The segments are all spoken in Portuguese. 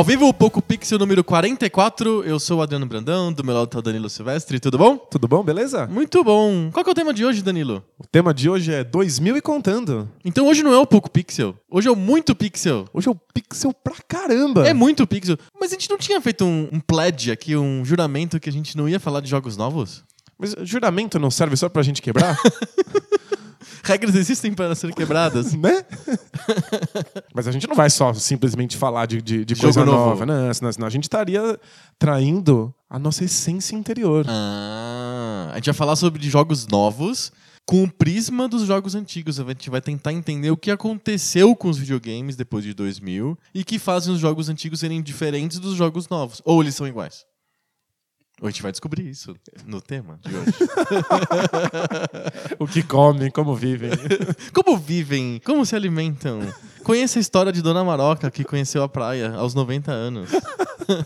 Ao vivo, o Poco Pixel número 44. Eu sou o Adriano Brandão, do meu lado tá o Danilo Silvestre. Tudo bom? Tudo bom, beleza? Muito bom. Qual que é o tema de hoje, Danilo? O tema de hoje é 2000 e contando. Então hoje não é o Poco Pixel. Hoje é o Muito Pixel. Hoje é o pixel pra caramba. É muito Pixel. Mas a gente não tinha feito um, um pledge aqui, um juramento que a gente não ia falar de jogos novos? Mas juramento não serve só pra gente quebrar? Regras existem para serem quebradas. né? Mas a gente não vai só simplesmente falar de, de, de coisa nova, né? Senão, senão a gente estaria traindo a nossa essência interior. Ah, a gente vai falar sobre jogos novos com o prisma dos jogos antigos. A gente vai tentar entender o que aconteceu com os videogames depois de 2000 e que fazem os jogos antigos serem diferentes dos jogos novos. Ou eles são iguais. A gente vai descobrir isso no tema de hoje. O que comem, como vivem. como vivem? Como se alimentam? Conheça a história de Dona Maroca, que conheceu a praia aos 90 anos.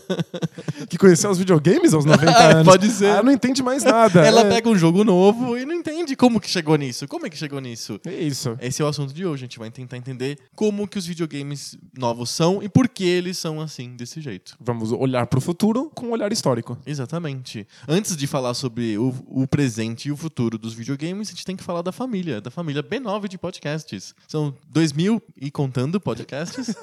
que conheceu os videogames aos 90 Ah, anos. pode ser. Ah, não entende mais nada. Ela É. pega um jogo novo e não entende como que chegou nisso. Como é que chegou nisso? É isso. Esse é o assunto de hoje. A gente vai tentar entender como que os videogames novos são e por que eles são assim, desse jeito. Vamos olhar pro futuro com um olhar histórico. Exatamente. Antes de falar sobre o, o presente e o futuro dos videogames, a gente tem que falar da família, da família B9 de podcasts. São 2 mil e contando podcasts.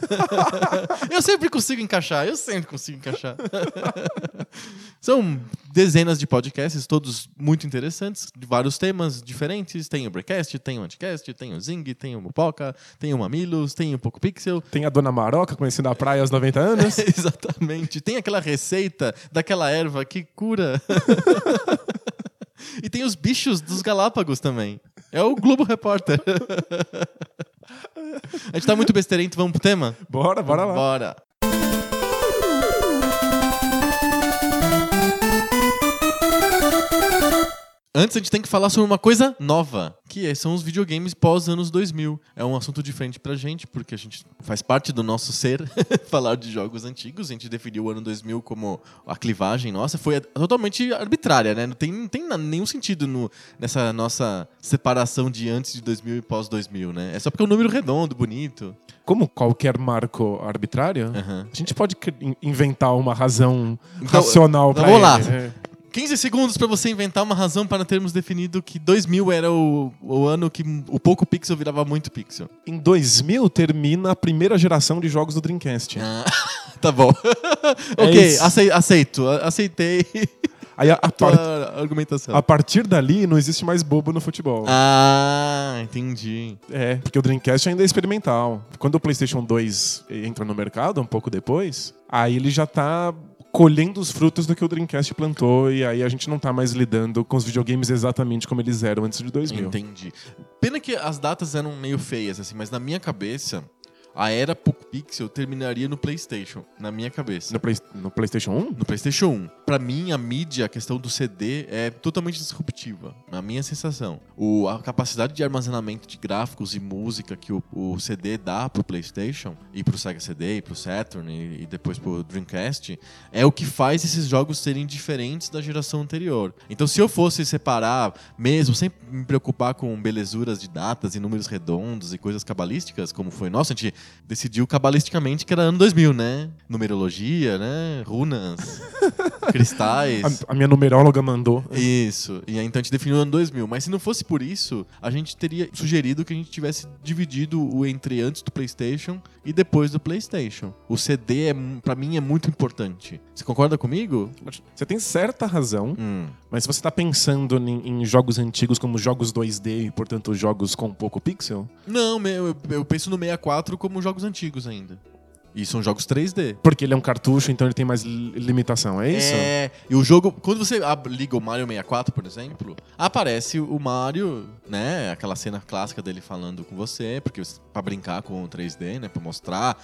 eu sempre consigo encaixar, eu sempre consigo encaixar. São dezenas de podcasts, todos muito interessantes, de vários temas diferentes. Tem o Breakcast, tem o Anticast, tem o Zing, tem o Mupoca, tem o Mamilos, tem o Poco Pixel. Tem a Dona Maroca conhecendo a praia aos 90 anos. Exatamente. Tem aquela receita daquela erva que cura. e tem os bichos dos Galápagos também. É o Globo Repórter. A gente tá muito besteirento, vamos pro tema? bora, bora lá. Bora. Antes a gente tem que falar sobre uma coisa nova, que é- são os videogames pós anos 2000. É um assunto diferente pra gente, porque a gente faz parte do nosso ser falar de jogos antigos. A gente definiu o ano 2000 como a clivagem nossa. Foi totalmente arbitrária, né? Não tem, não tem nenhum sentido no- nessa nossa separação de antes de 2000 e pós 2000, né? É só porque é um número redondo, bonito. Como qualquer marco arbitrário, Aham. a gente pode inventar uma razão Então, racional então pra vamos lá. ele. É. 15 segundos pra você inventar uma razão para termos definido que 2000 era o, o ano que o pouco pixel virava muito pixel. Em 2000 termina a primeira geração de jogos do Dreamcast. Ah, tá bom. É ok, acei- aceito. Aceitei Aí a, a argumentação. a partir dali não existe mais bobo no futebol. Ah, entendi. É, porque o Dreamcast ainda é experimental. Quando o PlayStation 2 entra no mercado, um pouco depois, aí ele já tá colhendo os frutos do que o Dreamcast plantou e aí a gente não tá mais lidando com os videogames exatamente como eles eram antes de 2000. Entendi. Pena que as datas eram meio feias, assim, mas na minha cabeça, a era pouco pixel terminaria no PlayStation. Na minha cabeça. No, Play- no PlayStation 1? No PlayStation 1. Pra mim, a mídia, a questão do CD é totalmente disruptiva. Na minha sensação. O, a capacidade de armazenamento de gráficos e música que o, o CD dá pro PlayStation, e pro Sega CD, e pro Saturn, e, e depois pro Dreamcast, é o que faz esses jogos serem diferentes da geração anterior. Então, se eu fosse separar, mesmo sem me preocupar com belezuras de datas e números redondos e coisas cabalísticas, como foi nosso, a gente decidiu cabalisticamente que era ano 2000, né? Numerologia, né? Runas, cristais. A, a minha numeróloga mandou. Isso. E aí, então a gente definiu o ano 2000. Mas se não fosse por isso, a gente teria sugerido que a gente tivesse dividido o entre antes do PlayStation e depois do PlayStation. O CD, é, pra mim, é muito importante. Você concorda comigo? Você tem certa razão, Hum. mas se você tá pensando em, em jogos antigos como jogos 2D e, portanto, jogos com pouco pixel, Não, meu, eu, eu penso no 64 como jogos antigos ainda. E são jogos 3D. porque ele é um cartucho, então ele tem mais li- limitação, é isso? É, e o jogo, quando você liga o Mario 64, por exemplo, aparece o Mario, né? Aquela cena clássica dele falando com você, porque você- pra brincar com o 3D, né? Pra mostrar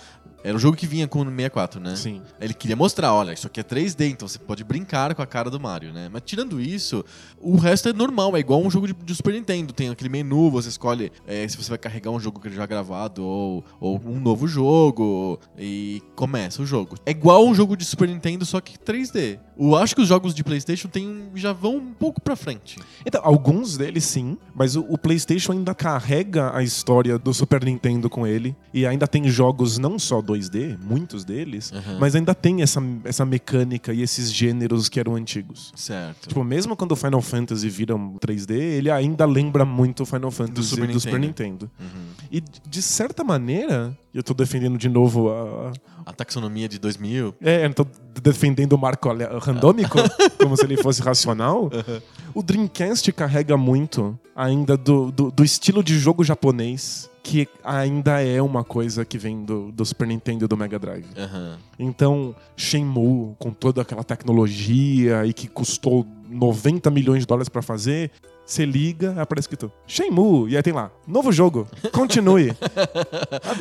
Era o jogo que vinha com o 64, né? Sim. Ele queria mostrar, olha, isso aqui é 3D, então você pode brincar com a cara do Mario, né? Mas tirando isso, o resto é normal, é igual um jogo de, de Super Nintendo. Tem aquele menu, você escolhe é, se você vai carregar um jogo que já gravado ou, ou um novo jogo e começa o jogo. É igual um jogo de Super Nintendo, só que 3D. Eu acho que os jogos de PlayStation tem, já vão um pouco pra frente. Então, alguns deles sim, mas o, o PlayStation ainda carrega a história do Super Nintendo com ele. E ainda tem jogos não só 2D, muitos deles, Uhum. mas ainda tem essa, essa mecânica e esses gêneros que eram antigos. Certo. Tipo, mesmo quando o Final Fantasy vira um 3D, ele ainda lembra muito o Final Fantasy do Super Super, Nintendo. Nintendo. Uhum. E, de certa maneira, eu tô defendendo de novo a... A taxonomia de 2000. É, eu tô defendendo o marco randômico, como se ele fosse racional. O Dreamcast carrega muito ainda do, do, do estilo de jogo japonês, que ainda é uma coisa que vem do, do Super Nintendo e do Mega Drive. Aham. Então, Shenmue, com toda aquela tecnologia e que custou 90 milhões de dólares pra fazer, você liga, aparece escrito Shenmue, e aí tem lá, novo jogo, continue.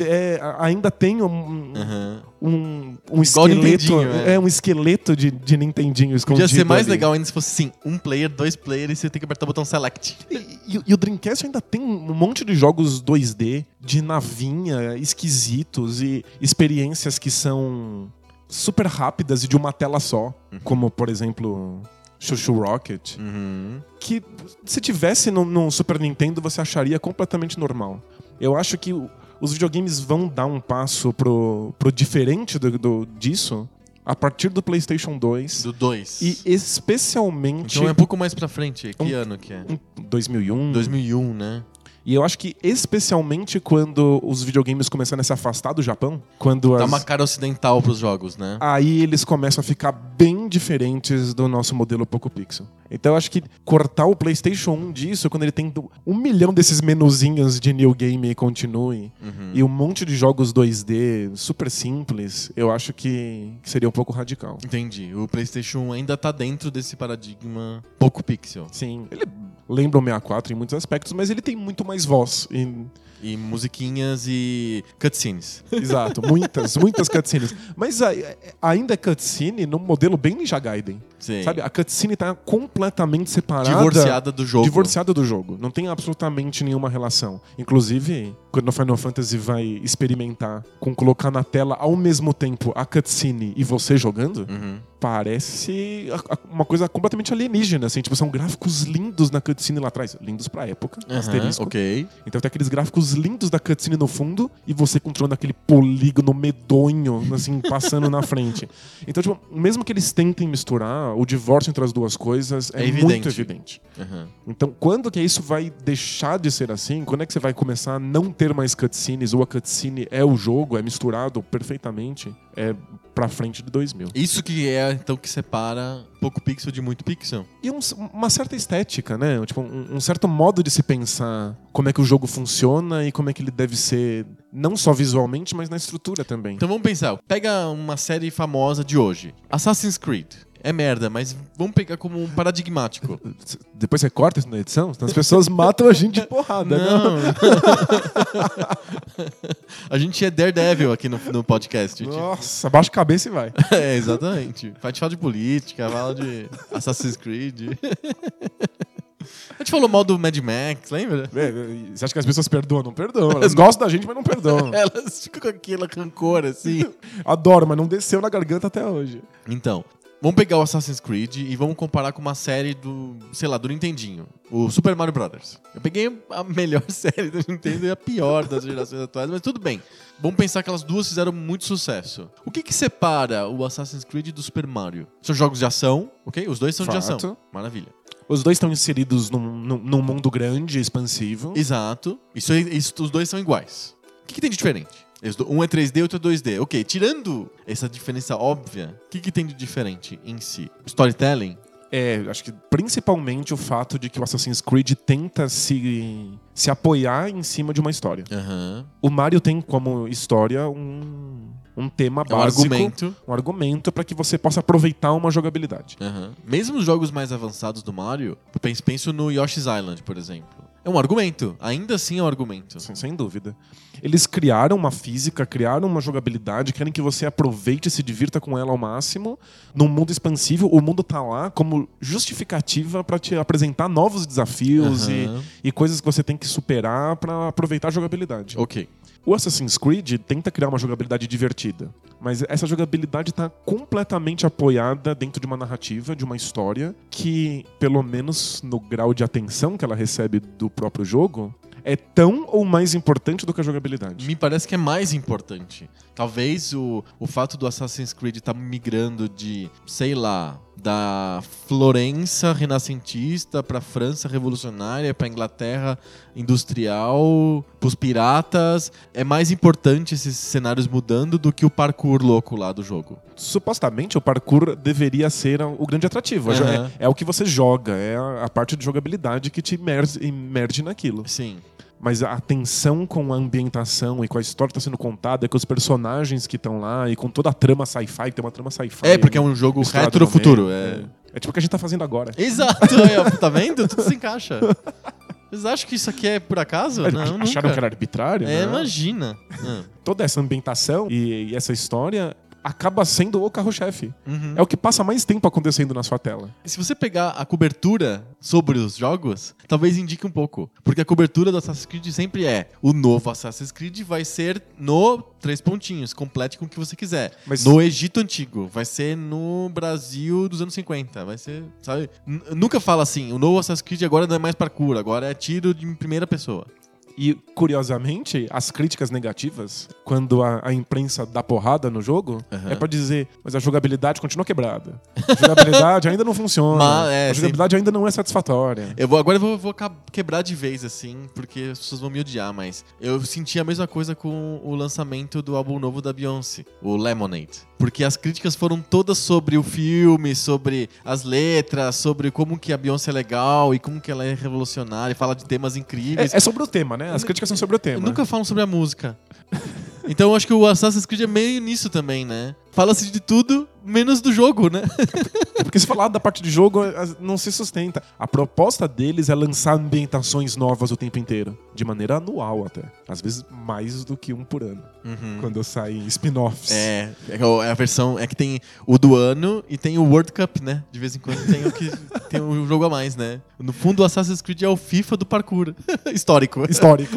É, ainda tem um, Aham. um, um esqueleto. É. É um esqueleto de, de Nintendinho escondido. Podia ser mais ali. legal ainda se fosse sim, um player, dois players e você tem que apertar o botão select. E, e- e o Dreamcast ainda tem um monte de jogos 2D, de navinha, esquisitos e experiências que são super rápidas e de uma tela só. Como, por exemplo, Chuchu Rocket. Uhum. Que se tivesse no, no Super Nintendo você acharia completamente normal. Eu acho que os videogames vão dar um passo pro, pro diferente do, do- disso a partir do PlayStation 2. Do 2. E especialmente Então é um pouco mais pra frente. Que Um- ano que é? em 2001. 2001, né? E eu acho que especialmente quando os videogames começaram a se afastar do Japão, quando Dá as... uma cara ocidental pros jogos, né? aí eles começam a ficar bem diferentes do nosso modelo Poco Pixel. Então eu acho que cortar o PlayStation 1 disso, quando ele tem um milhão desses menuzinhos de New Game e Continue, Uhum. e um monte de jogos 2D super simples, eu acho que, seria um pouco radical. Entendi. O PlayStation ainda tá dentro desse paradigma pouco pixel. Sim, ele lembra o 64 em muitos aspectos, mas ele tem muito mais voz. E E musiquinhas e cutscenes. Exato, muitas, muitas cutscenes. Mas ainda é cutscene num modelo bem Ninja Gaiden. Sim. Sabe? A cutscene tá completamente separada. Divorciada do jogo. Divorciada do jogo. Não tem absolutamente nenhuma relação. Inclusive, quando o Final Fantasy vai experimentar com colocar na tela ao mesmo tempo a cutscene e você jogando, Uhum. parece uma coisa completamente alienígena, assim. Tipo, são gráficos lindos na cutscene lá atrás. Lindos pra época, Aham, asterisco. Ok. Então tem aqueles gráficos lindos da cutscene no fundo e você controlando aquele polígono medonho, assim, passando na frente. Então, tipo, mesmo que eles tentem misturar, o divórcio entre as duas coisas é, É evidente. muito evidente. Aham. Então, quando que isso vai deixar de ser assim? Quando é que você vai começar a não ter mais cutscenes ou a cutscene é o jogo, é misturado perfeitamente? É pra frente de 2000. Isso que é, então, que separa pouco pixel de muito pixel. E um- uma certa estética, né? Tipo, um, um certo modo de se pensar como é que o jogo funciona e como é que ele deve ser, não só visualmente, mas na estrutura também. Então vamos pensar. Pega uma série famosa de hoje. Assassin's Creed. É merda, mas vamos pegar como um paradigmático. Depois você corta isso na edição, senão as pessoas matam a gente de porrada. né? Não. a gente é Daredevil aqui no, no podcast. tipo. Nossa, abaixa a cabeça e vai. É, exatamente. A gente fala de política, fala de Assassin's Creed. A gente falou mal do Mad Max, lembra? É, Você acha que as pessoas perdoam? Não perdoam. Elas gostam da gente, mas não perdoam. Elas ficam com aquele rancor assim. Adoro, mas não desceu na garganta até hoje. Então, vamos pegar o Assassin's Creed e vamos comparar com uma série do, sei lá, do Nintendinho. O Super Mario Brothers. Eu peguei a melhor série do Nintendo e a pior das gerações atuais, mas tudo bem. Vamos pensar que elas duas fizeram muito sucesso. O que que separa o Assassin's Creed do Super Mario? São jogos de ação, ok? Os dois são de Fato. ação. Maravilha. Os dois estão inseridos num, num, num mundo grande, expansivo. Exato. Isso, é- isso- os dois são iguais. O que, que tem de diferente? Um é 3D, outro é 2D. Ok, tirando essa diferença óbvia, o que, que tem de diferente em si? Storytelling? É, acho que principalmente o fato de que o Assassin's Creed tenta se, se apoiar em cima de uma história. Aham. O Mario tem como história um, um tema É um básico, argumento. um argumento para que você possa aproveitar uma jogabilidade. Aham. Mesmo os jogos mais avançados do Mario, penso, penso no Yoshi's Island, por exemplo. É um argumento. Ainda assim é um argumento. Sem, sem dúvida. Eles criaram uma física, criaram uma jogabilidade, querem que você aproveite e se divirta com ela ao máximo. Num mundo expansivo, o mundo tá lá como justificativa para te apresentar novos desafios Aham. e, e coisas que você tem que superar para aproveitar a jogabilidade. Ok. O Assassin's Creed tenta criar uma jogabilidade divertida, mas essa jogabilidade está completamente apoiada dentro de uma narrativa, de uma história que, pelo menos no grau de atenção que ela recebe do próprio jogo, é tão ou mais importante do que a jogabilidade. Me parece que é mais importante. Talvez o, o fato do Assassin's Creed estar migrando de, sei lá, da Florença renascentista para França revolucionária, para Inglaterra industrial, pros piratas, é mais importante esses cenários mudando do que o parkour louco lá do jogo. Supostamente o parkour deveria ser o grande atrativo. Aham. É, é o que você joga, é a, a parte de jogabilidade que te imerge, imerge naquilo. Sim. Mas a tensão com a ambientação e com a história que está sendo contada, com os personagens que estão lá e com toda a trama sci-fi, tem uma trama sci-fi. É, porque é um jogo misturado retro no meio. futuro. É. É. É tipo o que a gente tá fazendo agora. Exato, ó, tá vendo? Tudo se encaixa. Vocês acham que isso aqui é por acaso? Não, Acharam nunca. que era arbitrário? É, Não. imagina. Toda essa ambientação e, e essa história acaba sendo o carro-chefe. Uhum. É o que passa mais tempo acontecendo na sua tela. Se você pegar a cobertura sobre os jogos, talvez indique um pouco. Porque a cobertura do Assassin's Creed sempre é o novo Assassin's Creed vai ser no três pontinhos, complete com o que você quiser. Mas- No Egito Antigo, vai ser no Brasil dos anos 50, vai ser, sabe? N- nunca fala assim, o novo Assassin's Creed agora não é mais parkour, agora é tiro de primeira pessoa. E, curiosamente, as críticas negativas, quando a, a imprensa dá porrada no jogo, Aham. é pra dizer, mas a jogabilidade continua quebrada. A jogabilidade ainda não funciona. Mas, é, a jogabilidade ainda não é satisfatória. Eu vou, agora eu vou, vou quebrar de vez, assim, porque as pessoas vão me odiar, mas eu senti a mesma coisa com o lançamento do álbum novo da Beyoncé, o Lemonade. Porque as críticas foram todas sobre o filme, sobre as letras, sobre como que a Beyoncé é legal e como que ela é revolucionária, e fala de temas incríveis. É, é sobre o tema, né? As críticas são sobre o tema. Nunca falam sobre a música. Então eu acho que o Assassin's Creed é meio nisso também, né? Fala-se de tudo, menos do jogo, né? Porque se falar da parte de jogo, as- não se sustenta. A proposta deles é lançar ambientações novas o tempo inteiro. De maneira anual até. Às vezes mais do que um por ano. Quando saem spin-offs. É, é é a versão. É que tem o do ano e tem o World Cup, né? De vez em quando tem o que tem um jogo a mais, né? No fundo, o Assassin's Creed é o FIFA do parkour. Histórico. Histórico.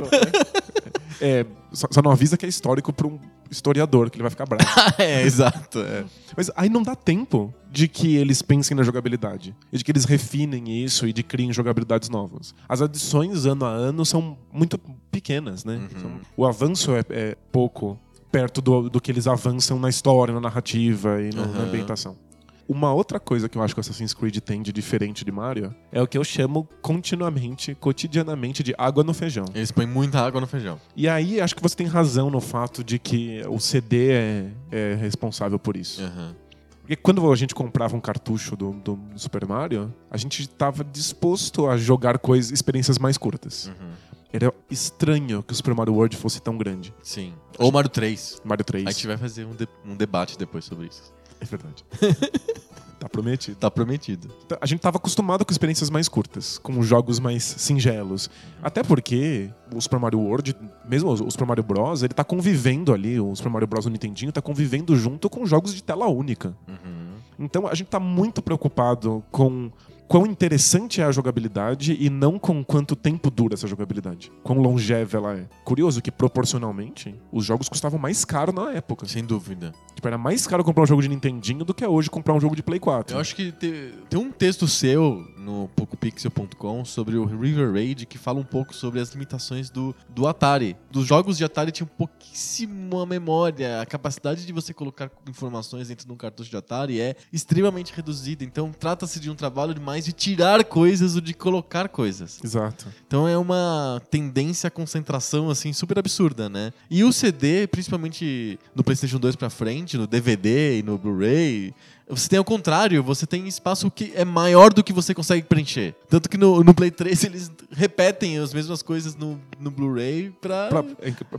É, só, só não avisa que é histórico pra um historiador, que ele vai ficar bravo. é, exato. é. Mas aí não dá tempo de que eles pensem na jogabilidade. E de que eles refinem isso e de criem jogabilidades novas. As adições ano a ano são muito pequenas, né? São- o avanço é, é pouco perto do, do que eles avançam na história, na narrativa e no- na Aham. ambientação. Uma outra coisa que eu acho que o Assassin's Creed tem de diferente de Mario é o que eu chamo continuamente, cotidianamente, de água no feijão. Eles põem muita água no feijão. E aí acho que você tem razão no fato de que o CD é, é responsável por isso. Aham. Porque quando a gente comprava um cartucho do, do Super Mario, a gente estava disposto a jogar coisas, experiências mais curtas. Uhum. Era estranho que o Super Mario World fosse tão grande. Sim. Ou Mario 3. Mario 3. A gente vai fazer um, de- um debate depois sobre isso. É verdade. tá prometido. Tá prometido. Então, A gente estava acostumado com experiências mais curtas, com jogos mais singelos. Até porque o Super Mario World, mesmo o Super Mario Bros, ele tá convivendo ali, o Super Mario Bros do Nintendinho tá convivendo junto com jogos de tela única. Uhum. Então a gente tá muito preocupado com quão interessante é a jogabilidade e não com quanto tempo dura essa jogabilidade. Quão longeva ela é. Curioso que, proporcionalmente, os jogos custavam mais caro na época. Sem dúvida. Tipo, era mais caro comprar um jogo de Nintendinho do que é hoje comprar um jogo de Play 4. Eu acho que te- tem um texto seu no PocoPixel.com sobre o River Raid que fala um pouco sobre as limitações do, do Atari. Dos jogos de Atari tinham pouquíssima memória. A capacidade de você colocar informações dentro de um cartucho de Atari é extremamente reduzida. Então trata-se de um trabalho de mais de tirar coisas do de colocar coisas. Exato. Então é uma tendência à concentração assim super absurda, né? E o CD, principalmente no PlayStation 2 pra frente, no DVD e no Blu-ray, você tem ao contrário, você tem espaço que é maior do que você consegue preencher. Tanto que no, no Play 3 eles repetem as mesmas coisas no, no Blu-ray pra... Pra-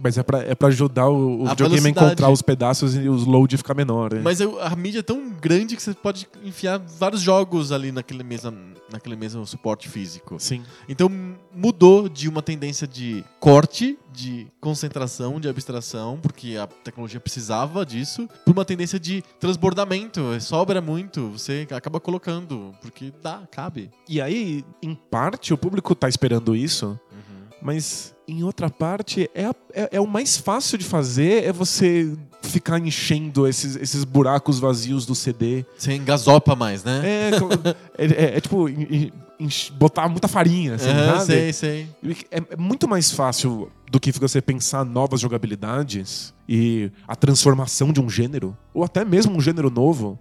mas é pra, é pra ajudar o, o A videogame a encontrar os pedaços e os load ficar menor. né? Mas a mídia é tão grande que você pode enfiar vários jogos ali naquele mesmo, naquele mesmo suporte físico. Sim. Então mudou de uma tendência de corte, de concentração, de abstração, porque a tecnologia precisava disso, para uma tendência de transbordamento. Sobra muito, você acaba colocando, porque dá, cabe. E aí, em parte, o público tá esperando isso, mas em outra parte, é, a- é, é o mais fácil de fazer, é você ficar enchendo esses, esses buracos vazios do CD. Você engasopa mais, né? É, é, é- é tipo enche- botar muita farinha, assim, sabe? sei, sei. É, é muito mais fácil do que você pensar novas jogabilidades e a transformação de um gênero, ou até mesmo um gênero novo.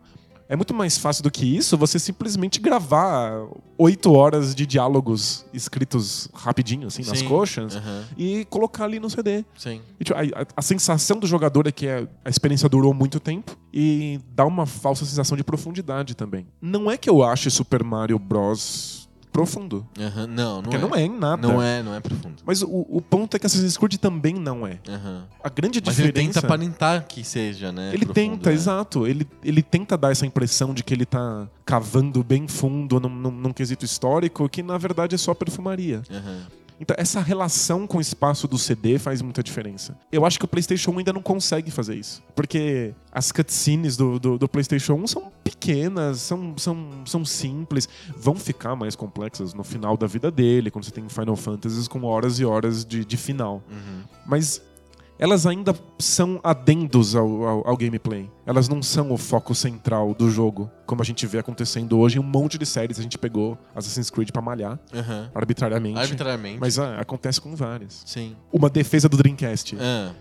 É muito mais fácil do que isso você simplesmente gravar oito horas de diálogos escritos rapidinho, assim, nas Sim. coxas, Aham, e colocar ali no CD. sim. E, tipo, a, a- a sensação do jogador é que a, a experiência durou muito tempo e dá uma falsa sensação de profundidade também. Não é que eu ache Super Mario Bros. Profundo, Aham, Não, não porque é. não é em nada. Não é, não é profundo. Mas o, o ponto é que Assassin's Creed também não é. Aham. A grande Mas ele diferença... tenta aparentar que seja, né? Ele profundo, tenta, né? exato. Ele, ele tenta dar essa impressão de que ele tá cavando bem fundo num, num- num quesito histórico, que na verdade é só perfumaria. Aham. Então, essa relação com o espaço do CD faz muita diferença. Eu acho que o PlayStation 1 ainda não consegue fazer isso. Porque as cutscenes do, do, do PlayStation 1 são pequenas, são, são, são simples, vão ficar mais complexas no final da vida dele, quando você tem Final Fantasies com horas e horas de, de final. Uhum. Mas elas ainda são adendos ao, ao, ao gameplay. Elas não são o foco central do jogo, como a gente vê acontecendo hoje em um monte de séries. A gente pegou Assassin's Creed pra malhar Aham. arbitrariamente. Arbitrariamente. Mas ah, acontece com várias. Sim. Uma defesa do Dreamcast. Ah,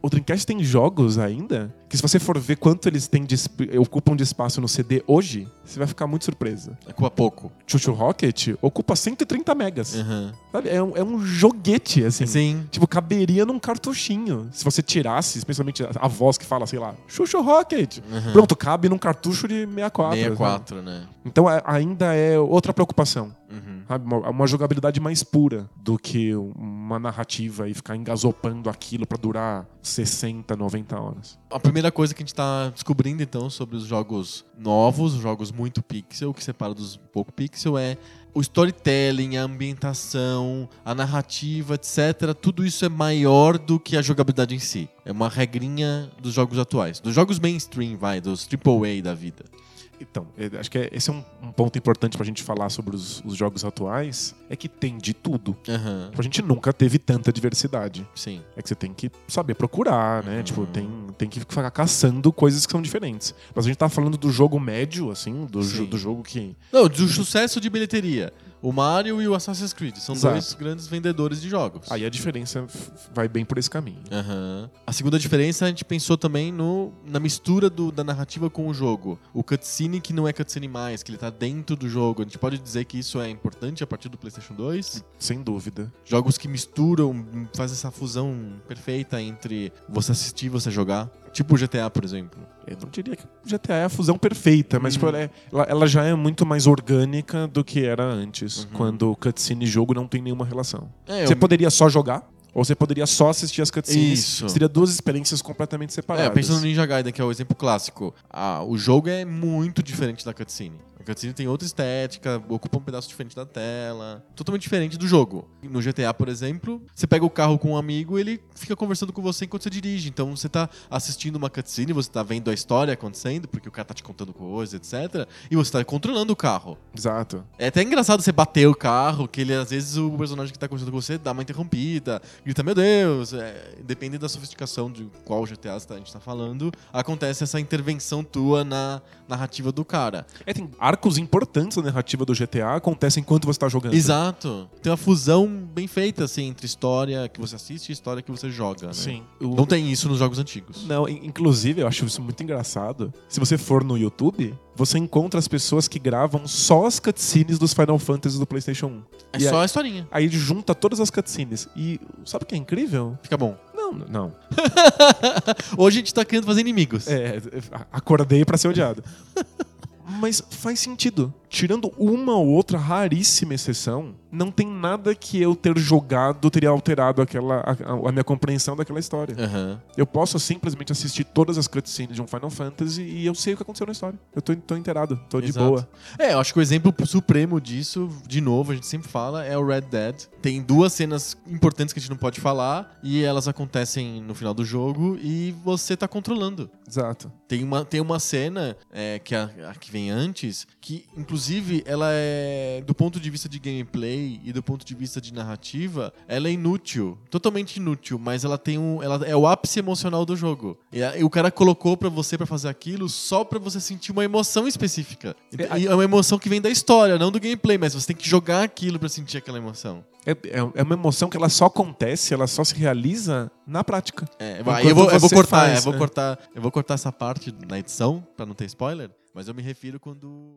O Dreamcast tem jogos ainda que, se você for ver quanto eles têm de, ocupam de espaço no CD hoje, você vai ficar muito surpreso. ocupa pouco. Chuchu Rocket ocupa 130 megas. Aham. Sabe? É, um, é um joguete, assim. Sim. Tipo, caberia num cartuchinho. Se você tirasse, especialmente a, voz que fala, sei lá, Chuchu Rocket. Aham. Pronto, cabe num cartucho de 64. sabe? 64, né? Então a- ainda é outra preocupação. Uhum. sabe? Uma, uma jogabilidade mais pura do que uma narrativa e ficar engasopando aquilo pra durar 60, 90 horas. A primeira coisa que a gente tá descobrindo, então, sobre os jogos novos, os jogos muito pixel, que separa dos pouco pixel, é o storytelling, a ambientação, a narrativa, etc. Tudo isso é maior do que a jogabilidade em si. É uma regrinha dos jogos atuais. Dos jogos mainstream, vai, dos AAA da vida. Então, é, acho que é- esse é um, um ponto importante pra gente falar sobre os, os jogos atuais, é que tem de tudo. Aham, A gente nunca teve tanta diversidade. sim. É que você tem que saber procurar, né? Uhum. Tipo, tem, tem que ficar caçando coisas que são diferentes. Mas a gente tá falando do jogo médio, assim, do, jo- do jogo que. Não, do sucesso de bilheteria. O Mario e o Assassin's Creed são Exato. dois grandes vendedores de jogos. Aí a diferença vai bem por esse caminho. Aham. A segunda diferença a gente pensou também no, na mistura do- da narrativa com o jogo. O cutscene que não é cutscene mais, que ele tá dentro do jogo. A gente pode dizer que isso é importante a partir do PlayStation 2. Sem dúvida. Jogos que misturam, fazem essa fusão perfeita entre você assistir e você jogar. Tipo o GTA, por exemplo. Eu não diria que o GTA é a fusão perfeita, mas Hum. tipo, ela, é- ela- ela já é muito mais orgânica do que era antes, Uhum. quando cutscene e jogo não tem nenhuma relação. É, Você eu- poderia só jogar, ou você poderia só assistir as cutscenes. Isso. Seria duas experiências completamente separadas. É, pensando no Ninja Gaiden, que é o exemplo clássico. Ah, o jogo é muito diferente da cutscene. A cutscene tem outra estética, ocupa um pedaço diferente da tela. Totalmente diferente do jogo. No GTA, por exemplo, você pega o carro com um amigo ele fica conversando com você enquanto você dirige. Então você tá assistindo uma cutscene, você tá vendo a história acontecendo, porque o cara tá te contando coisas, etc. E você tá controlando o carro. Exato. É até engraçado você bater o carro, que ele, às vezes, o personagem que tá conversando com você dá uma interrompida, grita, meu Deus. É, depende da sofisticação de qual GTA a gente tá falando, acontece essa intervenção tua na narrativa do cara. É, tem arcos importantes da narrativa do GTA acontecem enquanto você tá jogando. Exato. Tem uma fusão bem feita, assim, entre história que você assiste e história que você joga, né? Sim. O- Não tem isso nos jogos antigos. Não, in- inclusive, eu acho isso muito engraçado. Se você for no YouTube, você encontra as pessoas que gravam só as cutscenes dos Final Fantasy do PlayStation 1. É E só aí- a historinha. Aí junta todas as cutscenes. E sabe o que é incrível? Fica bom. Não, não. Hoje a gente tá querendo fazer inimigos. É, acordei pra ser odiado. Mas faz sentido. Tirando uma ou outra raríssima exceção, não tem nada que eu ter jogado teria alterado aquela, a, a minha compreensão daquela história. Aham. Eu posso simplesmente assistir todas as cutscenes de um Final Fantasy e eu sei o que aconteceu na história. Eu tô, tô inteirado, tô de Exato. boa. É, eu acho que o exemplo supremo disso, de novo, a gente sempre fala, é o Red Dead. Tem duas cenas importantes que a gente não pode falar e elas acontecem no final do jogo e você tá controlando. Exato. Tem uma, tem uma cena é, que a, a que vem antes, que inclusive ela é, do ponto de vista de gameplay e do ponto de vista de narrativa, ela é inútil. Totalmente inútil, mas ela tem um. Ela é o ápice emocional do jogo. E, a- e o cara colocou pra você pra fazer aquilo só pra você sentir uma emoção específica. É, E é uma emoção que vem da história, não do gameplay, mas você tem que jogar aquilo pra sentir aquela emoção. É, é- é uma emoção que ela só acontece, ela só se realiza na prática. É, aí eu vou, eu vou cortar, faz, eu vou cortar, eu vou cortar essa parte na edição pra não ter spoiler, mas eu me refiro quando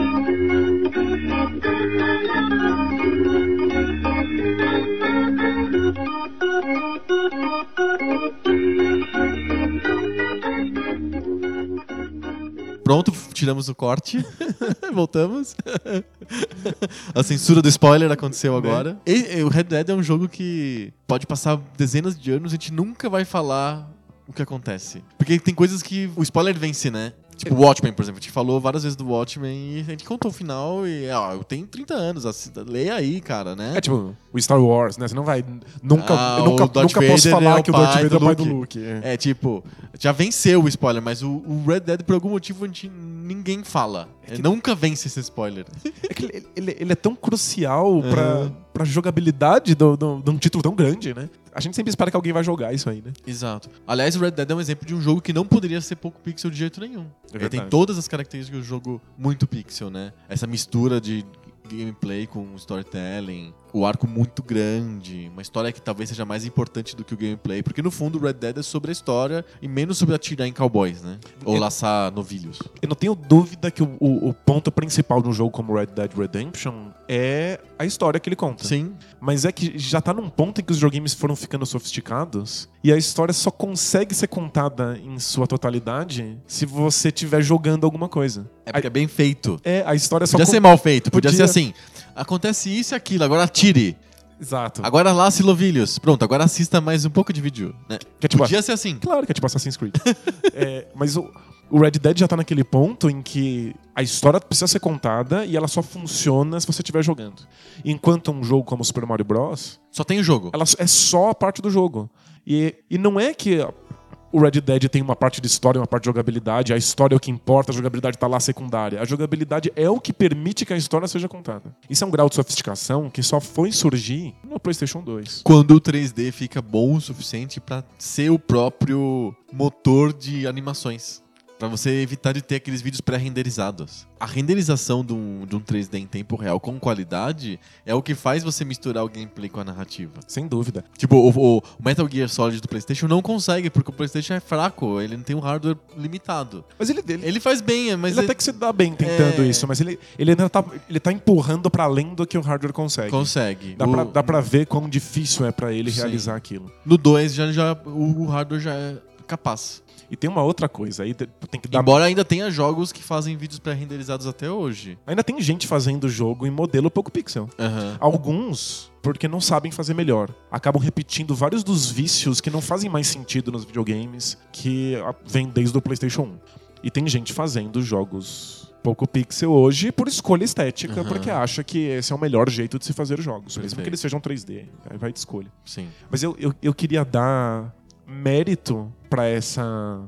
Pronto, tiramos o corte. Voltamos. A censura do spoiler aconteceu agora. E- e o Red Dead é um jogo que pode passar dezenas de anos e a gente nunca vai falar o que acontece. Porque tem coisas que o spoiler vence, né? Tipo, o Watchmen, por exemplo. A gente falou várias vezes do Watchmen e a gente contou o final e, ó, eu tenho 30 anos, assi- leia aí, cara, né? É tipo o Star Wars, né? Você não vai. Nunca, Ah, eu nunca, nunca posso falar é que o Darth Vader é do o pai do Luke. É. É, tipo, já venceu o spoiler, mas o, o Red Dead, por algum motivo, a gente, ninguém fala. Nunca vence esse spoiler. É que ele, ele- ele é tão crucial pra, Aham. pra jogabilidade do- do- de um título tão grande, né? A gente sempre espera que alguém vai jogar isso aí, né? Exato. Aliás, o Red Dead é um exemplo de um jogo que não poderia ser pouco pixel de jeito nenhum. Ele tem todas as características do jogo muito pixel, né? Essa mistura de gameplay com storytelling, o arco muito grande, uma história que talvez seja mais importante do que o gameplay, porque no fundo o Red Dead é sobre a história e menos sobre atirar em cowboys, né? Ou É- laçar novilhos. Eu não tenho dúvida que o, o- o ponto principal de um jogo como Red Dead Redemption é a história que ele conta. Sim. Mas é que já tá num ponto em que os videogames foram ficando sofisticados e a história só consegue ser contada em sua totalidade se você estiver jogando alguma coisa. É porque é bem feito. É, a história só Podia ser mal feito, podia, Podia. ser assim. Acontece isso e aquilo, agora atire. Exato. Agora lace novilhos. Pronto, agora assista mais um pouco de vídeo. Né? Que é tipo- Podia ser assim. Claro que é tipo Assassin's Creed. É, mas o, o Red Dead já tá naquele ponto em que a história precisa ser contada e ela só funciona se você estiver jogando. Enquanto um jogo como Super Mario Bros. Só tem o jogo. ela é só a parte do jogo. E, e não é que o Red Dead tem uma parte de história uma parte de jogabilidade, a história é o que importa, a jogabilidade tá lá secundária. A jogabilidade é o que permite que a história seja contada. Isso é um grau de sofisticação que só foi surgir no PlayStation 2. Quando o 3D fica bom o suficiente pra ser o próprio motor de animações. Pra você evitar de ter aqueles vídeos pré-renderizados. A renderização de um, de um 3D em tempo real com qualidade é o que faz você misturar o gameplay com a narrativa. Sem dúvida. Tipo, o, o Metal Gear Solid do PlayStation não consegue, porque o PlayStation é fraco, ele não tem um hardware limitado. Mas ele, ele, Ele faz bem, mas ele até que se dá bem tentando É. isso, mas ele, ele ainda tá, ele tá empurrando pra além do que o hardware consegue. consegue. Dá, O- pra, dá pra ver quão difícil é pra ele Sim. realizar aquilo. No 2 já, já, o hardware já é capaz. E tem uma outra coisa, aí te- tem que dar. Embora ainda tenha jogos que fazem vídeos pré-renderizados até hoje. Ainda tem gente fazendo jogo em modelo pouco pixel. Aham. Alguns, porque não sabem fazer melhor. Acabam repetindo vários dos vícios que não fazem mais sentido nos videogames que ah, vêm desde o PlayStation 1. E tem gente fazendo jogos pouco pixel hoje por escolha estética, Aham. porque acha que esse é o melhor jeito de se fazer jogos, mesmo Perfeito. que eles sejam 3D. Aí vai de escolha. Sim. Mas eu, eu, eu queria dar mérito pra essa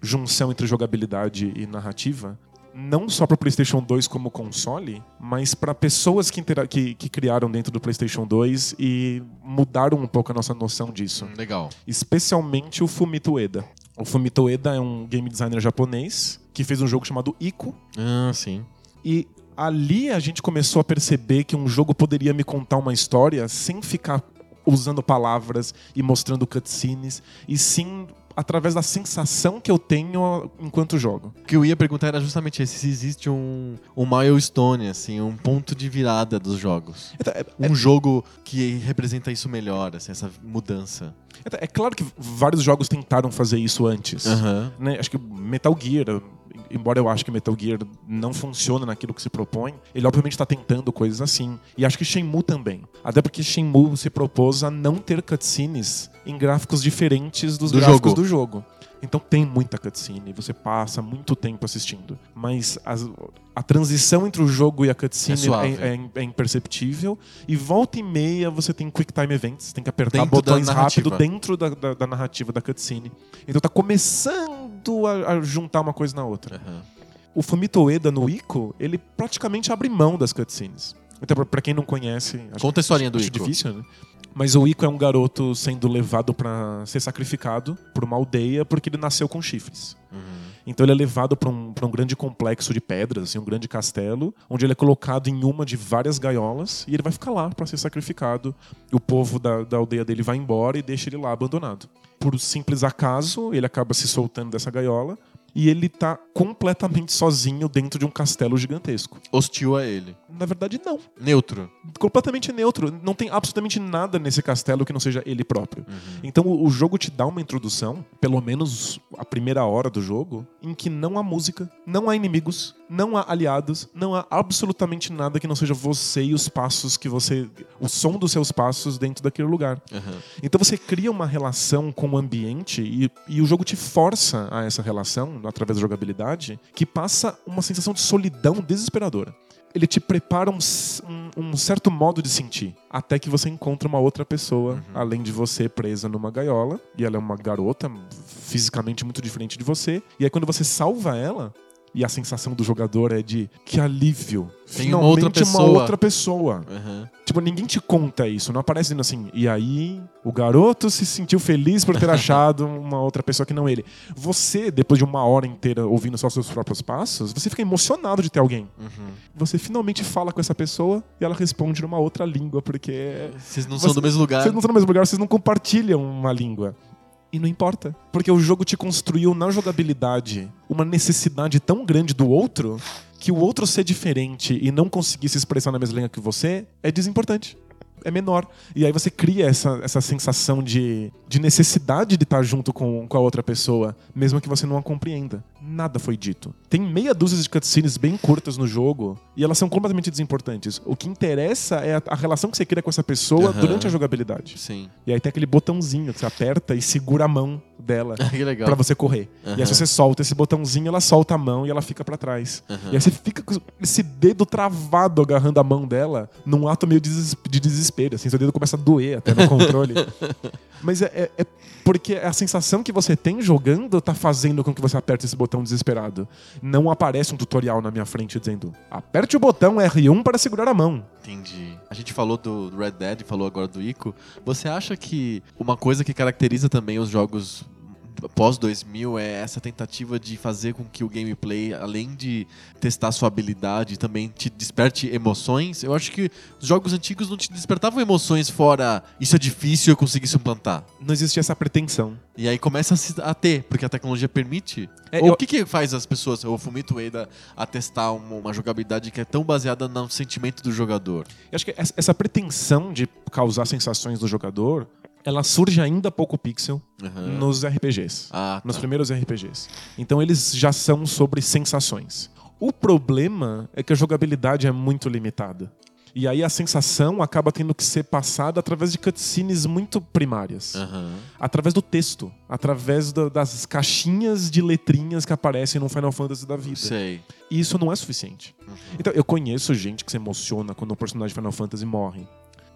junção entre jogabilidade e narrativa. Não só para PlayStation 2 como console, mas para pessoas que, que, que criaram dentro do PlayStation 2 e mudaram um pouco a nossa noção disso. Hum, Legal. Especialmente o Fumito Ueda. O Fumito Ueda é um game designer japonês que fez um jogo chamado Ico, Ah, sim. e ali a gente começou a perceber que um jogo poderia me contar uma história sem ficar usando palavras e mostrando cutscenes, e sim através da sensação que eu tenho enquanto jogo. O que eu ia perguntar era justamente esse, se existe um, um milestone, assim, um ponto de virada dos jogos. Então, é, Um jogo que representa isso melhor, assim, essa mudança. é- é claro que vários jogos tentaram fazer isso antes. Aham. né? Acho que Metal Gear, embora eu ache que Metal Gear não funciona naquilo que se propõe, ele obviamente está tentando coisas assim. E acho que Shenmue também. Até porque Shenmue se propôs a não ter cutscenes em gráficos diferentes dos Do gráficos jogo. do jogo. Então tem muita cutscene, você passa muito tempo assistindo. Mas as- a transição entre o jogo e a cutscene É é, é- é imperceptível. E volta e meia você tem quick time events, tem que apertar Dentro botões rápido dentro da, da- da narrativa da cutscene. Então tá começando a, a juntar uma coisa na outra. Aham. O Fumito Ueda no Ico, ele praticamente abre mão das cutscenes. Então, pra- pra quem não conhece. acho- Conta a historinha do acho Ico. difícil, né? Mas o Ico é um garoto sendo levado pra ser sacrificado por uma aldeia porque ele nasceu com chifres. Uhum. Então ele é levado pra um, pra um grande complexo de pedras, assim, um grande castelo, onde ele é colocado em uma de várias gaiolas e ele vai ficar lá pra ser sacrificado. O povo da, da aldeia dele vai embora e deixa ele lá abandonado. Por simples acaso, ele acaba se soltando dessa gaiola e ele tá completamente sozinho dentro de um castelo gigantesco. Hostil a ele. Na verdade, não. Neutro. Completamente neutro. Não tem absolutamente nada nesse castelo que não seja ele próprio. Uhum. Então o o jogo te dá uma introdução, pelo menos a primeira hora do jogo, em que não há música, não há inimigos, não há aliados, não há absolutamente nada que não seja você e os passos que você. o som dos seus passos dentro daquele lugar. Aham. Então você cria uma relação com o ambiente e, e o jogo te força a essa relação, através da jogabilidade, que passa uma sensação de solidão desesperadora. Ele te prepara um, um- um certo modo de sentir, até que você encontra uma outra pessoa, além de você presa numa gaiola, e ela é uma garota fisicamente muito diferente de você, e aí quando você salva ela, e a sensação do jogador é de que alívio. Tem uma outra Finalmente uma pessoa. outra pessoa. Aham. Tipo, ninguém te conta isso, não aparece dizendo assim, e aí o garoto se sentiu feliz por ter achado uma outra pessoa que não ele. Você, depois de uma hora inteira ouvindo só seus próprios passos, você fica emocionado de ter alguém. Uhum. Você finalmente fala com essa pessoa e ela responde numa outra língua, porque Vocês não Você- são do mesmo lugar. vocês não estão no mesmo lugar, vocês não compartilham uma língua. E não importa. Porque o jogo te construiu na jogabilidade uma necessidade tão grande do outro que o outro ser diferente e não conseguir se expressar na mesma língua que você é desimportante. É menor. E aí você cria essa, essa sensação de, de necessidade de estar junto com, com a outra pessoa, mesmo que você não a compreenda. Nada foi dito. Tem meia dúzia de cutscenes bem curtas no jogo e elas são completamente desimportantes. O que interessa é a, a relação que você cria com essa pessoa Aham. durante a jogabilidade. Sim. E aí tem aquele botãozinho que você aperta e segura a mão dela pra você correr. E aí se você solta esse botãozinho, ela solta a mão e ela fica pra trás. Aham. E aí você fica com esse dedo travado agarrando a mão dela num ato meio de desespero. Assim, seu dedo começa a doer até no controle. Mas é, é- é porque a sensação que você tem jogando tá fazendo com que você aperte esse botão desesperado. Não aparece um tutorial na minha frente dizendo aperte o botão R1 para segurar a mão. Entendi. A gente falou do Red Dead, falou agora do Ico. Você acha que uma coisa que caracteriza também os jogos pós 2000 é essa tentativa de fazer com que o gameplay, além de testar sua habilidade, também te desperte emoções? Eu acho que os jogos antigos não te despertavam emoções fora isso é difícil eu conseguir suplantar. Não existia essa pretensão. E aí começa a, ter, porque a tecnologia permite. É, Ou eu- o que, que faz as pessoas, o Fumito Ueda, a testar uma, uma jogabilidade que é tão baseada no sentimento do jogador? Eu acho que essa- essa pretensão de causar sensações no jogador, ela surge ainda há pouco pixel Aham. nos RPGs. Ah, Nos tá. primeiros RPGs. Então eles já são sobre sensações. O problema é que a jogabilidade é muito limitada. E aí a sensação acaba tendo que ser passada através de cutscenes muito primárias. Aham. Através do texto. Através das caixinhas de letrinhas que aparecem no Final Fantasy da vida. Sei. E isso não é suficiente. Uhum. Então, eu conheço gente que se emociona quando um personagem de Final Fantasy morre.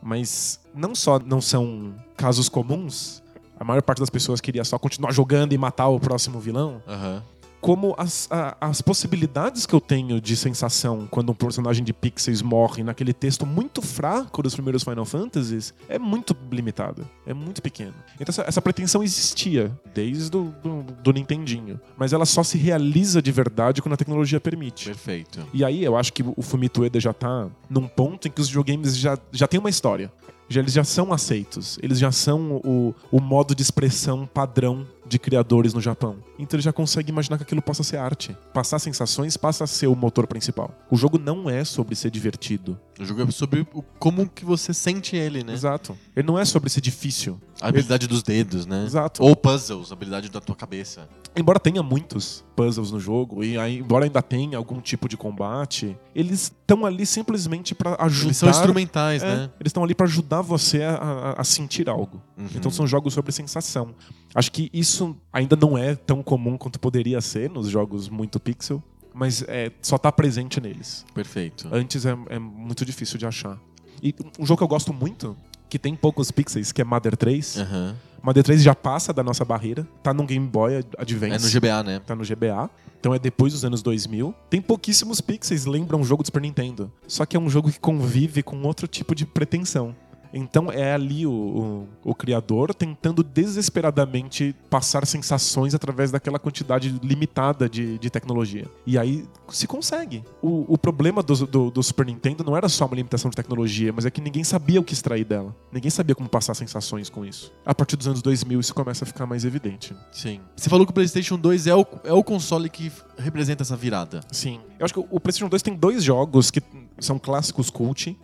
Mas não só não são casos comuns, a maior parte das pessoas queria só continuar jogando e matar o próximo vilão, Aham. Como as, a- as possibilidades que eu tenho de sensação quando um personagem de pixels morre naquele texto muito fraco dos primeiros Final Fantasies é muito limitada, é muito pequeno. Então essa, essa pretensão existia desde o do, do Nintendinho, mas ela só se realiza de verdade quando a tecnologia permite. Perfeito. E aí eu acho que o Fumito Ueda já tá num ponto em que os videogames já, já têm uma história. Já, eles já são aceitos. Eles já são o, o modo de expressão padrão de criadores no Japão. Então ele já consegue imaginar que aquilo possa ser arte. Passar sensações passa a ser o motor principal. O jogo não é sobre ser divertido. O jogo é sobre o, como que você sente ele, né? Exato. Ele não é sobre ser difícil. A habilidade dos dedos, né? Exato. Ou puzzles, a habilidade da tua cabeça. Embora tenha muitos puzzles no jogo, e aí, embora ainda tenha algum tipo de combate, eles estão ali simplesmente pra ajudar. Eles são instrumentais, É, né? Eles estão ali pra ajudar você a, a- a sentir algo. Uhum. Então são jogos sobre sensação. Acho que isso ainda não é tão comum quanto poderia ser nos jogos muito pixel, mas é, só tá presente neles. Perfeito. Antes é, é muito difícil de achar. E um jogo que eu gosto muito, que tem poucos pixels, que é Mother 3. Aham. Mother 3 já passa da nossa barreira, tá no Game Boy Advance É no GBA, né? tá no GBA. Então é depois dos anos 2000. Tem pouquíssimos pixels, lembra um jogo do Super Nintendo. Só que é um jogo que convive com outro tipo de pretensão. Então é ali o, o, o criador tentando desesperadamente passar sensações através daquela quantidade limitada de, de tecnologia. E aí se consegue. O, o problema do, do, do Super Nintendo não era só uma limitação de tecnologia, mas é que ninguém sabia o que extrair dela. Ninguém sabia como passar sensações com isso. A partir dos anos 2000 isso começa a ficar mais evidente. Sim. Você falou que o PlayStation 2 é o, é o console que representa essa virada. Sim. Eu acho que o PlayStation 2 tem dois jogos que são clássicos cult.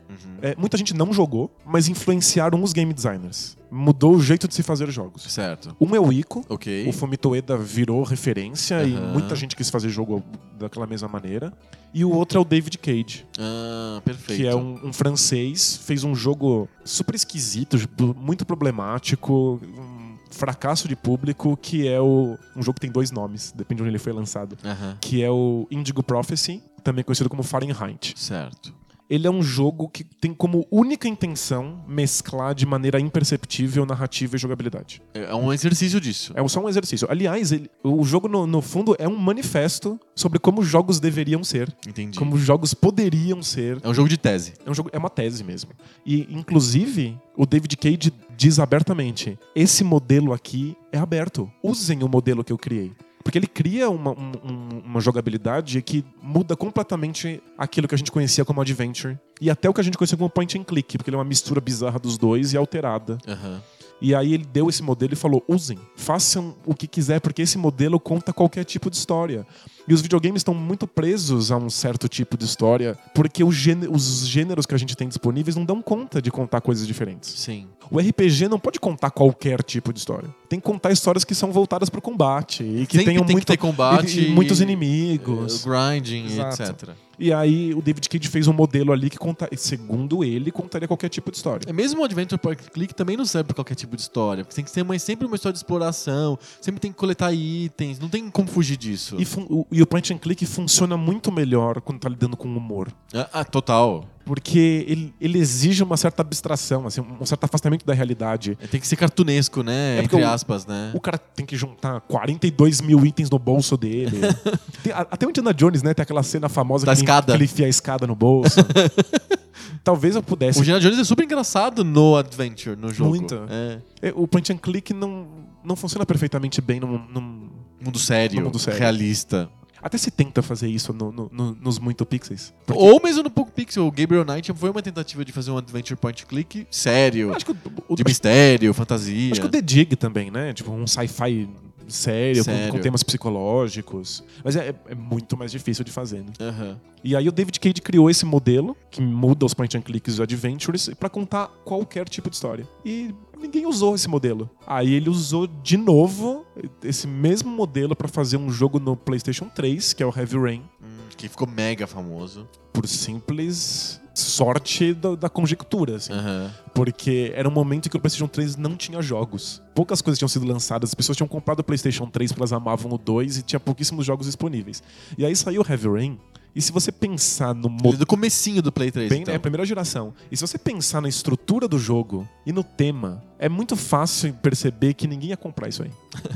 É, muita gente não jogou, mas influenciaram os game designers. Mudou o jeito de se fazer jogos. Certo. Um é o Ico. Ok. O Fumito Ueda virou referência e Aham. muita gente quis fazer jogo daquela mesma maneira. E o outro é o David Cage, Ah, perfeito. que é um, um francês, fez um jogo super esquisito, muito problemático, um fracasso de público, que é o um jogo que tem dois nomes, depende de onde ele foi lançado, Aham. que é o Indigo Prophecy, também conhecido como Fahrenheit. Certo. Ele é um jogo que tem como única intenção mesclar de maneira imperceptível narrativa e jogabilidade. É um exercício disso. É só um exercício. Aliás, ele- o jogo, no, no fundo, é um manifesto sobre como jogos deveriam ser, Entendi. como jogos poderiam ser. É um jogo de tese. É, um jogo, é uma tese mesmo. E, inclusive, o David Cage diz abertamente: esse modelo aqui é aberto. Usem o modelo que eu criei. Porque ele cria uma, um- um- uma jogabilidade que muda completamente aquilo que a gente conhecia como adventure. E até o que a gente conhecia como point and click, porque ele é uma mistura bizarra dos dois e alterada. Aham. E aí ele deu esse modelo e falou: usem, façam o que quiser, porque esse modelo conta qualquer tipo de história. E os videogames estão muito presos a um certo tipo de história, porque os gêneros que a gente tem disponíveis não dão conta de contar coisas diferentes. Sim. O RPG não pode contar qualquer tipo de história. Tem que contar histórias que são voltadas para o combate e que Sempre tenham tem muito, que ter combate. e- e muitos inimigos. grinding, Exato. etc. E aí o David Cage fez um modelo ali que conta, segundo ele, contaria qualquer tipo de história. É mesmo o Adventure Point and Click também não serve pra qualquer tipo de história. Porque tem que ser uma, sempre uma história de exploração, sempre tem que coletar itens, não tem como fugir disso. E, o, e o point and click funciona muito melhor quando tá lidando com humor. Ah, ah, total. Porque ele, ele exige uma certa abstração, assim, um certo afastamento da realidade. É, Tem que ser cartunesco, né? É Entre o- aspas, né? O cara tem que juntar 42 mil itens no bolso dele. Tem- até o Indiana Jones, né? Tem aquela cena famosa Da que, ele- escada. que ele enfia a escada no bolso. Talvez eu pudesse. O Indiana Jones é super engraçado no Adventure, no jogo. Muito. É. É, O point and click não, não funciona perfeitamente bem num, num- Mundo sério, No mundo sério. realista. Até se tenta fazer isso no- no- no- nos muito pixels. Porque- Ou mesmo no Poco Pixel. O Gabriel Knight foi uma tentativa de fazer um Adventure Point Click sério, Acho que o, o- de mistério, fantasia. Acho que o The Dig também, né? Tipo, um sci-fi sério, com- Sério. Com, temas psicológicos. Mas é, é muito mais difícil de fazer, né? Aham. E aí o David Cage criou esse modelo, que muda os point and clicks e adventures, pra contar qualquer tipo de história. E ninguém usou esse modelo. Aí ele usou de novo esse mesmo modelo pra fazer um jogo no PlayStation 3, que é o Heavy Rain, Hum, que ficou mega famoso. por simples sorte da, da conjectura, assim. Aham. Porque era um momento em que o PlayStation 3 não tinha jogos. Poucas coisas tinham sido lançadas, as pessoas tinham comprado o PlayStation 3 porque elas amavam o 2 e tinha pouquíssimos jogos disponíveis. E aí saiu o Heavy Rain, e se você pensar no modelo. do comecinho do Play 3, Bem, então. É a primeira geração. E se você pensar na estrutura do jogo e no tema, é muito fácil perceber que ninguém ia comprar isso aí.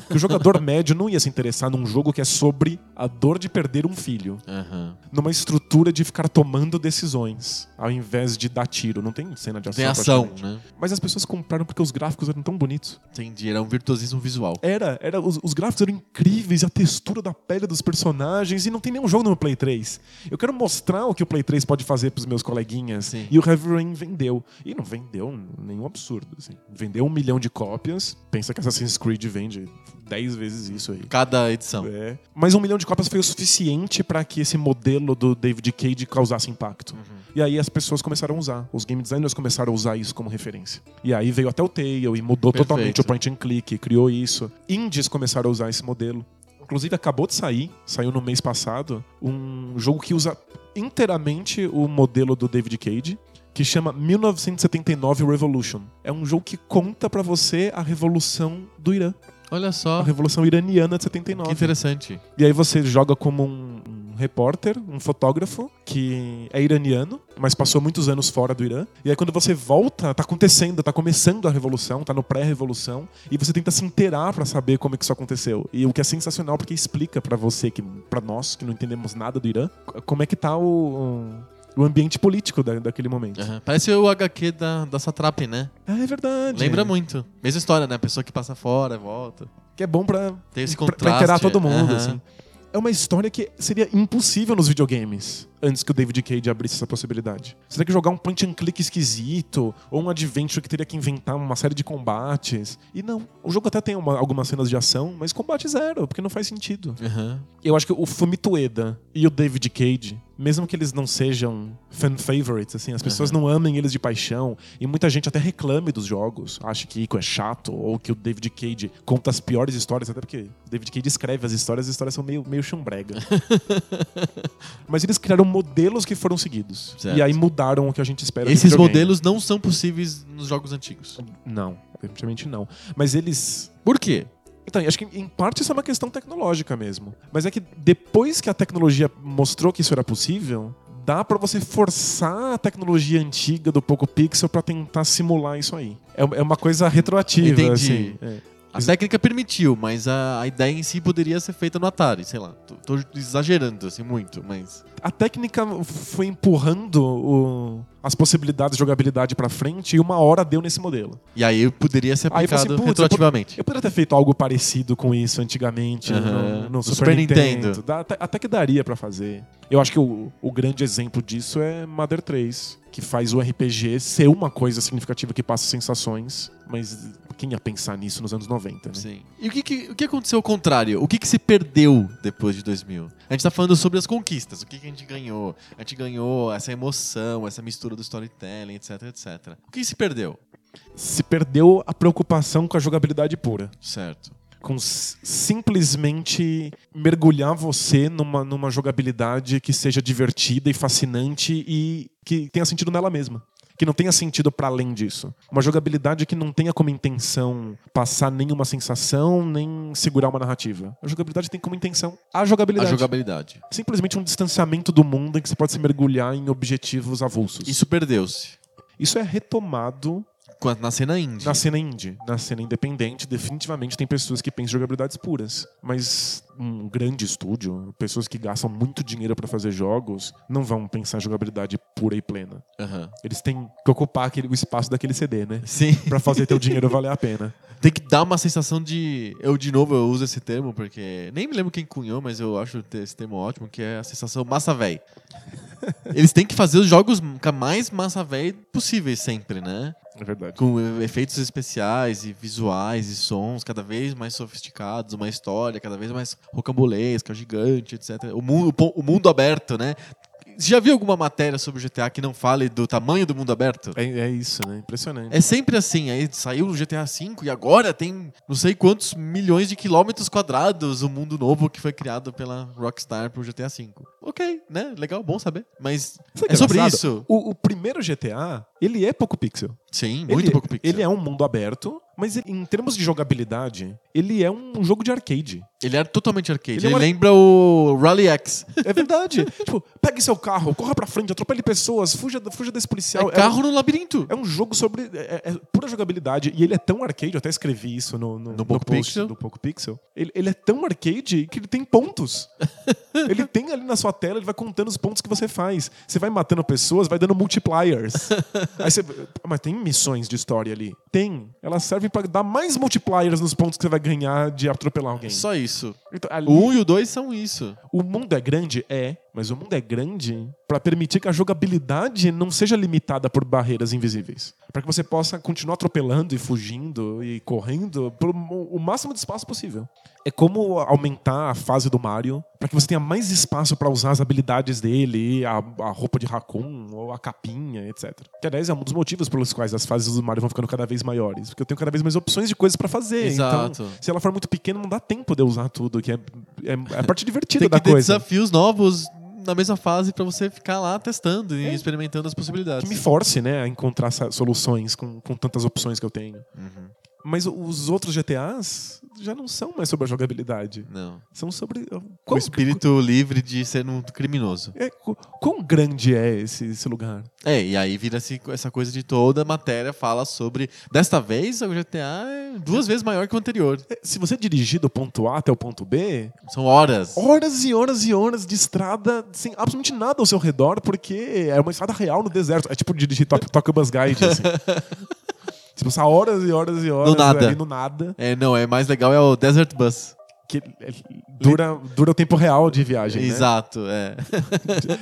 Que o jogador médio não ia se interessar num jogo que é sobre a dor de perder um filho. Aham. Numa estrutura de ficar tomando decisões, ao invés de dar tiro. Não tem cena de ação. Tem ação, né? Mas as pessoas compraram porque os gráficos eram tão bonitos. Entendi. Era um virtuosismo visual. Era, era os, os gráficos eram incríveis, a textura da pele dos personagens, e não tem nenhum jogo no meu Play 3. Eu quero mostrar o que o Play 3 pode fazer pros meus coleguinhas. Sim. E o Heavy Rain vendeu. E não vendeu nenhum absurdo. assim. Vendeu um milhão de cópias. Pensa que Assassin's Creed vende 10 vezes isso aí. Cada edição. É. Mas um milhão de cópias foi o suficiente para que esse modelo do David Cage causasse impacto. E aí as pessoas começaram a usar. Os game designers começaram a usar isso como referência. E aí veio até o Tale e mudou Perfeito. totalmente o point and click, criou isso. Indies começaram a usar esse modelo. Inclusive acabou de sair, saiu no mês passado, um jogo que usa inteiramente o modelo do David Cage. Que chama 1979 Revolution. É um jogo que conta pra você a revolução do Irã. Olha A só. revolução iraniana de 79. Que interessante. E aí você joga como um, um repórter, um fotógrafo, que é iraniano, mas passou muitos anos fora do Irã. E aí quando você volta, tá acontecendo, tá começando a revolução, tá no pré-revolução, e você tenta se inteirar pra saber como é que isso aconteceu. E o que é sensacional porque explica pra você que para nós que não entendemos nada do Irã, como é que tá o, o ambiente político da, daquele momento. Aham. Parece o HQ da, da Satrap, né? Ah, é verdade. Lembra muito. Mesma história, né? Pessoa que passa fora, volta. Que é bom pra Tem esse pra, pra inteirar todo mundo, Aham. assim. É uma história que seria impossível nos videogames antes que o David Cage abrisse essa possibilidade. Você tem que jogar um point and click esquisito, ou um adventure que teria que inventar uma série de combates. E não, o jogo até tem uma- algumas cenas de ação, mas combate zero, porque não faz sentido. Aham. Eu acho que o Fumito Ueda e o David Cage, mesmo que eles não sejam fan favorites, assim, as pessoas não amem eles de paixão, e muita gente até reclame dos jogos, acha que Ico é chato, ou que o David Cage conta as piores histórias, até porque o David Cage escreve as histórias, as histórias são meio, meio chumbrega. Mas eles criaram modelos que foram seguidos. Certo. E aí mudaram o que a gente espera Esses modelos não são possíveis nos jogos antigos. Não, definitivamente não. Mas eles Por quê? Então, acho que em parte isso é uma questão tecnológica mesmo. Mas é que depois que a tecnologia mostrou que isso era possível, dá pra você forçar a tecnologia antiga do Poco Pixel pra tentar simular isso aí. É é uma coisa retroativa, Entendi. assim. É. A técnica permitiu, mas a, a ideia em si poderia ser feita no Atari, sei lá. Tô, tô exagerando, assim, muito, mas. A técnica foi empurrando o- as possibilidades de jogabilidade pra frente e uma hora deu nesse modelo. E aí poderia ser eu aplicado assim, "Putz, retroativamente. Eu poderia ter feito algo parecido com isso antigamente Aham. no, no No Super, Super Nintendo. Nintendo. Dá- até, até que daria pra fazer. Eu acho que o, o grande exemplo disso é Mother 3, que faz o RPG ser uma coisa significativa que passa sensações, mas quem ia pensar nisso nos anos 90, né? Sim. E o que, que- o que aconteceu ao contrário? O que, que se perdeu depois de 2000? A gente tá falando sobre as conquistas. O que, que a gente ganhou? A gente ganhou essa emoção, essa mistura do storytelling, etc, etc. O que se perdeu? Se perdeu a preocupação com a jogabilidade pura. Certo. Com simplesmente mergulhar você numa, numa jogabilidade que seja divertida e fascinante e que tenha sentido nela mesma. Que não tenha sentido para além disso. Uma jogabilidade que não tenha como intenção passar nenhuma sensação, nem segurar uma narrativa. A jogabilidade tem como intenção a A jogabilidade. jogabilidade. Simplesmente um distanciamento do mundo em que você pode se mergulhar em objetivos avulsos. Isso perdeu-se. Isso é retomado Na cena indie. na cena indie, na cena independente, definitivamente tem pessoas que pensam em jogabilidades puras. Mas um grande estúdio, pessoas que gastam muito dinheiro pra fazer jogos, não vão pensar em jogabilidade pura e plena. Aham. Eles têm que ocupar aquele, o espaço daquele CD, né? Sim. Pra fazer teu dinheiro valer a pena. Tem que dar uma sensação de. Eu, de novo, eu uso esse termo porque. Nem me lembro quem cunhou, mas eu acho esse termo ótimo, que é a sensação massa véi. Eles têm que fazer os jogos mais massa véi possíveis sempre, né? É verdade. Com eh, efeitos especiais e visuais e sons cada vez mais sofisticados, uma história cada vez mais rocambolesca, gigante, etc. O mundo, o mundo aberto, né? Você já viu alguma matéria sobre o GTA que não fale do tamanho do mundo aberto? É, é isso, né? Impressionante. É sempre assim, aí saiu o GTA V e agora tem não sei quantos milhões de quilômetros quadrados o mundo novo que foi criado pela Rockstar pro GTA V. ok, né? Legal, bom saber. Mas Sabe que é sobre isso. O, o primeiro GTA, ele é pouco pixel. Sim, muito ele, pouco pixel. Ele é um mundo aberto, mas ele- em termos de jogabilidade, ele é um jogo de arcade. Ele é totalmente arcade. Ele Ele, é uma- lembra o Rally X. É verdade. tipo, pegue seu carro, corra pra frente, atropele pessoas, fuja, fuja desse policial. É carro no labirinto. É um jogo sobre. É, é pura jogabilidade. E ele é tão arcade, eu até escrevi isso no, no, No Poco post Pixel? do Poco Pixel. Ele, ele é tão arcade que ele tem pontos. ele tem ali na sua tela, ele vai contando os pontos que você faz. Você vai matando pessoas, vai dando multipliers. Aí você, mas tem missões de história ali? Tem. Elas servem pra dar mais multipliers nos pontos que você vai ganhar de atropelar alguém. Só isso. Então, ali- O 1 e o 2 são isso. o mundo é grande? É, mas o mundo é grande para permitir que a jogabilidade não seja limitada por barreiras invisíveis. Para que você possa continuar atropelando e fugindo e correndo por o máximo de espaço possível. É como aumentar a fase do Mario para que você tenha mais espaço para usar as habilidades dele, a, a roupa de raccoon ou a capinha, etc. Que, aliás, é um dos motivos pelos quais as fases do Mario vão ficando cada vez maiores. Porque eu tenho cada vez mais opções de coisas para fazer. Exato. Então, se ela for muito pequena, não dá tempo de eu usar tudo, que é, é, é a parte divertida Tem da que ter coisa. desafios novos na mesma fase pra você ficar lá testando e experimentando as possibilidades. que me force, né, a encontrar soluções com, com tantas opções que eu tenho. Uhum. Mas os outros GTAs já não são mais sobre a jogabilidade. Não. São sobre. uh, O Quão, espírito livre de ser um criminoso. é, qu- quão grande é esse, esse lugar? É, e aí vira -se essa coisa de toda a matéria fala sobre. Desta vez, o GTA é duas vezes maior que o anterior. É, Se você dirigir do ponto A até o ponto B, São horas. horas e horas e horas de estrada sem absolutamente nada ao seu redor, porque é uma estrada real no deserto. É tipo dirigir Bus Guide, assim. Você passar horas e horas e horas No nada. ali no nada, É, não, é mais legal é o Desert Bus. que é- dura, dura o tempo real de viagem. né? Exato, é.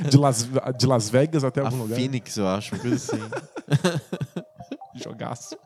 de Las, de Las Vegas até A algum lugar. Phoenix, eu acho, uma coisa assim. Jogaço.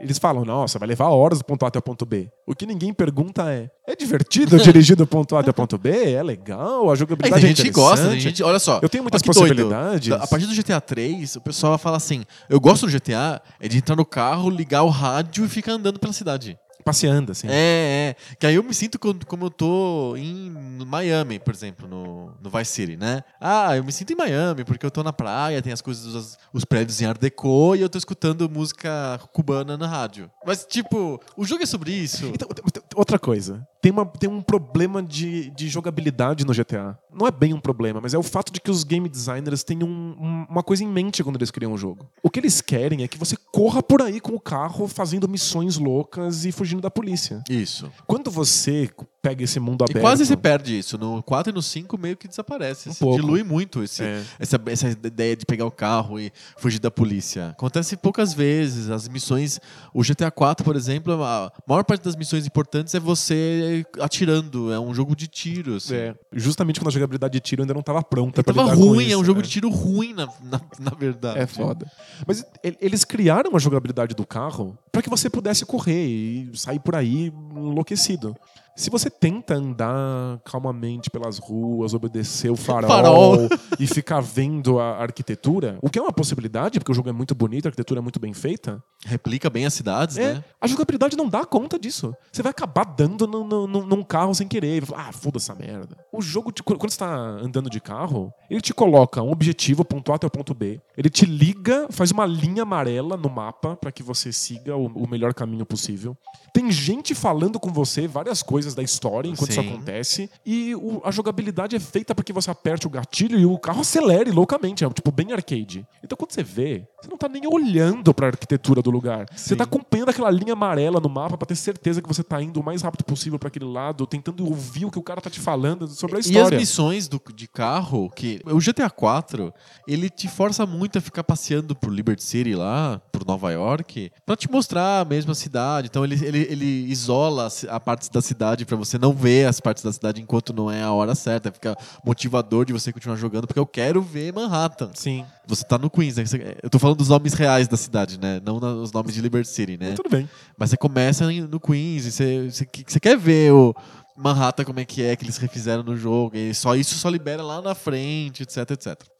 Eles falam, nossa, vai levar horas do ponto A até o ponto B. O que ninguém pergunta é: é divertido dirigir do ponto A até o ponto B? É legal? A É, jogabilidade tem é gente que gosta, tem interessante?" gente. Olha só. Eu tenho muitas que doido. possibilidades. A partir do GTA 3, o pessoal fala assim: eu gosto do GTA é de entrar no carro, ligar o rádio e ficar andando pela cidade. Passeando, assim. É, é. Que aí eu me sinto co- como eu tô em Miami, por exemplo, no, no Vice City, né? Ah, eu me sinto em Miami porque eu tô na praia, tem as coisas, os, os prédios em Art Deco e eu tô escutando música cubana na rádio. Mas, tipo, o jogo é sobre isso. Então, outra coisa. Tem, uma, tem um problema de, de jogabilidade no GTA. Não é bem um problema, mas é o fato de que os game designers têm um- um- uma coisa em mente quando eles criam um jogo. O que eles querem é que você corra por aí com o carro fazendo missões loucas e fugindo da polícia. Isso. Quando você pega esse mundo E aberto. quase se perde isso. No 4 e no 5 meio que desaparece. Um se pouco. dilui muito esse, É. essa, essa ideia de pegar o carro e fugir da polícia. Acontece poucas vezes. As missões. O GTA 4, por exemplo, a maior parte das missões importantes é você atirando. É um jogo de tiro. Assim. É, justamente quando a jogabilidade de tiro ainda não estava pronta Tava lidar ruim, isso, é um jogo é. de tiro ruim, na, na, na verdade. É foda. Mas e- eles criaram a jogabilidade do carro para que você pudesse correr e sair por aí enlouquecido. Se você tenta andar calmamente pelas ruas, obedecer o farol, Farol. e ficar vendo a arquitetura, o que é uma possibilidade, porque o jogo é muito bonito, a arquitetura é muito bem feita, Replica bem as cidades, é, né? a jogabilidade não dá conta disso. Você vai acabar dando no- no- no- num carro sem querer. Ah, foda essa merda. O jogo, te- quando você tá andando de carro, ele te coloca um objetivo, ponto A até o ponto B. Ele te liga, faz uma linha amarela no mapa para que você siga o, o melhor caminho possível. Tem gente falando com você várias coisas da história enquanto isso Sim. acontece. E o- a jogabilidade é feita para que você aperte o gatilho e o carro acelere loucamente. É tipo bem arcade. Então quando você vê, você não tá nem olhando para a arquitetura do lugar. Você Sim. tá acompanhando aquela linha amarela no mapa para ter certeza que você tá indo o mais rápido possível para aquele lado, tentando ouvir o que o cara tá te falando sobre a E as história. missões do, de carro, que o GTA 4, ele te força muito a ficar passeando por Liberty City lá, por Nova York, pra te mostrar mesmo a cidade. Então ele, ele, ele isola a partes da cidade pra você não ver as partes da cidade enquanto não é a hora certa. Fica motivador de você continuar jogando, porque eu quero ver Manhattan. Sim. Você tá no Queens, né? Eu tô falando dos nomes reais da cidade, né? Não os nomes de Liberty City, né? Tudo bem. Mas você começa no Queens você, você, você quer ver o Manhattan como é que é, que eles refizeram no jogo. E só isso só libera lá na frente, etc, etc.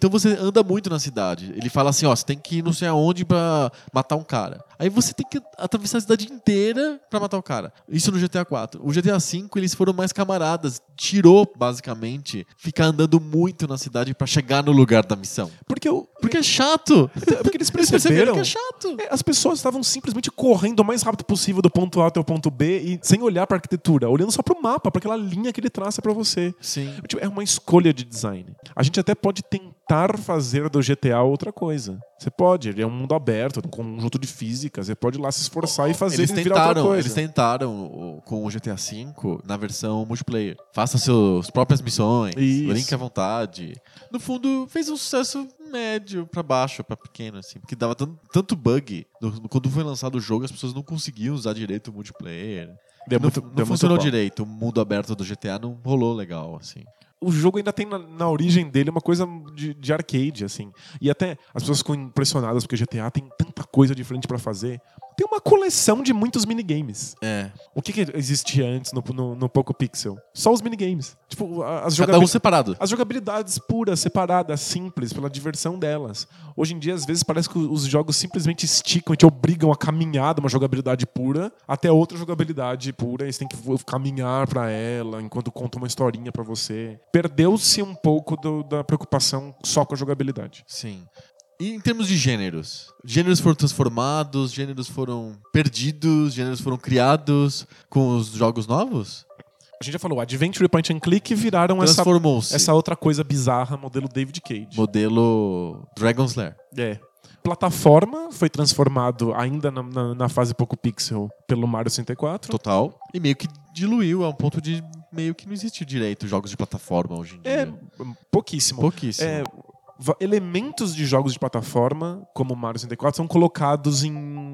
Então você anda muito na cidade. Ele fala assim, ó, você tem que ir não sei aonde pra matar um cara. Aí você tem que atravessar a cidade inteira pra matar o cara. Isso no GTA 4. O GTA 5, eles foram mais camaradas. Tirou, basicamente, ficar andando muito na cidade pra chegar no lugar da missão. Porque, eu, Porque é chato. porque eles perceberam que é chato. É, As pessoas estavam simplesmente correndo o mais rápido possível do ponto A até o ponto B e sem olhar pra arquitetura, olhando só pro mapa, pra aquela linha que ele traça pra você. Sim. Tipo, É uma escolha de design. A gente até pode tentar fazer do GTA outra coisa. Você pode, ele é um mundo aberto, um conjunto de física, você pode ir lá se esforçar e fazer Eles ele virar outra tentaram, coisa. eles tentaram com o GTA V na versão multiplayer. Faça suas próprias missões, Isso. brinque à vontade. No fundo, fez um sucesso médio pra baixo, pra pequeno, assim, porque dava tan- tanto bug. Quando foi lançado o jogo, as pessoas não conseguiam usar direito o multiplayer. Deu não muito- não funcionou direito. O mundo aberto do GTA não rolou legal, assim. O jogo ainda tem na, na origem dele uma coisa de, de arcade, assim. E até as pessoas ficam impressionadas porque GTA tem tanta coisa diferente pra fazer. Tem uma coleção de muitos minigames. É. O que, que existia antes no, no, no Poco Pixel? Só os minigames. Tipo, as, Cada um separado. as jogabilidades puras, separadas, simples, pela diversão delas. Hoje em dia, às vezes, parece que os jogos simplesmente esticam e te obrigam a caminhar de uma jogabilidade pura até outra jogabilidade pura. E você tem que caminhar pra ela enquanto conta uma historinha pra você. Perdeu-se um pouco do- da preocupação só com a jogabilidade. Sim. E em termos de gêneros? Gêneros foram transformados, gêneros foram perdidos, gêneros foram criados com os jogos novos? A gente já falou, Adventure Point and Click viraram essa, essa outra coisa bizarra, modelo David Cage. Modelo Dragon's Lair. É. Plataforma foi transformado ainda na, na- na fase pouco pixel pelo Mario 64. Total. E meio que diluiu a um ponto de meio que não existe direito jogos de plataforma hoje em dia. É pouquíssimo. pouquíssimo. É, elementos de jogos de plataforma, como Mario 64, são colocados em,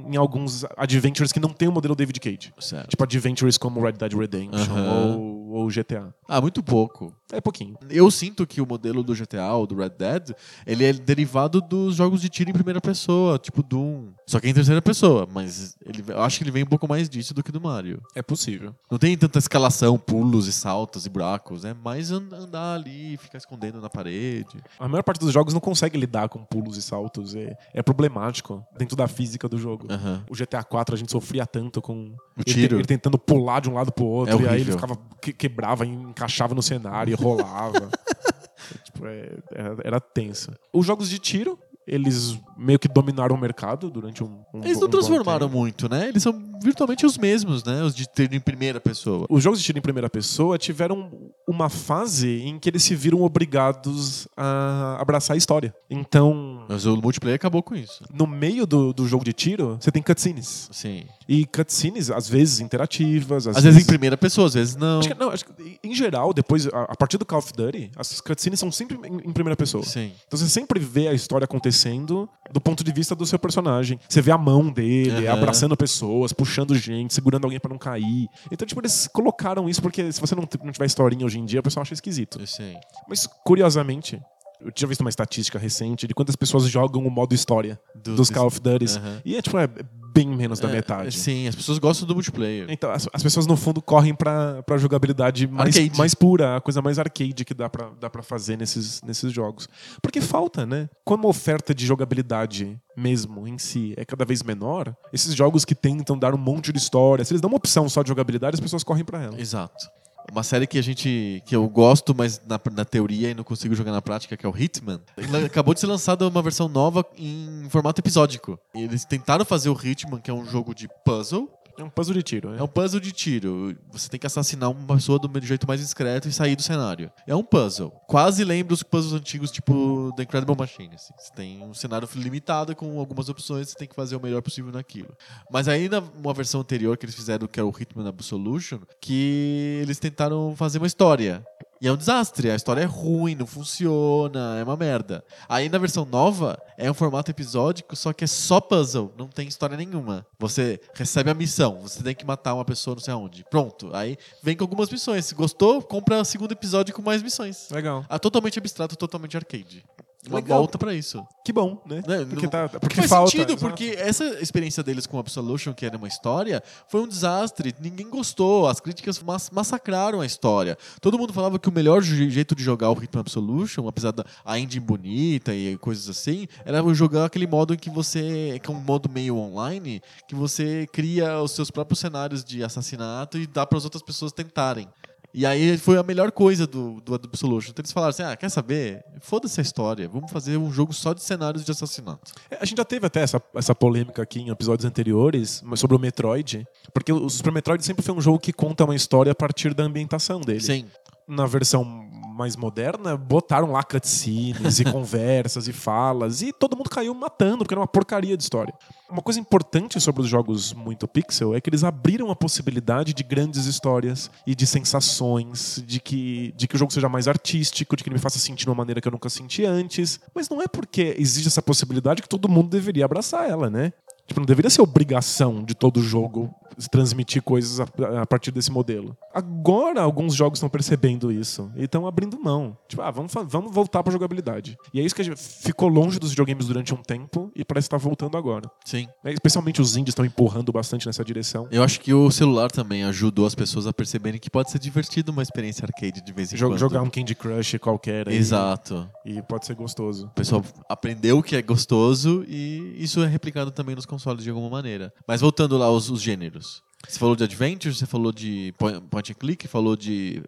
em alguns adventures que não tem o modelo David Cage. Certo. Tipo adventures como Red Dead Redemption Aham. ou, ou GTA. Ah, muito pouco. É pouquinho. Eu sinto que o modelo do GTA ou do Red Dead, ele é derivado dos jogos de tiro em primeira pessoa, tipo Doom. Só que é em terceira pessoa, mas ele, eu acho que ele vem um pouco mais disso do que do Mario. É possível. Não tem tanta escalação, pulos e saltos e buracos. É mais an- andar ali, ficar escondendo na parede. A maior parte dos jogos não consegue lidar com pulos e saltos. É, é problemático dentro da física do jogo. Aham. O GTA 4 a gente sofria tanto com O ele, tiro. ele tentando pular de um lado pro outro, É e aí ele ficava que- quebrava, e encaixava no cenário e rolava. tipo, é- era, era tenso. Os jogos de tiro, eles meio que dominaram o mercado durante um, um Eles não um transformaram muito, né? Eles são virtualmente os mesmos, né? Os de tiro em primeira pessoa. Os jogos de tiro em primeira pessoa tiveram uma fase em que eles se viram obrigados a abraçar a história. Então, Mas o multiplayer acabou com isso. no meio do, do jogo de tiro, você tem cutscenes. Sim. E cutscenes, às vezes, interativas. Às, Às vezes em primeira pessoa, às vezes não. Acho que, não, acho que, em geral, depois, a, a partir do Call of Duty, as cutscenes são sempre em, em primeira pessoa. Sim. Então você sempre vê a história acontecendo do ponto de vista do seu personagem. Você vê a mão dele, Aham. abraçando pessoas, puxando gente, segurando alguém pra não cair. Então, tipo, eles colocaram isso porque se você não, não tiver historinha hoje em dia, o pessoal acha esquisito. Sim. Mas, curiosamente, eu tinha visto uma estatística recente de quantas pessoas jogam o modo história Do- dos Call of Duty. Aham. E é, tipo, é bem menos da É, metade. Sim, as pessoas gostam do multiplayer. Então, as, as pessoas, no fundo, correm pra, pra jogabilidade mais, Arcade. mais pura, a coisa mais arcade que dá pra, dá pra fazer nesses, nesses jogos. Porque falta, né? Como a oferta de jogabilidade mesmo em si é cada vez menor, esses jogos que tentam dar um monte de história, se eles dão uma opção só de jogabilidade, as pessoas correm pra ela. Exato. Uma série que a gente. que eu gosto, mas na, na teoria e não consigo jogar na prática, que é o Hitman. Ele Acabou de ser lançada uma versão nova em formato episódico. Eles tentaram fazer o Hitman, que é um jogo de puzzle. É um puzzle de tiro, né? É um puzzle de tiro. Você tem que assassinar uma pessoa do jeito mais discreto e sair do cenário. É um puzzle. Quase lembra os puzzles antigos, tipo The Incredible Machine. assim. Você tem um cenário limitado com algumas opções, você tem que fazer o melhor possível naquilo. Mas aí, na uma versão anterior que eles fizeram, que era o Hitman Absolution, que eles tentaram fazer uma história. E é um desastre, a história é ruim, não funciona, é uma merda. Aí na versão nova, é um formato episódico, só que é só puzzle, não tem história nenhuma. Você recebe a missão, você tem que matar uma pessoa não sei aonde. Pronto, aí vem com algumas missões. Se gostou, compra o segundo episódio com mais missões. Legal. Ah, totalmente abstrato, totalmente arcade. Uma Legal. volta pra isso. Que bom, né? Né, Porque, tá, porque faz falta. sentido, porque essa experiência deles com Absolution, que era uma história, foi um desastre. Ninguém gostou. As críticas mas- massacraram a história. Todo mundo falava que o melhor je- jeito de jogar o Hitman Absolution, apesar da a engine bonita e coisas assim, era jogar aquele modo em que você. que é um modo meio online, que você cria os seus próprios cenários de assassinato e dá para as outras pessoas tentarem. E aí foi a melhor coisa do, do Absolution. Então eles falaram assim: ah, quer saber? Foda-se a história. Vamos fazer um jogo só de cenários de assassinato. É, A gente já teve até essa, essa polêmica aqui em episódios anteriores mas sobre o Metroid, porque o Super Metroid sempre foi um jogo que conta uma história a partir da ambientação dele. Sim. Na versão mais moderna, botaram lá cutscenes e conversas e falas, e todo mundo caiu matando, porque era uma porcaria de história. Uma coisa importante sobre os jogos muito pixel é que eles abriram a possibilidade de grandes histórias e de sensações, de que, de que o jogo seja mais artístico, de que ele me faça sentir de uma maneira que eu nunca senti antes. Mas não é porque existe essa possibilidade que todo mundo deveria abraçar ela, né? Tipo, não deveria ser obrigação de todo jogo transmitir coisas a, a partir desse modelo. Agora, alguns jogos estão percebendo isso e estão abrindo mão. Tipo, ah, vamos, vamos voltar pra jogabilidade. E é isso que a gente ficou longe dos videogames durante um tempo e parece estar voltando agora. Sim. Né? Especialmente os indies estão empurrando bastante nessa direção. Eu acho que o celular também ajudou as pessoas a perceberem que pode ser divertido uma experiência arcade de vez em Jo- quando. Jogar um Candy Crush qualquer aí, Exato. e pode ser gostoso. O pessoal aprendeu que é gostoso e isso é replicado também nos consoles de alguma maneira. Mas voltando lá aos, os gêneros. Você falou de adventure, você falou de point and click, falou de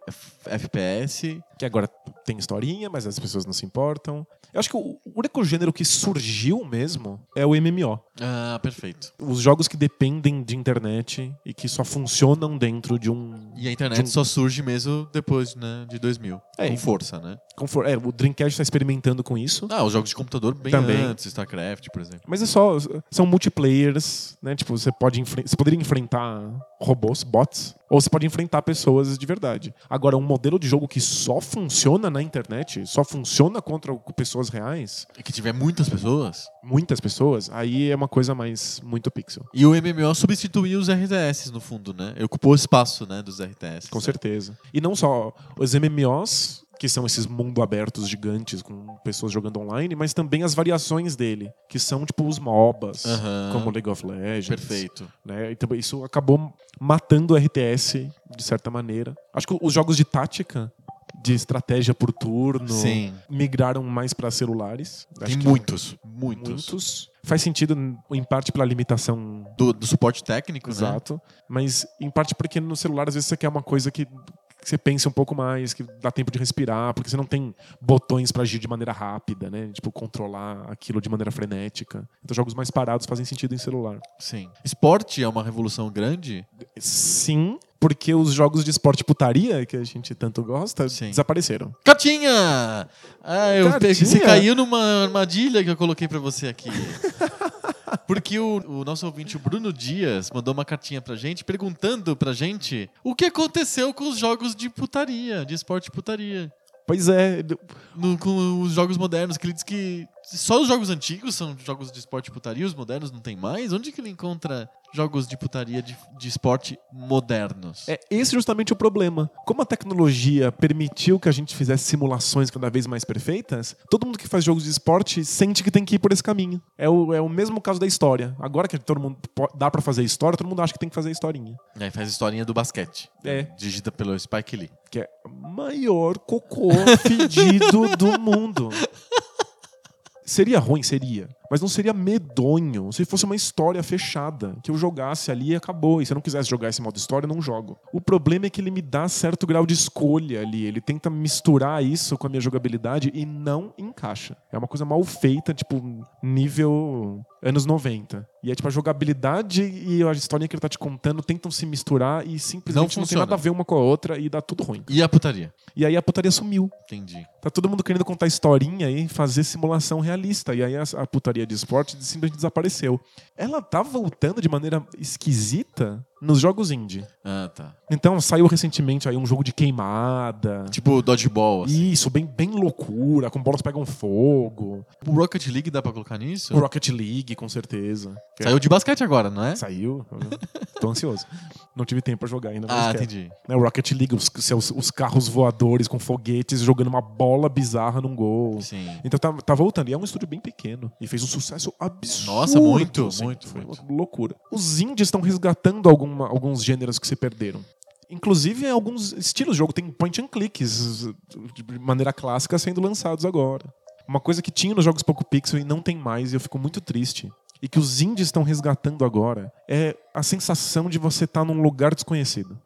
FPS. Que agora tem historinha, mas as pessoas não se importam. Eu acho que o único gênero que surgiu mesmo é o MMO. Ah, perfeito. Os jogos que dependem de internet e que só funcionam dentro de um. E a internet um- só surge mesmo depois né, de 2000. É, com força, né? confor- É, o Dreamcast está experimentando com isso. Ah, os jogos de computador bem Também. antes, StarCraft, por exemplo. Mas é só. São multiplayers, né? Tipo, você pode enfren- Você poderia enfrentar robôs, bots, ou você pode enfrentar pessoas de verdade. Agora, um modelo de jogo que só funciona na internet, só funciona contra pessoas reais, E que tiver muitas pessoas. muitas pessoas, aí é uma coisa mais muito pixel. E o MMO substituiu os RTS, no fundo, né? Ocupou o espaço né, dos RTS. Com certeza. E não só os MMOs, que são esses mundo abertos gigantes com pessoas jogando online, mas também as variações dele, que são tipo os MOBAs, Aham. como League of Legends. Perfeito. né? Então isso acabou matando o RTS de certa maneira. Acho que os jogos de tática, de estratégia por turno, Sim. migraram mais para celulares. Tem Acho que muitos, muitos. muitos. Faz sentido em parte pela limitação Do, do suporte técnico, né? Exato. Mas em parte porque no celular, às vezes, você quer uma coisa que, que você pense um pouco mais, que dá tempo de respirar, porque você não tem botões pra agir de maneira rápida, né? Tipo, controlar aquilo de maneira frenética. Então, jogos mais parados fazem sentido em celular. Sim. Esporte é uma revolução grande. Sim, porque os jogos de esporte putaria, que a gente tanto gosta, Sim. desapareceram. Cartinha! Ah, eu Cartinha? peguei- você caiu numa armadilha que eu coloquei pra você aqui. Porque o, o nosso ouvinte, o Bruno Dias, mandou uma cartinha pra gente perguntando pra gente o que aconteceu com os jogos de putaria, de esporte putaria. Pois é, No- com os jogos modernos, que ele diz que só os jogos antigos são jogos de esporte putaria, os modernos não tem mais. Onde que ele encontra jogos de putaria de, de esporte modernos? É esse justamente o problema. Como a tecnologia permitiu que a gente fizesse simulações cada vez mais perfeitas, todo mundo que faz jogos de esporte sente que tem que ir por esse caminho. É o, é o mesmo caso da história. Agora que todo mundo dá pra fazer história, todo mundo acha que tem que fazer historinha. Aí faz a historinha do basquete. É. Dirigida pelo Spike Lee. Que é o maior cocô fedido do mundo. Seria ruim, seria. Mas não seria medonho se fosse uma história fechada, que eu jogasse ali e acabou. E se eu não quisesse jogar esse modo história, eu não jogo. O problema é que ele me dá certo grau de escolha ali. Ele tenta misturar isso com a minha jogabilidade e não encaixa. É uma coisa mal feita, tipo, nível anos 90. E é tipo, a jogabilidade e a historinha que ele tá te contando tentam se misturar e simplesmente não, tem funciona. nada a ver uma com a outra e dá tudo ruim. E a putaria? E aí a putaria sumiu. Entendi. Tá todo mundo querendo contar historinha e fazer simulação realista. E aí a, a putaria de esporte simplesmente desapareceu. Ela tá voltando de maneira esquisita nos jogos indie. Ah, tá. Então saiu recentemente aí um jogo de queimada. Tipo Dodgeball, assim. Isso, bem, bem loucura, com bolas que pegam fogo. O Rocket League dá pra colocar nisso? O Rocket League, com certeza. Saiu de basquete agora, não é? Saiu. Tô ansioso. Não tive tempo pra jogar ainda. Ah, entendi. Né, O Rocket League, os, seus- os carros voadores com foguetes jogando uma bola bizarra num gol. Sim. Então tá, tá voltando. E é um estúdio bem pequeno. E fez um sucesso absurdo. Nossa, muito, assim. muito, Foi muito. loucura. Os indies estão resgatando alguma- alguns gêneros que se perderam. Inclusive, alguns estilos de jogo. Tem point and clicks de maneira clássica sendo lançados agora. Uma coisa que tinha nos jogos Poco Pixel e não tem mais, e eu fico muito triste. E que os indies estão resgatando agora é a sensação de você estar num lugar desconhecido.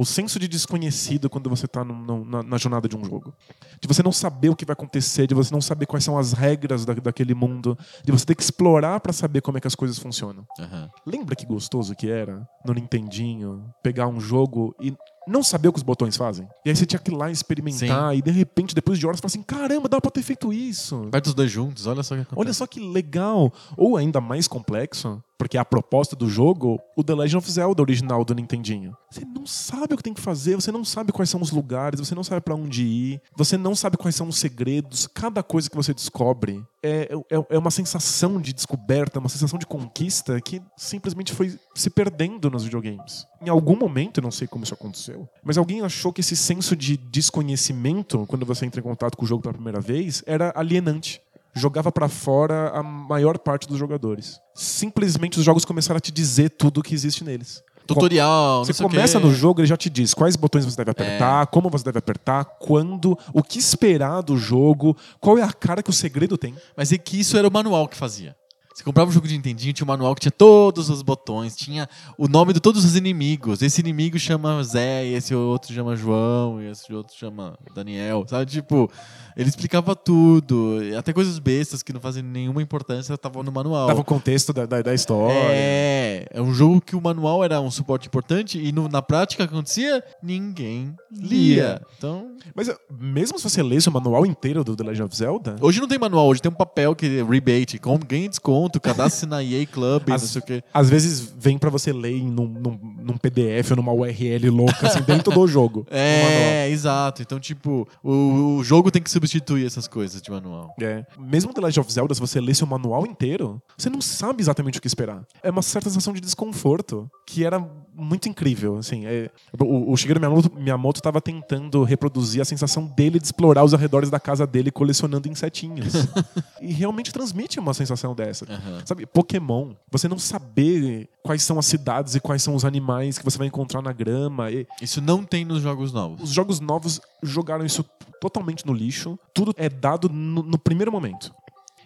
O senso de desconhecido quando você está na, na jornada de um jogo. De você não saber o que vai acontecer, de você não saber quais são as regras da- daquele mundo, de você ter que explorar para saber como é que as coisas funcionam. Aham. Lembra que gostoso que era no Nintendinho pegar um jogo e não saber o que os botões fazem? E aí você tinha que ir lá experimentar e de repente, depois de horas, você fala assim: caramba, dá pra ter feito isso. Perto os dois juntos, olha só que acontece. Olha só que legal. Ou ainda mais complexo, porque a proposta do jogo, o The Legend of Zelda original do Nintendinho. Você não sabe o que tem que fazer, você não sabe quais são os lugares, você não sabe pra onde ir, você não sabe quais são os segredos. Cada coisa que você descobre é, é, é uma sensação de descoberta, uma sensação de conquista que simplesmente foi se perdendo nos videogames. Em algum momento, não sei como isso aconteceu, mas alguém achou que esse senso de desconhecimento, quando você entra em contato com o jogo pela primeira vez, era alienante jogava pra fora a maior parte dos jogadores. Simplesmente os jogos começaram a te dizer tudo o que existe neles. Tutorial, Você não sei o começa no jogo, ele já te diz quais botões você deve É. apertar, como você deve apertar, quando, o que esperar do jogo, qual é a cara que o segredo tem. Mas é que isso era o manual que fazia. Você comprava um jogo de Nintendinho, tinha um manual que tinha todos os botões, tinha o nome de todos os inimigos. Esse inimigo chama Zé, e esse outro chama João, e esse outro chama Daniel, sabe? Tipo, ele explicava tudo, até coisas bestas que não fazem nenhuma importância estavam no manual. Dava o contexto da, da, da história. É, é um jogo que o manual era um suporte importante e no- na prática acontecia, ninguém lia. Lia. Então, Mas eh, mesmo se você lesse o manual inteiro do The Legend of Zelda, hoje não tem manual, hoje tem um papel que é rebate, com, ganha desconto, cadastre na EA Club, não As- sei o quê. às vezes vem pra você ler num, num, num PDF ou numa URL louca, assim, dentro do jogo. É, exato. Então, tipo, o, o jogo tem que substituir essas coisas de manual. É. Mesmo The Legend of Zelda, se você lesse o manual inteiro, você não sabe exatamente o que esperar. É uma certa sensação de desconforto que era muito incrível. Assim, é- o, o Shigeru Miyamoto, Miyamoto estava tentando reproduzir a sensação dele de explorar os arredores da casa dele colecionando insetinhos. e realmente transmite uma sensação dessa. Aham. Sabe, Pokémon, você não saber quais são as cidades e quais são os animais que você vai encontrar na grama. E Isso não tem nos jogos novos. os jogos novos jogaram isso totalmente no lixo. Tudo é dado no, no primeiro momento.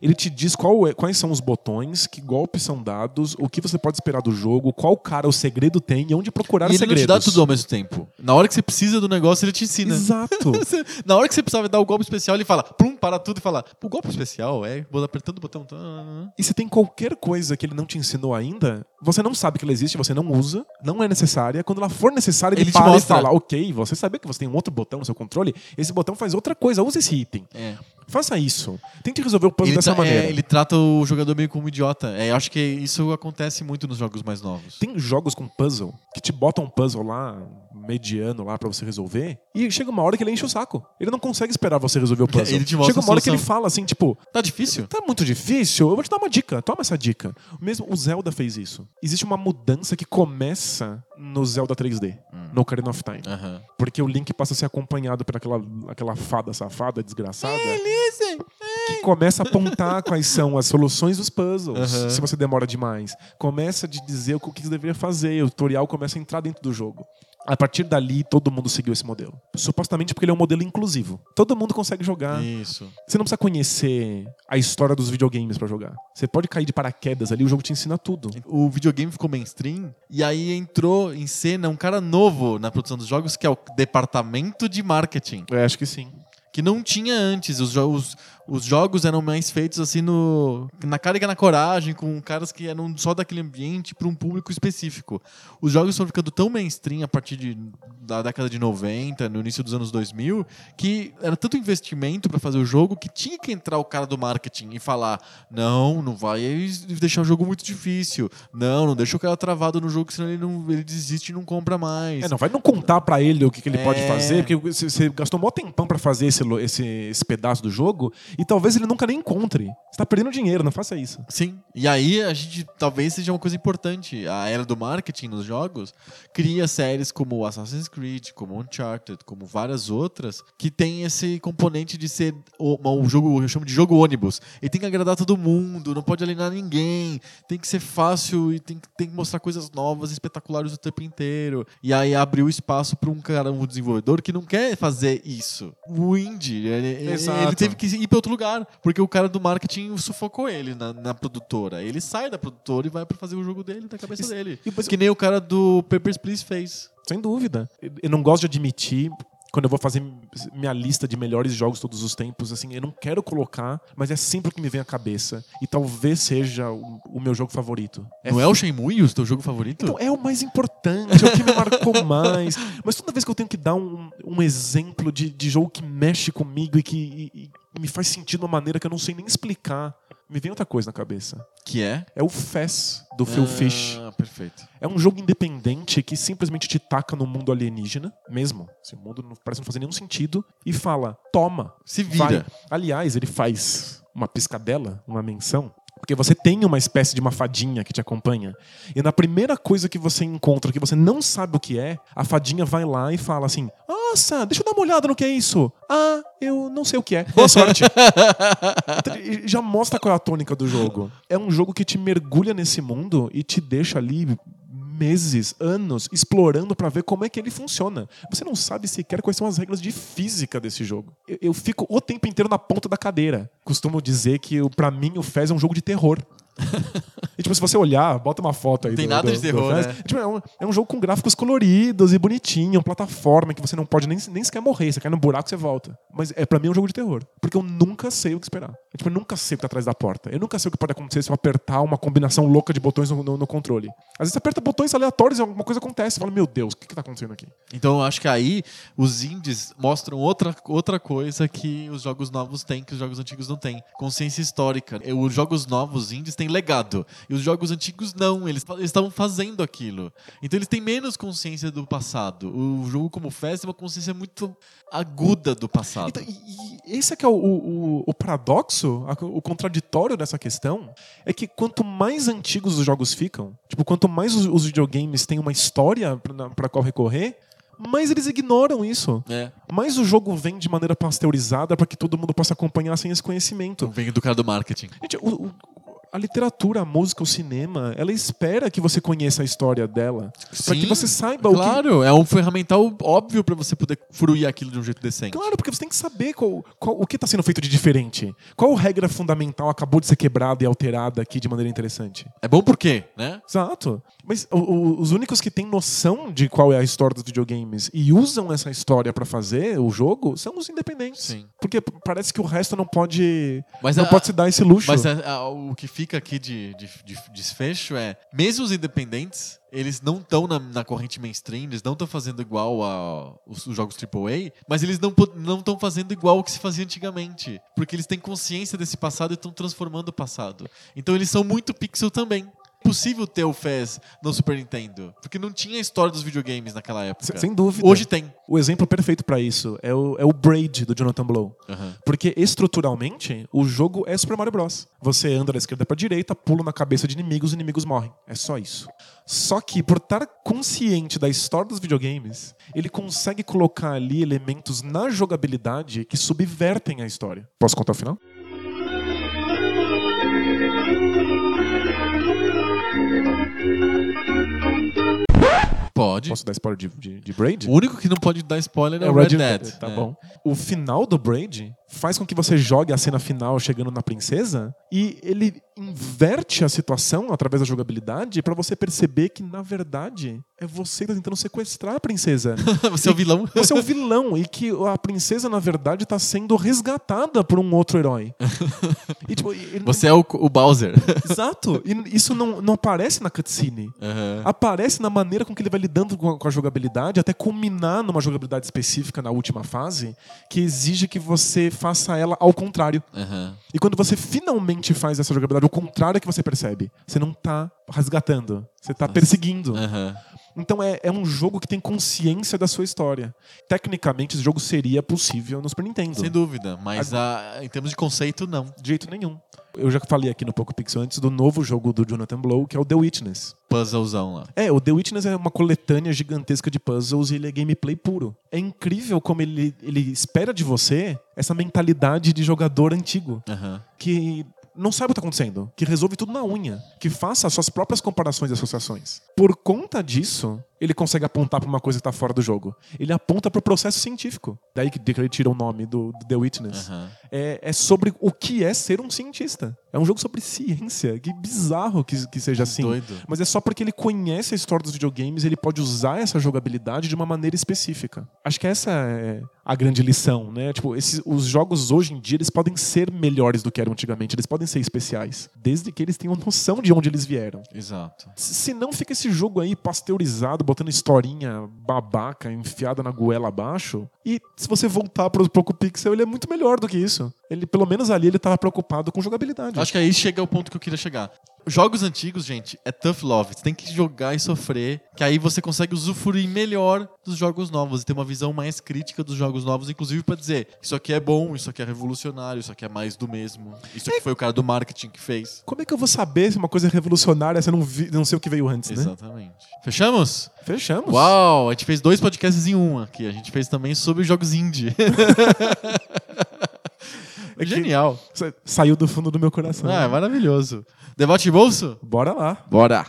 Ele te diz é- quais são os botões, que golpes são dados, o que você pode esperar do jogo, qual cara o segredo tem e onde procurar E ele segredos. não te dá tudo ao mesmo tempo. Na hora que você precisa do negócio, ele te ensina. Exato. Na hora que você precisava dar o golpe especial, ele fala, plum, para tudo e fala, o golpe especial é, vou apertando o botão. E se tem qualquer coisa que ele não te ensinou ainda, você não sabe que ela existe, você não usa, não é necessária. Quando ela for necessária, ele, Ele te para mostra. e fala: Ok, você sabia que você tem um outro botão no seu controle? Esse botão faz outra coisa, use esse item. É. Faça isso. Tente resolver o puzzle dessa é, maneira. ele trata o jogador meio como um idiota. É, eu acho que isso acontece muito nos jogos mais novos. Tem jogos com puzzle que te botam um puzzle lá, mediano lá pra você resolver, e chega uma hora que ele enche o saco. Ele não consegue esperar você resolver o puzzle. Ele te mostra chega uma hora que ele fala assim, tipo, Tá difícil? tá muito difícil, eu vou te dar uma dica, toma essa dica. Mesmo o Zelda fez isso. Existe uma mudança que começa no Zelda 3D, Hum. no Ocarina of Time. Aham. Porque o Link passa a ser acompanhado por aquela, aquela fada safada, desgraçada, que começa a apontar quais são as soluções dos puzzles, Aham. se você demora demais. Começa a te dizer o que você deveria fazer, o tutorial começa a entrar dentro do jogo. A partir dali, todo mundo seguiu esse modelo. Supostamente porque ele é um modelo inclusivo. Todo mundo consegue jogar. Isso. Você não precisa conhecer a história dos videogames pra jogar. Você pode cair de paraquedas ali, o jogo te ensina tudo. O videogame ficou mainstream e aí entrou em cena um cara novo na produção dos jogos que é o departamento de marketing. Eu acho que sim. que não tinha antes. Os, os, os jogos eram mais feitos assim no na cara e na coragem, com caras que eram só daquele ambiente para um público específico. Os jogos foram ficando tão mainstream a partir de, da década de 90, no início dos anos 2000, que era tanto investimento para fazer o jogo que tinha que entrar o cara do marketing e falar: não, não vai deixar o jogo muito difícil. Não, não deixa o cara travado no jogo, senão ele, não, ele desiste e não compra mais. É, não vai não contar pra ele o que, que ele pode É. fazer, porque você gastou mó tempão pra fazer esse, esse, esse pedaço do jogo e talvez ele nunca nem encontre. Você tá perdendo dinheiro, não faça isso. Sim. E aí a gente talvez seja uma coisa importante. A era do marketing nos jogos cria séries como Assassin's Creed, como Uncharted, como várias outras, que tem esse componente de ser um jogo, eu chamo de jogo ônibus. E tem que agradar todo mundo, não pode alienar ninguém, tem que ser fácil e tem, que- tem que mostrar coisas novas, espetaculares o tempo inteiro. E aí abriu espaço para um cara, um desenvolvedor que não quer fazer isso. O indie, ele, ele- ele teve que ir para outro lugar, porque o cara do marketing sufocou ele na, na produtora. Ele sai da produtora e vai para fazer o jogo dele da cabeça Isso- dele. e Que nem o cara do Papers, Please fez. Sem dúvida. Eu não gosto de admitir. Quando eu vou fazer minha lista de melhores jogos todos os tempos, assim, eu não quero colocar, mas é sempre o que me vem à cabeça. E talvez seja o, o meu jogo favorito. não é o Shenmue o teu jogo favorito? Então, é o mais importante, é o que me marcou mais. Mas toda vez que eu tenho que dar um, um exemplo de, de jogo que mexe comigo e que e- e me faz sentido de uma maneira que eu não sei nem explicar, me vem outra coisa na cabeça. Que é? É o Fez, do Phil Fish. Ah, perfeito. É um jogo independente que simplesmente te taca no mundo alienígena, mesmo. Assim, o mundo não, parece não fazer nenhum sentido, e fala: toma, Se vai. vira. Aliás, ele faz uma piscadela, uma menção. Porque você tem uma espécie de uma fadinha que te acompanha. E na primeira coisa que você encontra, que você não sabe o que é, a fadinha vai lá e fala assim: Nossa, deixa eu dar uma olhada no que é isso. Ah, eu não sei o que é. Boa sorte. Então, já mostra qual é a tônica do jogo. É um jogo que te mergulha nesse mundo e te deixa ali meses, anos, explorando pra ver como é que ele funciona. Você não sabe sequer quais são as regras de física desse jogo. Eu, eu fico o tempo inteiro na ponta da cadeira. Costumo dizer que pra mim o Fez é um jogo de terror. E, tipo, se você olhar, bota uma foto aí. Tem do- nada do- de terror, né? Tipo, é, um, é um jogo com gráficos coloridos e bonitinho, plataforma que você não pode nem, nem sequer morrer. Você cai no buraco você volta. Mas é pra mim é um jogo de terror. Porque eu nunca sei o que esperar. Eu, tipo, eu nunca sei o que tá atrás da porta. Eu nunca sei o que pode acontecer se eu apertar uma combinação louca de botões no, no- no controle. Às vezes você aperta botões aleatórios e alguma coisa acontece. Você fala, meu Deus, o que, que tá acontecendo aqui? Então eu acho que aí os indies mostram outra, outra coisa que os jogos novos têm, que os jogos antigos não têm. Consciência histórica. Os jogos novos indies têm legado. E os jogos antigos não. Eles estavam fazendo aquilo. Então eles têm menos consciência do passado. O jogo como Fest tem uma consciência muito aguda do passado. Então, e, e esse é que é o, o- o paradoxo, o contraditório dessa questão, é que quanto mais antigos os jogos ficam, tipo, quanto mais os, os videogames têm uma história pra qual recorrer, mais eles ignoram isso. É. Mais o jogo vem de maneira pasteurizada para que todo mundo possa acompanhar sem esse conhecimento. Vem do cara do marketing. Gente, o- o- a literatura, a música, o cinema, ela espera que você conheça a história dela. Para que você saiba o que, Claro, é um ferramental óbvio pra você poder fruir aquilo de um jeito decente. Claro, porque você tem que saber qual, qual- o que está sendo feito de diferente. Qual regra fundamental acabou de ser quebrada e alterada aqui de maneira interessante. É bom por quê, né? Exato. Mas o- o- os únicos que têm noção de qual é a história dos videogames e usam essa história para fazer o jogo são os independentes. Sim. Porque parece que o resto não pode, Mas não a- pode se dar esse luxo. Mas a- a- o que fica aqui de, de- de desfecho é, mesmo os independentes, eles não estão na, na corrente mainstream, eles não estão fazendo igual a os, os jogos AAA, mas eles não estão fazendo igual o que se fazia antigamente, porque eles têm consciência desse passado e estão transformando o passado. Então eles são muito pixel também. É possível ter o Fez no Super Nintendo, porque não tinha a história dos videogames naquela época. Se- Sem dúvida. Hoje tem. O exemplo perfeito para isso é o, é o Braid do Jonathan Blow. Aham. Porque estruturalmente, o jogo é Super Mario Bros. Você anda da esquerda pra direita, pula na cabeça de inimigos, os inimigos morrem. É só isso. Só que, por estar consciente da história dos videogames, ele consegue colocar ali elementos na jogabilidade que subvertem a história. Posso contar o final? Pode. Posso dar spoiler de, de, de Braid? O único que não pode dar spoiler é, o Red, Dead. Tá É. bom. O final do Braid faz com que você jogue a cena final chegando na princesa e ele inverte a situação através da jogabilidade pra você perceber que, na verdade, é você que tá tentando sequestrar a princesa. Você é o vilão. Você é o vilão e que a princesa, na verdade, tá sendo resgatada por um outro herói. E, tipo, Você é o, o Bowser. Exato. E isso não, não aparece na cutscene. Aham. Aparece na maneira com que ele vai lidando com a, com a jogabilidade, até culminar numa jogabilidade específica na última fase, que exige que você faça ela ao contrário. Aham. E quando você finalmente faz essa jogabilidade, o contrário é que você percebe. Você não tá resgatando, você tá perseguindo. Aham. Então é, é um jogo que tem consciência da sua história. Tecnicamente, esse jogo seria possível no Super Nintendo. Sem dúvida. Mas ah, em termos de conceito, não. De jeito nenhum. Eu já falei aqui no Poco Pixel antes do novo jogo do Jonathan Blow, que é o The Witness. Puzzlezão lá. É, o The Witness é uma coletânea gigantesca de puzzles e ele é gameplay puro. É incrível como ele, ele espera de você essa mentalidade de jogador antigo, Aham. que não sabe o que está acontecendo, que resolve tudo na unha, que faça as suas próprias comparações e associações. Por conta disso, ele consegue apontar para uma coisa que está fora do jogo. Ele aponta para o processo científico. Daí que ele tira o nome do, do The Witness. Aham. É, é sobre o que é ser um cientista. É um jogo sobre ciência. Que bizarro que, que seja assim. Doido. Mas é só porque ele conhece a história dos videogames, ele pode usar essa jogabilidade de uma maneira específica. Acho que essa é a grande lição, né? Tipo, esses, os jogos hoje em dia, eles podem ser melhores do que eram antigamente, eles podem ser especiais, desde que eles tenham noção de onde eles vieram. Exato. Se não fica esse jogo aí pasteurizado, botando historinha babaca enfiada na goela abaixo, e se você voltar pro Poco Pixel, ele é muito melhor do que isso. Ele, pelo menos ali, ele tava preocupado com jogabilidade. Acho que aí chega o ponto que eu queria chegar. Jogos antigos, gente, é tough love. Você tem que jogar e sofrer, que aí você consegue usufruir melhor dos jogos novos e ter uma visão mais crítica dos jogos novos, inclusive pra dizer, isso aqui é bom, isso aqui é revolucionário, isso aqui é mais do mesmo. Isso aqui foi o cara do marketing que fez. Como é que eu vou saber se uma coisa é revolucionária se eu não, vi, não sei o que veio antes, né? Exatamente. Fechamos? Fechamos. Uau, a gente fez dois podcasts em um aqui. A gente fez também sobre jogos indie. É Genial. Sa- Saiu do fundo do meu coração. Ah, é maravilhoso. Debate de bolso? Bora lá. Bora!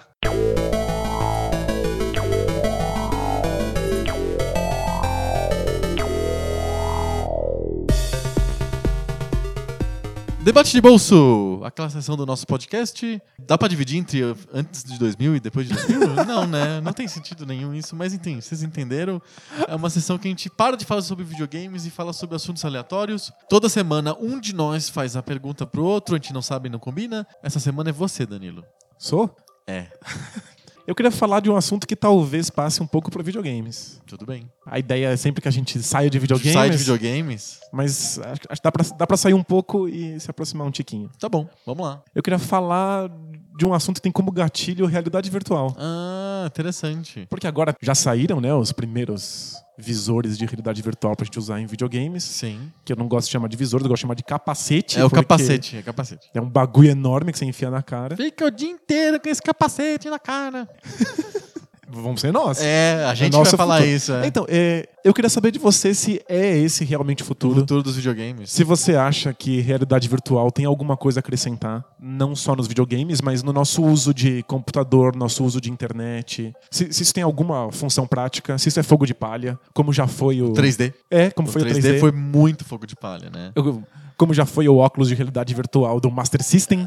Debate de bolso, aquela seção do nosso podcast. Dá pra dividir entre antes de 2000 e depois de 2000? Não, né? Não tem sentido nenhum isso, mas enfim, vocês entenderam. É uma sessão que a gente para de falar sobre videogames e fala sobre assuntos aleatórios. Toda semana um de nós faz a pergunta pro outro, a gente não sabe, não combina. Essa semana é você, Danilo. Sou? É, Eu queria falar de um assunto que talvez passe um pouco para videogames. tudo bem. A ideia é sempre que a gente saia de videogames, Sai de videogames? mas acho, que dá pra, dá pra sair um pouco e se aproximar um tiquinho. Tá bom, vamos lá. Eu queria falar de um assunto que tem como gatilho realidade virtual. Ah, interessante. Porque agora já saíram, né, os primeiros visores de realidade virtual pra gente usar em videogames, Sim. que eu não gosto de chamar de visor, eu gosto de chamar de capacete. É o capacete, é capacete. É um bagulho enorme que você enfia na cara. Fica o dia inteiro com esse capacete na cara. Vamos ser nós. É, a gente nosso vai falar futuro. isso. É. Então, é, eu queria saber de você se é esse realmente o o futuro. futuro dos videogames. Se você acha que realidade virtual tem alguma coisa a acrescentar, não só nos videogames, mas no nosso uso de computador, nosso uso de internet. Se, se isso tem alguma função prática, se isso é fogo de palha, como já foi o. 3D. É, como O foi 3D, o 3D. foi muito fogo de palha, né? Eu- Como já foi o óculos de realidade virtual do Master System.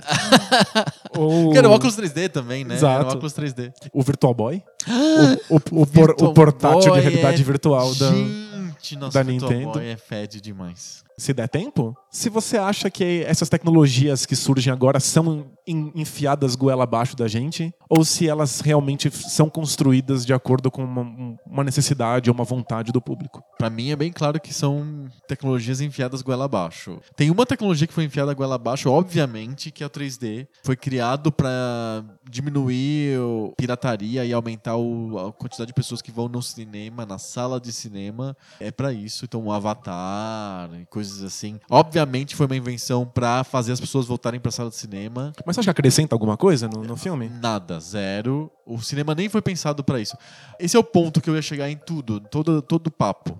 ou Que era o óculos 3D também, né? Era o Exato. óculos 3D. o Virtual Boy. o, o- o por- o portátil de Boy realidade é- virtual da. Gente, nosso da Virtual Nintendo. Boy é fede demais. Se der tempo, se você acha que essas tecnologias que surgem agora são en- enfiadas goela abaixo da gente, ou se elas realmente são construídas de acordo com uma, um- uma necessidade ou uma vontade do público. Pra mim é bem claro que são tecnologias enfiadas goela abaixo. Tem uma tecnologia que foi enfiada goela abaixo, obviamente, que é o 3D. Foi criado pra diminuir o pirataria e aumentar a quantidade de pessoas que vão no cinema, na sala de cinema. É pra isso. Então, o Avatar e coisas assim. Obviamente foi uma invenção pra fazer as pessoas voltarem pra sala de cinema. Mas você acha que acrescenta alguma coisa no, no filme? Nada, zero. O cinema nem foi pensado pra isso. Esse é o ponto que eu ia chegar em tudo, todo todo o papo.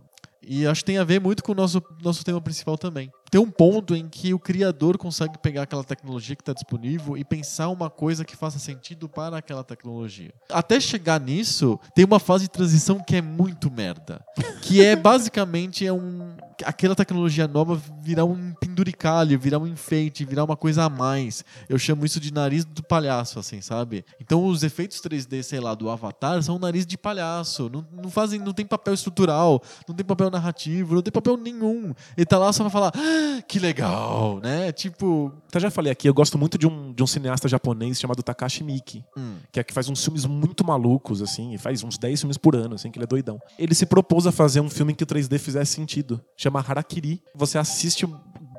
E acho que tem a ver muito com o nosso, nosso tema principal também. Tem um ponto em que o criador consegue pegar aquela tecnologia que está disponível e pensar uma coisa que faça sentido para aquela tecnologia. Até chegar nisso, tem uma fase de transição que é muito merda. Que é basicamente é um. aquela tecnologia nova virar um penduricalho, virar um enfeite, virar uma coisa a mais. Eu chamo isso de nariz do palhaço, assim, sabe? Então os efeitos 3D, sei lá, do Avatar são nariz de palhaço. Não, não fazem, não tem papel estrutural, não tem papel narrativo, não tem papel nenhum. Ele tá lá só pra falar, ah, que legal, né? Tipo. Até já falei aqui, eu gosto muito de um, de um cineasta japonês chamado Takashi Miike, hum, que é que faz uns filmes muito malucos, assim, e faz uns 10 filmes por ano, assim, que ele é doidão. Ele se propôs a fazer um filme em que o 3D fizesse sentido. Chama Harakiri. Você assiste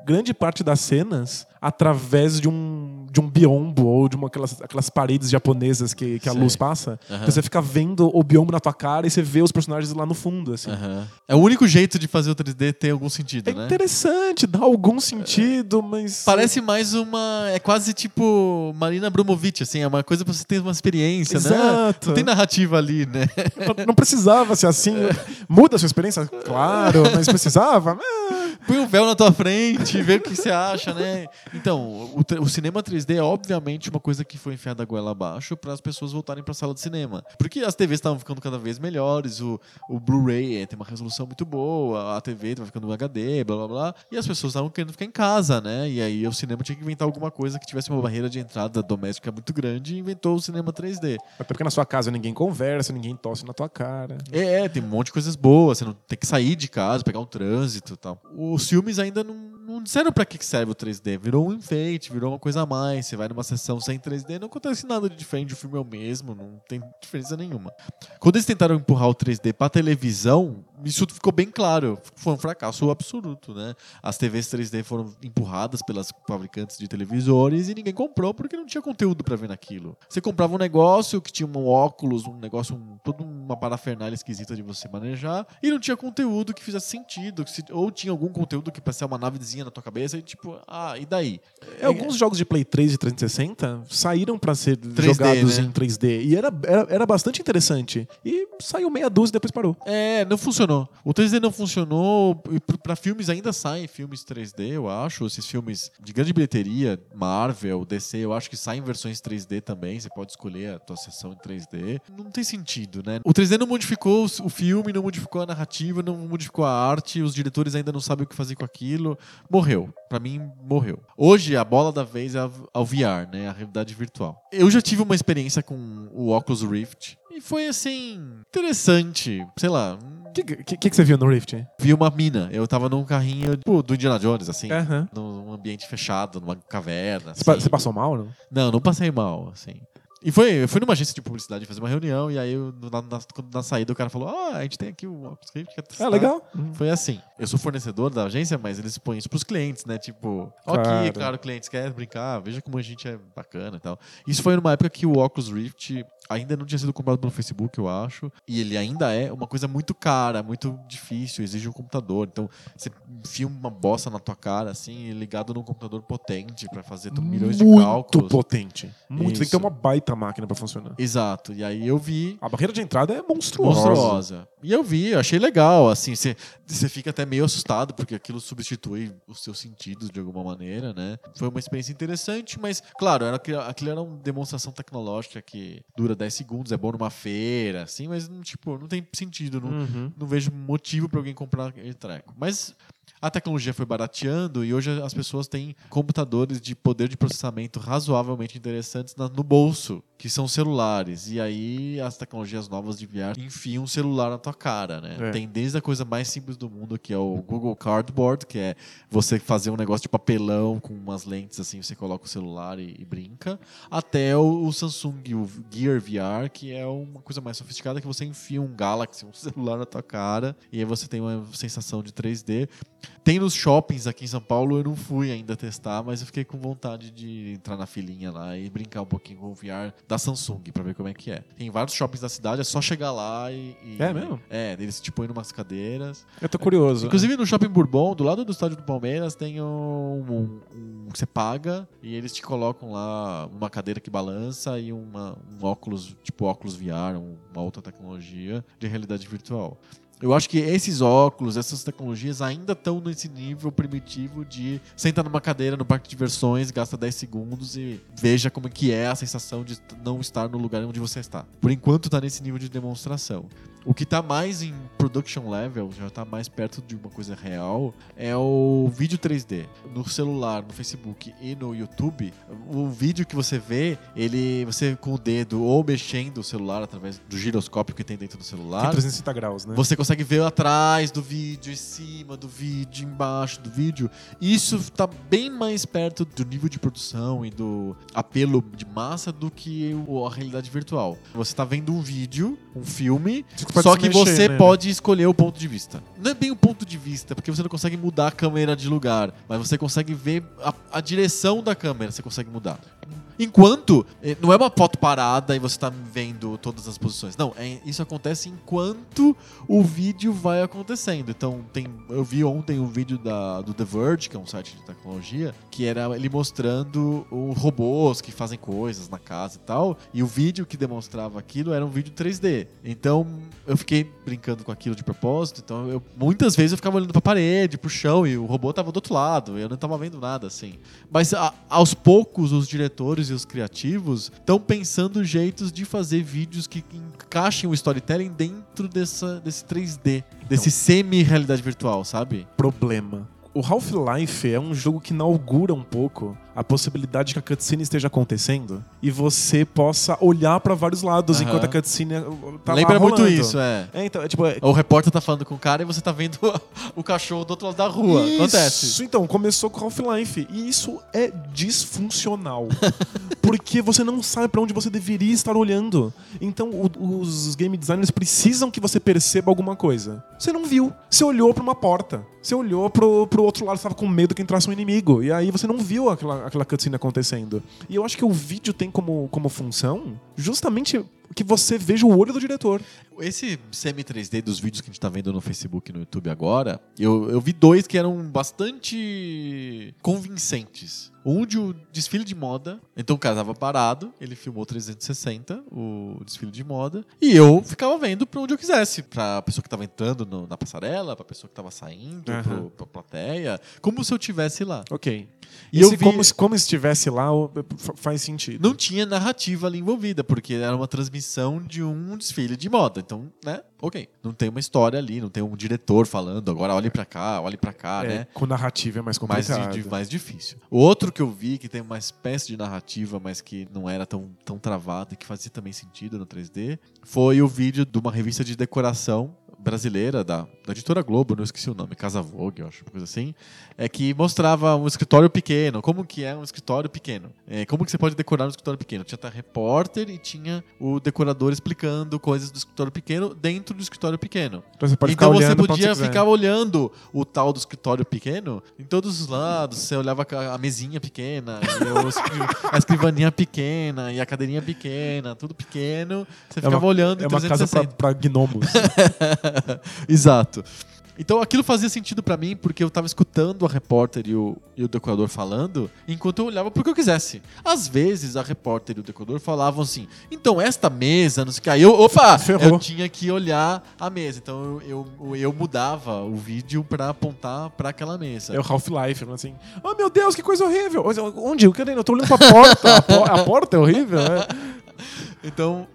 grande parte das cenas através de um, de um biombo ou de uma, aquelas, aquelas paredes japonesas que, que a Sei. luz passa. Aham. Então você fica vendo o biombo na tua cara e você vê os personagens lá no fundo, assim. aham. É o único jeito de fazer o 3D ter algum sentido, É né? interessante, dá algum sentido, mas. Parece mais uma. É quase tipo Marina Abramovic, assim, é uma coisa pra você ter uma experiência, né? Exato. Não tem narrativa ali, né? Não- precisava ser assim. Muda a sua experiência? Claro, mas precisava? Ah, Põe um véu na tua frente, vê o que você acha, né? Então, o, o cinema 3D é obviamente uma coisa que foi enfiada a goela abaixo para as pessoas voltarem para a sala de cinema. Porque as TVs estavam ficando cada vez melhores, o, o Blu-ray eh, tem uma resolução muito boa, a TV vai ficando HD, blá blá blá, e as pessoas estavam querendo ficar em casa, né? E aí o cinema tinha que inventar alguma coisa que tivesse uma barreira de entrada doméstica muito grande e inventou o cinema 3D. Até porque na sua casa ninguém conversa, ninguém tosse na tua cara. É, é, tem um monte de coisas boas. Você não tem que sair de casa, pegar um trânsito e tal. Os filmes ainda não, não disseram pra que serve o 3D. Virou um enfeite, virou uma coisa a mais. Você vai numa sessão sem 3D, não acontece nada de diferente. O filme é o mesmo, não tem diferença nenhuma. Quando eles tentaram empurrar o 3D pra televisão, isso ficou bem claro. Foi um fracasso absoluto, né? As TVs 3D foram empurradas pelas fabricantes de televisores e ninguém comprou porque não tinha conteúdo pra ver naquilo. Você comprava um negócio que tinha um óculos, um negócio, um, toda uma parafernália esquisita de você manejar e não tinha conteúdo que fizesse sentido, ou tinha algum conteúdo que parecia uma navezinha na tua cabeça e tipo, ah, e daí? É, Alguns jogos de Play 3 e 360 saíram pra ser 3D, jogados né? em 3D. E era, era, era bastante interessante. E saiu meia dúzia e depois parou. É, não funcionou. O 3D não funcionou. E pra filmes ainda saem filmes 3D, eu acho. Esses filmes de grande bilheteria, Marvel, DC, eu acho que saem versões 3D também. Você pode escolher a tua sessão em 3D. Não tem sentido, né? O 3D não modificou o filme, não modificou a narrativa, não modificou a arte. Os diretores ainda não sabem o que fazer com aquilo. Morreu. Pra mim, morreu. Hoje, a bola da vez é ao VR, né? A realidade virtual. Eu já tive uma experiência com o Oculus Rift. E foi assim. interessante. Sei lá. O que, que, que você viu no Rift? Vi uma mina. Eu tava num carrinho tipo, do Indiana Jones, assim. Aham. Num ambiente fechado, numa caverna. Assim. você passou mal, não? Não, não passei mal, assim. E foi, eu fui numa agência de publicidade fazer uma reunião, e aí na, na- na saída o cara falou: Ah, a gente tem aqui o Oculus Rift, quer testar?" É legal. Foi assim. Eu sou fornecedor da agência, mas eles põem isso pros clientes, né? Tipo, ok, Claro. claro, clientes querem brincar, veja como a gente é bacana e tal. Isso foi numa época que o Oculus Rift ainda não tinha sido comprado pelo Facebook, eu acho. E ele ainda é uma coisa muito cara, muito difícil, exige um computador. Então, você filma uma bosta na tua cara, assim, ligado num computador potente pra fazer milhões de Muito cálculos. potente. Muito. Tem que Isso. ter uma baita máquina pra funcionar. Exato. E aí eu vi A barreira de entrada é monstruosa. monstruosa. E eu vi, eu achei legal, assim, você fica até meio assustado, porque aquilo substitui os seus sentidos de alguma maneira, né? Foi uma experiência interessante, mas, claro, era, aquilo- era uma demonstração tecnológica que dura 10 segundos, é bom numa feira, assim, mas, não, tipo, não tem sentido, não, Uhum. não vejo motivo para alguém comprar aquele treco. Mas a tecnologia foi barateando e hoje as pessoas têm computadores de poder de processamento razoavelmente interessantes no bolso, que são celulares. E aí as tecnologias novas de VR enfiam um celular na tua cara, né? É. Tem desde a coisa mais simples do mundo, que é o Google Cardboard, que é você fazer um negócio de papelão com umas lentes assim, você coloca o celular e, e brinca, até o, o Samsung, o Gear VR, que é uma coisa mais sofisticada que você enfia um Galaxy, um celular na tua cara, e aí você tem uma sensação de 3D. Tem nos shoppings aqui em São Paulo, eu não fui ainda testar, mas eu fiquei com vontade de entrar na filinha lá e brincar um pouquinho com o VR da Samsung pra ver como é que é. Tem vários shoppings da cidade, é só chegar lá e. e- É mesmo? É, eles te põem numas cadeiras. Eu tô curioso. Inclusive no Shopping Bourbon, do lado do estádio do Palmeiras, tem um, um- um- Você paga e eles te colocam lá uma cadeira que balança e uma, um óculos, tipo óculos VR, um- uma outra tecnologia de realidade virtual. Eu acho que esses óculos, essas tecnologias ainda estão nesse nível primitivo de sentar numa cadeira no parque de diversões, gasta 10 segundos e veja como que é a sensação de não estar no lugar onde você está. Por enquanto tá nesse nível de demonstração. O que tá mais em production level, já tá mais perto de uma coisa real, é o vídeo 3D. No celular, no Facebook e no YouTube, o vídeo que você vê, ele você com o dedo ou mexendo o celular através do giroscópio que tem dentro do Tem celular, 360 graus, né? você consegue ver atrás do vídeo, em cima do vídeo, embaixo do vídeo. Isso tá bem mais perto do nível de produção e do apelo de massa do que a realidade virtual. Você tá vendo um vídeo, um filme, Só que mexer você nele. pode escolher o ponto de vista. Não é bem o ponto de vista, porque você não consegue mudar a câmera de lugar, mas você consegue ver a, a direção da câmera, você consegue mudar. Enquanto eh, não é uma foto parada e você tá vendo todas as posições. Não, é- isso acontece enquanto o vídeo vai acontecendo. Então, tem, eu vi ontem um vídeo da, do The Verge, que é um site de tecnologia, que era ele mostrando os robôs que fazem coisas na casa e tal. E o vídeo que demonstrava aquilo era um vídeo 3D. Então, eu fiquei brincando com aquilo de propósito. Então, eu, muitas vezes eu ficava olhando pra parede, pro chão, e o robô tava do outro lado. Eu não tava vendo nada assim. Mas a- aos poucos, os diretores e os criativos estão pensando jeitos de fazer vídeos que encaixem o storytelling dentro dessa, desse 3D, desse semi-realidade virtual, sabe? Problema. O Half-Life é um jogo que inaugura um pouco a possibilidade que a cutscene esteja acontecendo e você possa olhar pra vários lados Aham. enquanto a cutscene uh, tá lá Lembra muito rolando. isso, é. É, então, é tipo, é, O repórter tá falando com o cara e você tá vendo o cachorro do outro lado da rua. Acontece. Isso, então, começou com Half-Life. E isso é disfuncional. porque você não sabe pra onde você deveria estar olhando. Então, o- os game designers precisam que você perceba alguma coisa. Você não viu. Você olhou pra uma porta. Você olhou pro, pro outro lado, você tava com medo que entrasse um inimigo. E aí você não viu aquela, aquela cutscene acontecendo. E eu acho que o vídeo tem como, como função justamente que você veja o olho do diretor. Esse semi-3D dos vídeos que a gente tá vendo no Facebook e no YouTube agora, eu, eu vi dois que eram bastante convincentes. Um de um desfile de moda. Então o cara tava parado, ele filmou 360, o desfile de moda, e eu ficava vendo pra onde eu quisesse. Pra pessoa que tava entrando no- na passarela, pra pessoa que tava saindo, Aham. pro, pra plateia. Como se eu tivesse lá. Ok. E E eu vi- como, se- como estivesse lá, o- fa- faz sentido. Não tinha narrativa ali envolvida, porque era uma transmissão de um desfile de moda. Então, né? Ok. Não tem uma história ali, não tem um diretor falando, agora olhe pra cá, olhe pra cá, É, né? Com narrativa é mais Mais, complicado. di- mais difícil. O outro que eu vi, que tem uma espécie de narrativa, mas que não era tão, tão travada e que fazia também sentido no 3D, foi o vídeo de uma revista de decoração brasileira, da, da editora Globo, não esqueci o nome, Casa Vogue, eu acho, uma coisa assim, é que mostrava um escritório pequeno, como que é um escritório pequeno, é, como que você pode decorar um escritório pequeno. Tinha até repórter e tinha o decorador explicando coisas do escritório pequeno dentro do escritório pequeno. Então você pode então você podia quiser. ficar olhando o tal do escritório pequeno em todos os lados. Você olhava a mesinha pequena, a escrivaninha pequena, e a cadeirinha pequena, tudo pequeno. Você É ficava uma- olhando É uma casa pra, 360. pra gnomos. Exato. Então aquilo fazia sentido pra mim porque eu tava escutando a repórter e o, e o decorador falando enquanto eu olhava pro que eu quisesse. Às vezes a repórter e o decorador falavam assim: então esta mesa, não sei o que. Aí eu, opa! Ferrou. Eu tinha que olhar a mesa. Então eu, eu, eu mudava o vídeo pra apontar pra aquela mesa. é o Half-Life, falando assim: Oh meu Deus, que coisa horrível! Onde? Eu, tô olhando pra porta. A, po- a porta é horrível, né? Então,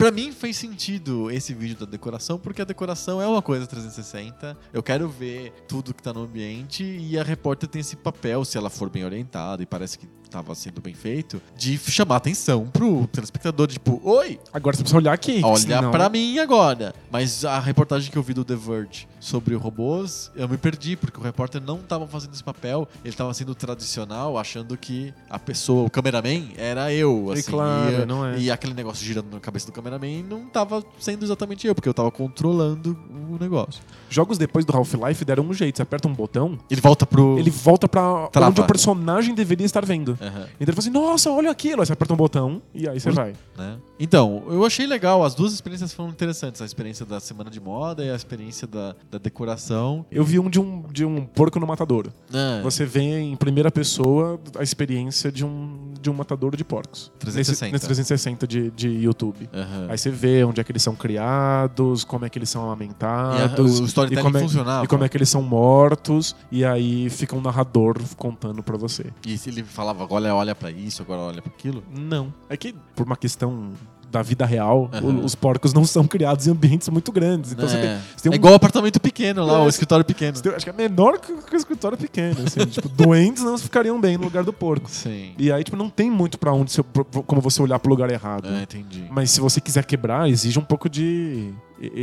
pra mim fez sentido esse vídeo da decoração, porque a decoração é uma coisa 360. Eu quero ver tudo que tá no ambiente e a repórter tem esse papel, se ela for bem orientada e parece que tava sendo bem feito, de chamar atenção pro telespectador, tipo, oi, Agora você precisa olhar aqui. olha senão- pra mim agora. Mas a reportagem que eu vi do The Verge sobre robôs, eu me perdi, porque o repórter não tava fazendo esse papel, ele tava sendo tradicional, achando que a pessoa, o cameraman, era eu, E assim. claro, e, não é. e aquele negócio girando na cabeça do cameraman não tava sendo exatamente eu, porque eu tava controlando o negócio. Jogos depois do Half-Life deram um jeito. Você aperta um botão, Ele volta pro. ele volta pra Trava. onde o personagem deveria estar vendo. Aham, Então ele fala assim: Nossa, olha aquilo. Aí você aperta um botão e aí você vai. né? Então, eu achei legal, as duas experiências foram interessantes. A experiência da semana de moda e a experiência da, da decoração. Eu vi um de um, de um porco no matador. É, Você vê em primeira pessoa a experiência de um, de um matador de porcos. 360. Nesse, nesse 360 de, de YouTube. Aham. Aí você vê onde é que eles são criados, como é que eles são queimados. E a- o storytelling como é, funcionava. E como é que eles são mortos. E aí fica um narrador contando pra você. E se ele falava, agora olha pra isso, agora olha pra aquilo. Não. É que, por uma questão da vida real, o- os porcos não são criados em ambientes muito grandes. Então você é. tem, você tem É um- igual o apartamento pequeno lá, É, o você- escritório pequeno. você tem- acho que é menor que o escritório pequeno. Assim, tipo, doentes não ficariam bem no lugar do porco. Sim. E aí, tipo, não tem muito pra onde você, como você olhar pro lugar errado. É, entendi. Mas se você quiser quebrar, exige um pouco de.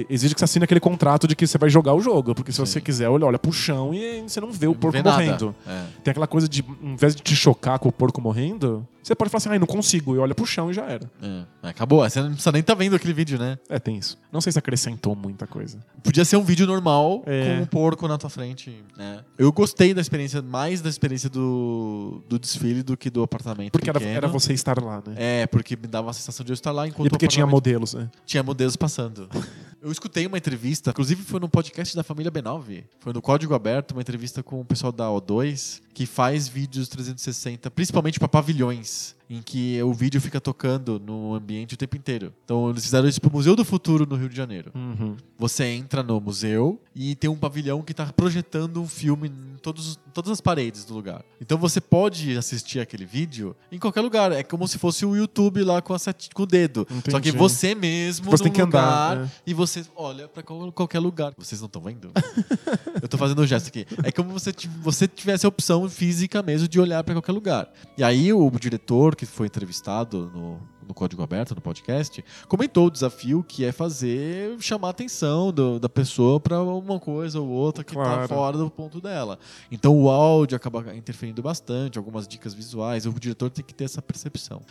Exige que você assine aquele contrato de que você vai jogar o jogo. Porque se Sim. você quiser, olha, olha pro chão e você não vê o Não porco vê morrendo. É. Tem aquela coisa de, em vez de te chocar com o porco morrendo, você pode falar assim, ai, não consigo, e olha pro chão e já era. É. Acabou. Você não precisa nem estar vendo aquele vídeo, né? É, tem isso. Não sei se acrescentou muita coisa. Podia ser um vídeo normal É. com um porco na tua frente. né? Eu gostei da experiência, mais da experiência do, do desfile do que do apartamento. Porque era, era você estar lá, né? É, porque me dava a sensação de eu estar lá enquanto e porque tinha modelos, né? tinha modelos passando. Eu escutei uma entrevista, inclusive foi no podcast da família B9. Foi no Código Aberto, uma entrevista com o pessoal da O2, que faz vídeos 360, principalmente para pavilhões, em que o vídeo fica tocando no ambiente o tempo inteiro. Então eles fizeram isso pro Museu do Futuro no Rio de Janeiro. Uhum. Você entra no museu e tem um pavilhão que está projetando um filme em todos, todas as paredes do lugar. Então você pode assistir aquele vídeo em qualquer lugar. É como se fosse o YouTube lá com, seti- com o dedo. Entendi. Só que você mesmo Você tem que andar, né? e você olha para qualquer lugar. Vocês não estão vendo? Eu tô fazendo o gesto aqui. É como ti- você tivesse a opção física mesmo de olhar para qualquer lugar. E aí o diretor que foi entrevistado no, no Código Aberto, no podcast, comentou o desafio que é fazer chamar a atenção do- da pessoa para uma coisa ou outra que tá Claro. fora do ponto dela. Então o áudio acaba interferindo bastante, algumas dicas visuais, o diretor tem que ter essa percepção.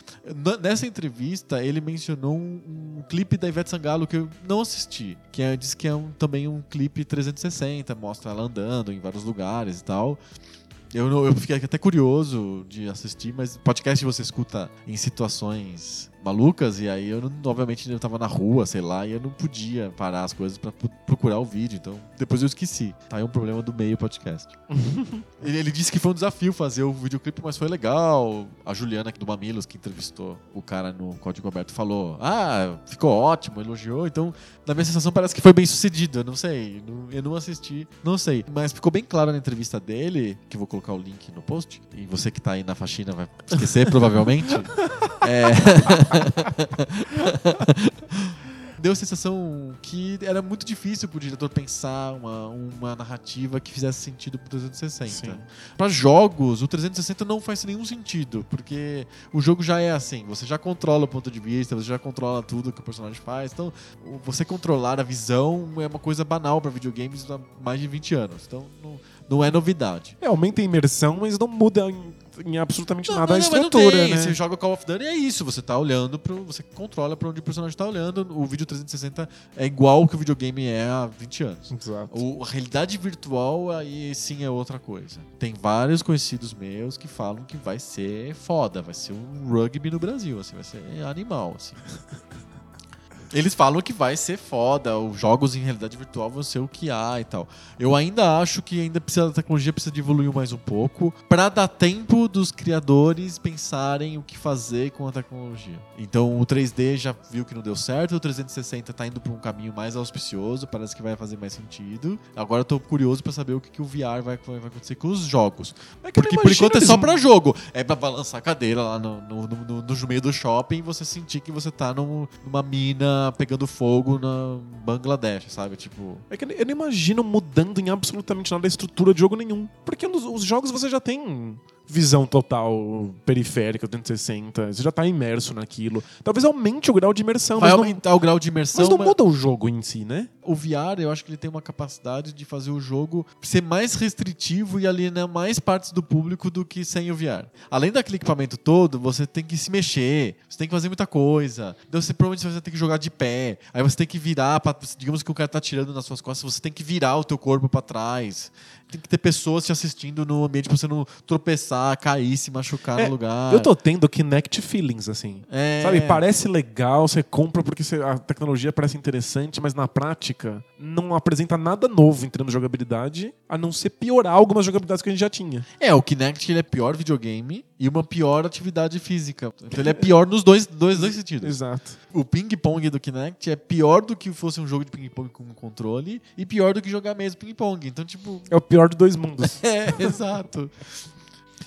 Nessa entrevista, ele mencionou um, um clipe da Ivete Sangalo que eu não assisti, que é, diz que é um- também um clipe 360, mostra ela andando em vários lugares e tal. Eu, eu fiquei até curioso de assistir, mas podcast você escuta em situações malucas, e aí eu, não, obviamente, eu tava na rua, sei lá, e eu não podia parar as coisas pra pu- procurar o vídeo, então depois eu esqueci. Tá aí um problema do meio podcast. ele, ele disse que foi um desafio fazer o videoclipe, mas foi legal. A Juliana aqui do Mamilos, que entrevistou o cara no Código Aberto, falou: Ah, ficou ótimo, elogiou. Então, na minha sensação, parece que foi bem sucedido. Eu não sei, eu não assisti, não sei. Mas ficou bem claro na entrevista dele, que eu vou colocar o link no post, e você que tá aí na faxina vai esquecer, provavelmente. É. Deu a sensação que era muito difícil pro diretor pensar uma, uma narrativa que fizesse sentido pro 360. Sim. Para jogos, o 360 não faz nenhum sentido, porque o jogo já é assim, você já controla o ponto de vista, você já controla tudo que o personagem faz. Então, você controlar a visão é uma coisa banal para videogames há mais de 20 anos. Então, não, não é novidade. É, aumenta a imersão, mas não muda em, absolutamente Não, nada a não, não estrutura, tem. né? Você joga Call of Duty e é isso. Você tá olhando pro. Você controla pra onde o personagem tá olhando. O vídeo 360 é igual o que o videogame é há 20 anos. Exato. O, a realidade virtual aí sim é outra coisa. Tem vários conhecidos meus que falam que vai ser foda, vai ser um rugby no Brasil, assim, vai ser animal, assim. Eles falam que vai ser foda, os jogos em realidade virtual vão ser o que há e tal. Eu ainda acho que ainda precisa a tecnologia precisa de evoluir mais um pouco para dar tempo dos criadores pensarem o que fazer com a tecnologia. Então o 3D já viu que não deu certo, o 360 tá indo para um caminho mais auspicioso, parece que vai fazer mais sentido. Agora eu tô curioso para saber o que, que o VR vai, vai acontecer com os jogos. É Porque por enquanto é eles- só pra jogo. É pra balançar a cadeira lá no, no, no, no- meio do shopping e você sentir que você tá num- numa mina pegando fogo na Bangladesh, sabe? Tipo. É que eu não imagino mudando em absolutamente nada a estrutura de jogo nenhum. Porque nos os jogos você já tem visão total periférica, 360, você já tá imerso naquilo. Talvez aumente o grau de imersão, vai mas não, aumentar o grau de imersão. mas não mas- muda o jogo em si, né? o VR, eu acho que ele tem uma capacidade de fazer o jogo ser mais restritivo e alienar mais partes do público do que sem o VR. Além daquele equipamento todo, você tem que se mexer, você tem que fazer muita coisa. Então você provavelmente você vai ter que jogar de pé. Aí você tem que virar, pra, digamos que o cara tá tirando nas suas costas, você tem que virar o teu corpo pra trás. Tem que ter pessoas te assistindo no ambiente pra você não tropeçar, cair, se machucar É, no lugar. Eu tô tendo Kinect feelings, assim. É. Sabe, parece legal, você compra porque você- a tecnologia parece interessante, mas na prática prática, não apresenta nada novo em termos de jogabilidade, a não ser piorar algumas jogabilidades que a gente já tinha. É, o Kinect ele é pior videogame e uma pior atividade física. Então ele é pior nos dois, dois, dois sentidos. Exato. O ping-pong do Kinect é pior do que fosse um jogo de ping-pong com controle e pior do que jogar mesmo ping-pong. Então, tipo. É o pior dos dois mundos. É, exato.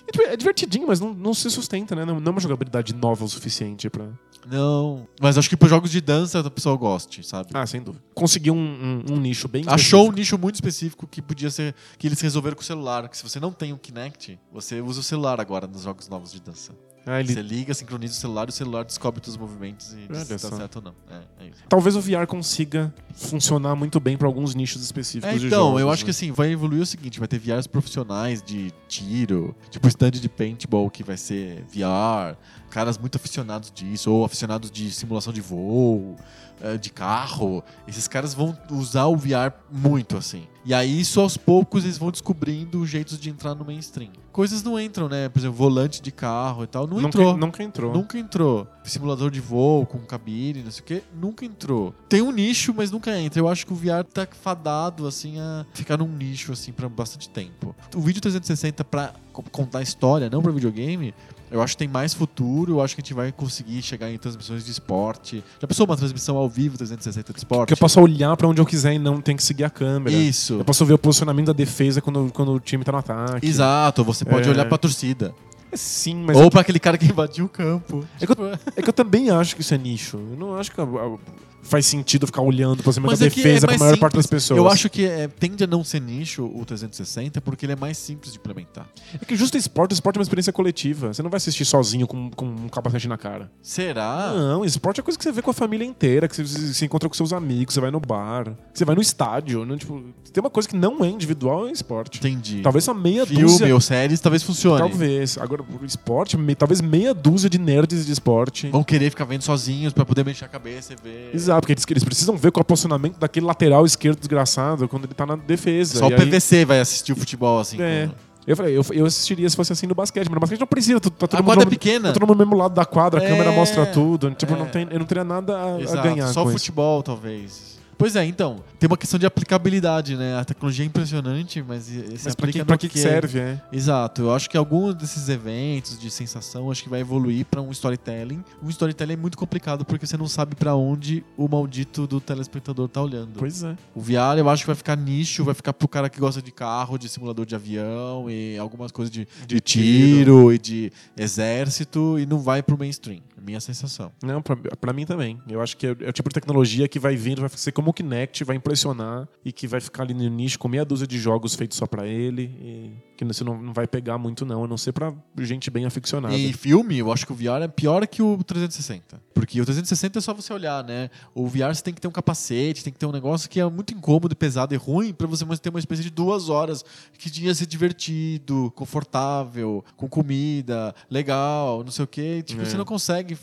É diver- divertidinho, mas não, não se sustenta, né? Não, não é uma jogabilidade nova o suficiente pra. Não. Mas acho que para jogos de dança a pessoa goste, sabe? Ah, sem dúvida. Conseguiu um, um- um nicho bem Achou um nicho muito específico que podia ser. que eles resolveram com o celular. Que se você não tem um Kinect, você usa o celular agora nos jogos novos de dança. Ah, ele- Você liga, sincroniza o celular e o celular descobre todos os movimentos e diz se tá só. certo ou não. É, é. Talvez o VR consiga funcionar muito bem pra alguns nichos específicos É, de então, jogos. eu acho né? que assim, vai evoluir o seguinte: vai ter VRs profissionais de tiro, tipo stand de paintball que vai ser VR, caras muito aficionados disso, ou aficionados de simulação de voo, eh, de carro. Esses caras vão usar o VR muito, assim. E aí, isso aos poucos, eles vão descobrindo jeitos de entrar no mainstream. Coisas não entram, né? Por exemplo, volante de carro e tal. Não nunca, entrou. nunca entrou. Nunca entrou. Simulador de voo com cabine, não sei o quê, nunca entrou. Tem um nicho, mas nunca entra. Eu acho que o VR tá fadado, assim, a ficar num nicho, assim, pra bastante tempo. O vídeo 360 pra co- contar história, não pra videogame, eu acho que tem mais futuro. Eu acho que a gente vai conseguir chegar em transmissões de esporte. Já pensou uma transmissão ao vivo 360 de esporte? Que eu posso olhar pra onde eu quiser e não tem que seguir a câmera. Isso. Eu posso ver o posicionamento da defesa quando, quando o time tá no ataque. Exato, você pode É. olhar pra torcida. Sim, mas Ou pra aquele cara que invadiu o campo. É que eu- Tipo, é que eu também acho que isso é nicho. Eu não acho que a- a- faz sentido ficar olhando pra cima da Mas é que defesa é pra maior parte das simples. pessoas. Eu acho que é, tende a não ser nicho o 360 porque ele é mais simples de implementar. É que justo esporte, esporte é uma experiência coletiva. Você não vai assistir sozinho com, com um capacete na cara. Será? Não, esporte é coisa que você vê com a família inteira, que você se encontra com seus amigos, você vai no bar, você vai no estádio. Não, tipo, tem uma coisa que não é individual é esporte. Entendi. Talvez só meia Filme dúzia. ou séries talvez funcione. Talvez. Agora, o esporte, me- talvez meia dúzia de nerds de esporte. Vão querer ficar vendo sozinhos pra poder mexer a cabeça e ver. Exato, porque eles, eles precisam ver qual é o posicionamento daquele lateral esquerdo desgraçado quando ele tá na defesa. Só E o aí- PVC vai assistir o futebol assim. É. Eu falei, eu, eu assistiria se fosse assim no basquete, mas no basquete não precisa, tá, tá todo A mundo quadra é pequena. Tá todo mundo no mesmo lado da quadra, a É. câmera mostra tudo. Tipo, É. não tem, eu não teria nada a, a ganhar Só o isso. futebol, talvez. Pois é, então. Tem uma questão de aplicabilidade, né? A tecnologia é impressionante, mas e- esse Mas aplica no que, que serve, é? Exato, eu acho que alguns desses eventos de sensação acho que vai evoluir pra um storytelling. Um storytelling é muito complicado porque você não sabe pra onde o maldito do telespectador tá olhando. Pois é. O VR eu acho que vai ficar nicho, vai ficar pro cara que gosta de carro, de simulador de avião e algumas coisas de, de De tiro e de exército e não vai pro mainstream. É minha sensação. Não, pra mim também. Eu acho que é, é o tipo de tecnologia que vai vindo, vai ser como o Kinect, vai impressionar e que vai ficar ali no nicho com meia dúzia de jogos feitos só pra ele e que você não, não vai pegar muito não, a não ser pra gente bem aficionada. E filme, eu acho que o VR é pior que o 360. Porque o 360 é só você olhar, né? O VR você tem que ter um capacete, tem que ter um negócio que é muito incômodo, pesado e ruim pra você ter uma experiência de duas horas que tinha ser divertido, confortável, com comida, legal, não sei o quê. Tipo, É. você não consegue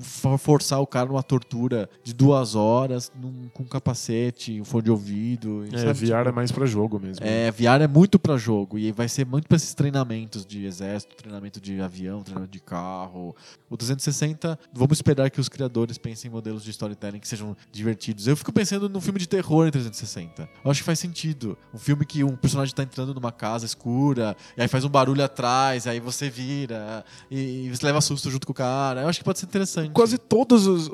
for- forçar o cara numa tortura de duas horas num- com um fone de ouvido. É, sabe? VR Tipo, é mais pra jogo mesmo. é, VR é muito pra jogo e vai ser muito pra esses treinamentos de exército, treinamento de avião, treinamento de carro. O 360, vamos esperar que os criadores pensem em modelos de storytelling que sejam divertidos. Eu fico pensando num filme de terror em 360. Eu acho que faz sentido. Um filme que um personagem tá entrando numa casa escura e aí faz um barulho atrás, aí você vira e, e você leva susto junto com o cara. Eu acho que pode ser interessante. Quase todas os-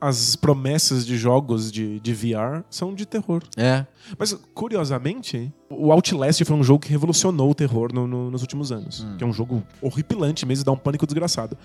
as promessas de jogos de, de VR são de terror. É. Mas, curiosamente, o Outlast foi um jogo que revolucionou o terror no- no- nos últimos anos. Hum. Que é um jogo horripilante mesmo, dá um pânico desgraçado.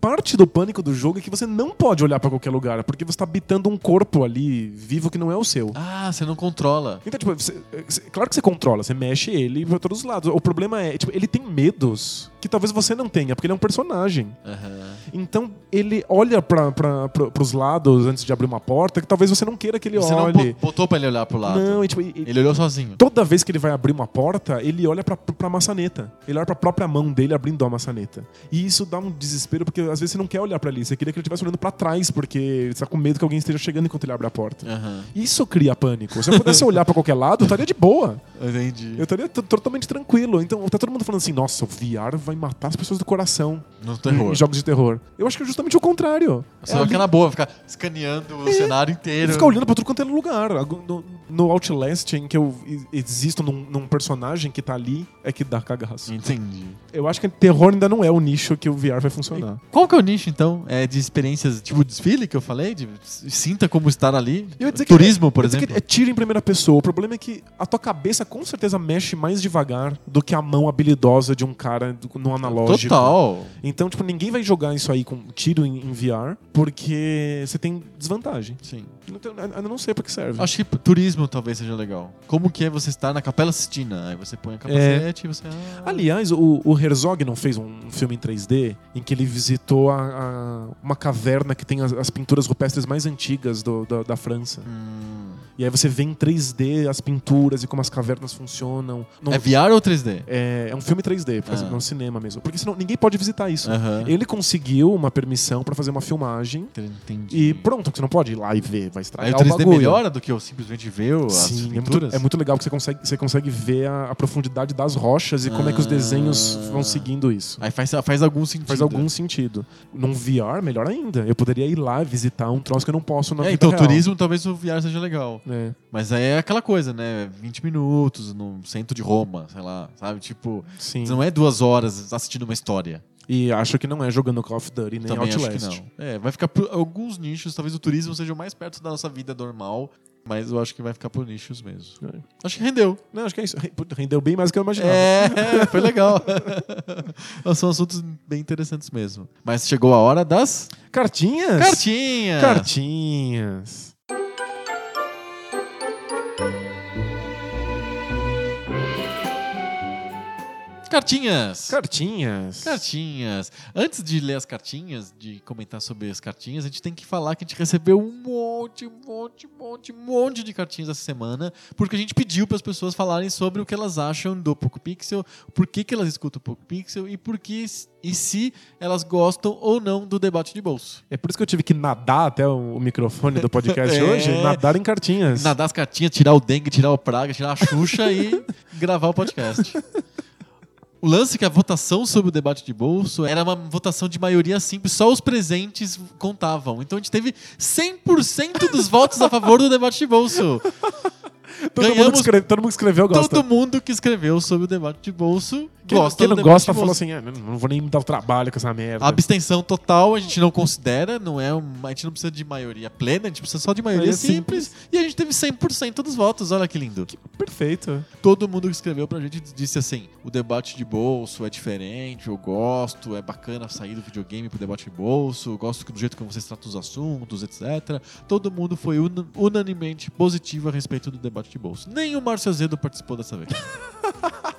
Parte do pânico do jogo é que você não pode olhar pra qualquer lugar, porque você tá habitando um corpo ali vivo que não é o seu. Ah, você não controla. Então, tipo, você- você- claro que você controla, você mexe ele pra todos os lados. O problema é, tipo, ele tem medos que talvez você não tenha, porque ele é um personagem. Aham. Então, ele olha pra, pra, pros lados antes de abrir uma porta que talvez você não queira que ele Você não olhe. bo- botou pra ele olhar pro lado. Não, e, tipo, e- Ele olhou sozinho. Toda vez que ele vai abrir uma porta, ele olha pra, pra maçaneta. Ele olha pra própria mão dele abrindo a maçaneta. E isso dá um desespero, porque às vezes você não quer olhar pra ali. Você queria que ele estivesse olhando pra trás, porque você tá com medo que alguém esteja chegando enquanto ele abre a porta. Aham. Isso cria pânico. Se eu pudesse olhar pra qualquer lado, eu estaria de boa. Entendi. Eu estaria totalmente tranquilo. Então, tá todo mundo falando assim, nossa, o VR vai vai matar as pessoas do coração No em, terror. em jogos de terror. Eu acho que é justamente o contrário. Você É vai ficar na boa, ficar escaneando o cenário inteiro. Ele fica olhando pra tudo quanto é lugar. No, no Outlast, em que eu e- existo num, num personagem que tá ali, é que dá cagaço. Entendi. Eu acho que terror ainda não é o nicho que o VR vai funcionar. Qual que é o nicho, então? É de experiências, tipo desfile que eu falei? De sinta como estar ali? Turismo, por ia dizer exemplo? é tiro em primeira pessoa. O problema é que a tua cabeça com certeza mexe mais devagar do que a mão habilidosa de um cara no analógico. Total. Então, tipo, ninguém vai jogar isso aí com tiro em, em VR porque você tem desvantagem. Sim. Não tem- Eu não sei pra que serve. Acho que turismo talvez seja legal. Como que é você estar na Capela Sistina? Aí você põe a capacete e você... ah, Aliás, o, o Herzog não fez um filme em 3D em que ele visitou a- a- uma caverna que tem as, as pinturas rupestres mais antigas do- da, da França. hum. E aí você vê em 3D as pinturas e como as cavernas funcionam. Não- É VR ou 3D? é, é um filme 3D, por exemplo, Ah. no cinema mesmo. Porque senão ninguém pode visitar isso. Aham. Ele conseguiu uma permissão pra fazer uma filmagem Entendi. e pronto, você não pode ir lá e ver, vai estragar o 3D o bagulho. melhora do que eu simplesmente ver as Sim, é muito, pinturas? é muito legal que você consegue, você consegue ver a, a profundidade das rochas e como é que os desenhos Ah. vão seguindo isso. Aí faz, faz algum sentido. Faz algum sentido. Num VR, melhor ainda. Eu poderia ir lá visitar um troço que eu não posso na É, vida então, real. turismo talvez o VR seja legal. É. Mas aí é aquela coisa, né? 20 minutos no centro de Roma, sei lá, sabe? Tipo, Sim. não é duas horas assistindo uma história. E acho que não é jogando Call of Duty nem Também Outlast. acho que não. É, vai ficar por alguns nichos, talvez o turismo seja o mais perto da nossa vida normal, mas eu acho que vai ficar por nichos mesmo. É. Acho que rendeu. Não, acho que é isso. Rendeu bem mais do que eu imaginava. É, foi legal. São assuntos bem interessantes mesmo. Mas chegou a hora das Cartinhas? cartinhas. Cartinhas. Cartinhas. Cartinhas. Cartinhas. Antes de ler as cartinhas, de comentar sobre as cartinhas, a gente tem que falar que a gente recebeu um monte, um monte, um monte, um monte de cartinhas essa semana, porque a gente pediu para as pessoas falarem sobre o que elas acham do Poco Pixel, por que, que elas escutam o Poco Pixel e por que e se elas gostam ou não do debate de bolso. É por isso que eu tive que nadar até o microfone do podcast É. hoje. Nadar em cartinhas. Nadar as cartinhas, tirar o dengue, tirar o praga, tirar a Xuxa e gravar o podcast. O lance é que a votação sobre o debate de bolso era uma votação de maioria simples, só os presentes contavam. Então a gente teve 100% dos votos a favor do debate de bolso. todo, mundo ganhamos- que escreve- todo mundo que escreveu gosta. Todo mundo que escreveu sobre o debate de bolso Quem, gosta quem não gosta falou assim: "Ah, não, vou nem me dar o trabalho com essa merda. A abstenção total a gente não considera, não é uma, a gente não precisa de maioria plena, a gente precisa só de maioria Maioria simples. E a gente teve 100% dos votos, olha que lindo. Perfeito. todo mundo que escreveu pra gente disse assim: o debate de bolso é diferente, eu gosto, é bacana sair do videogame pro debate de bolso, eu gosto do jeito que vocês tratam os assuntos, etc. Todo mundo foi una- unanimemente positivo a respeito do debate de bolso. Nem o Márcio Azedo participou dessa vez.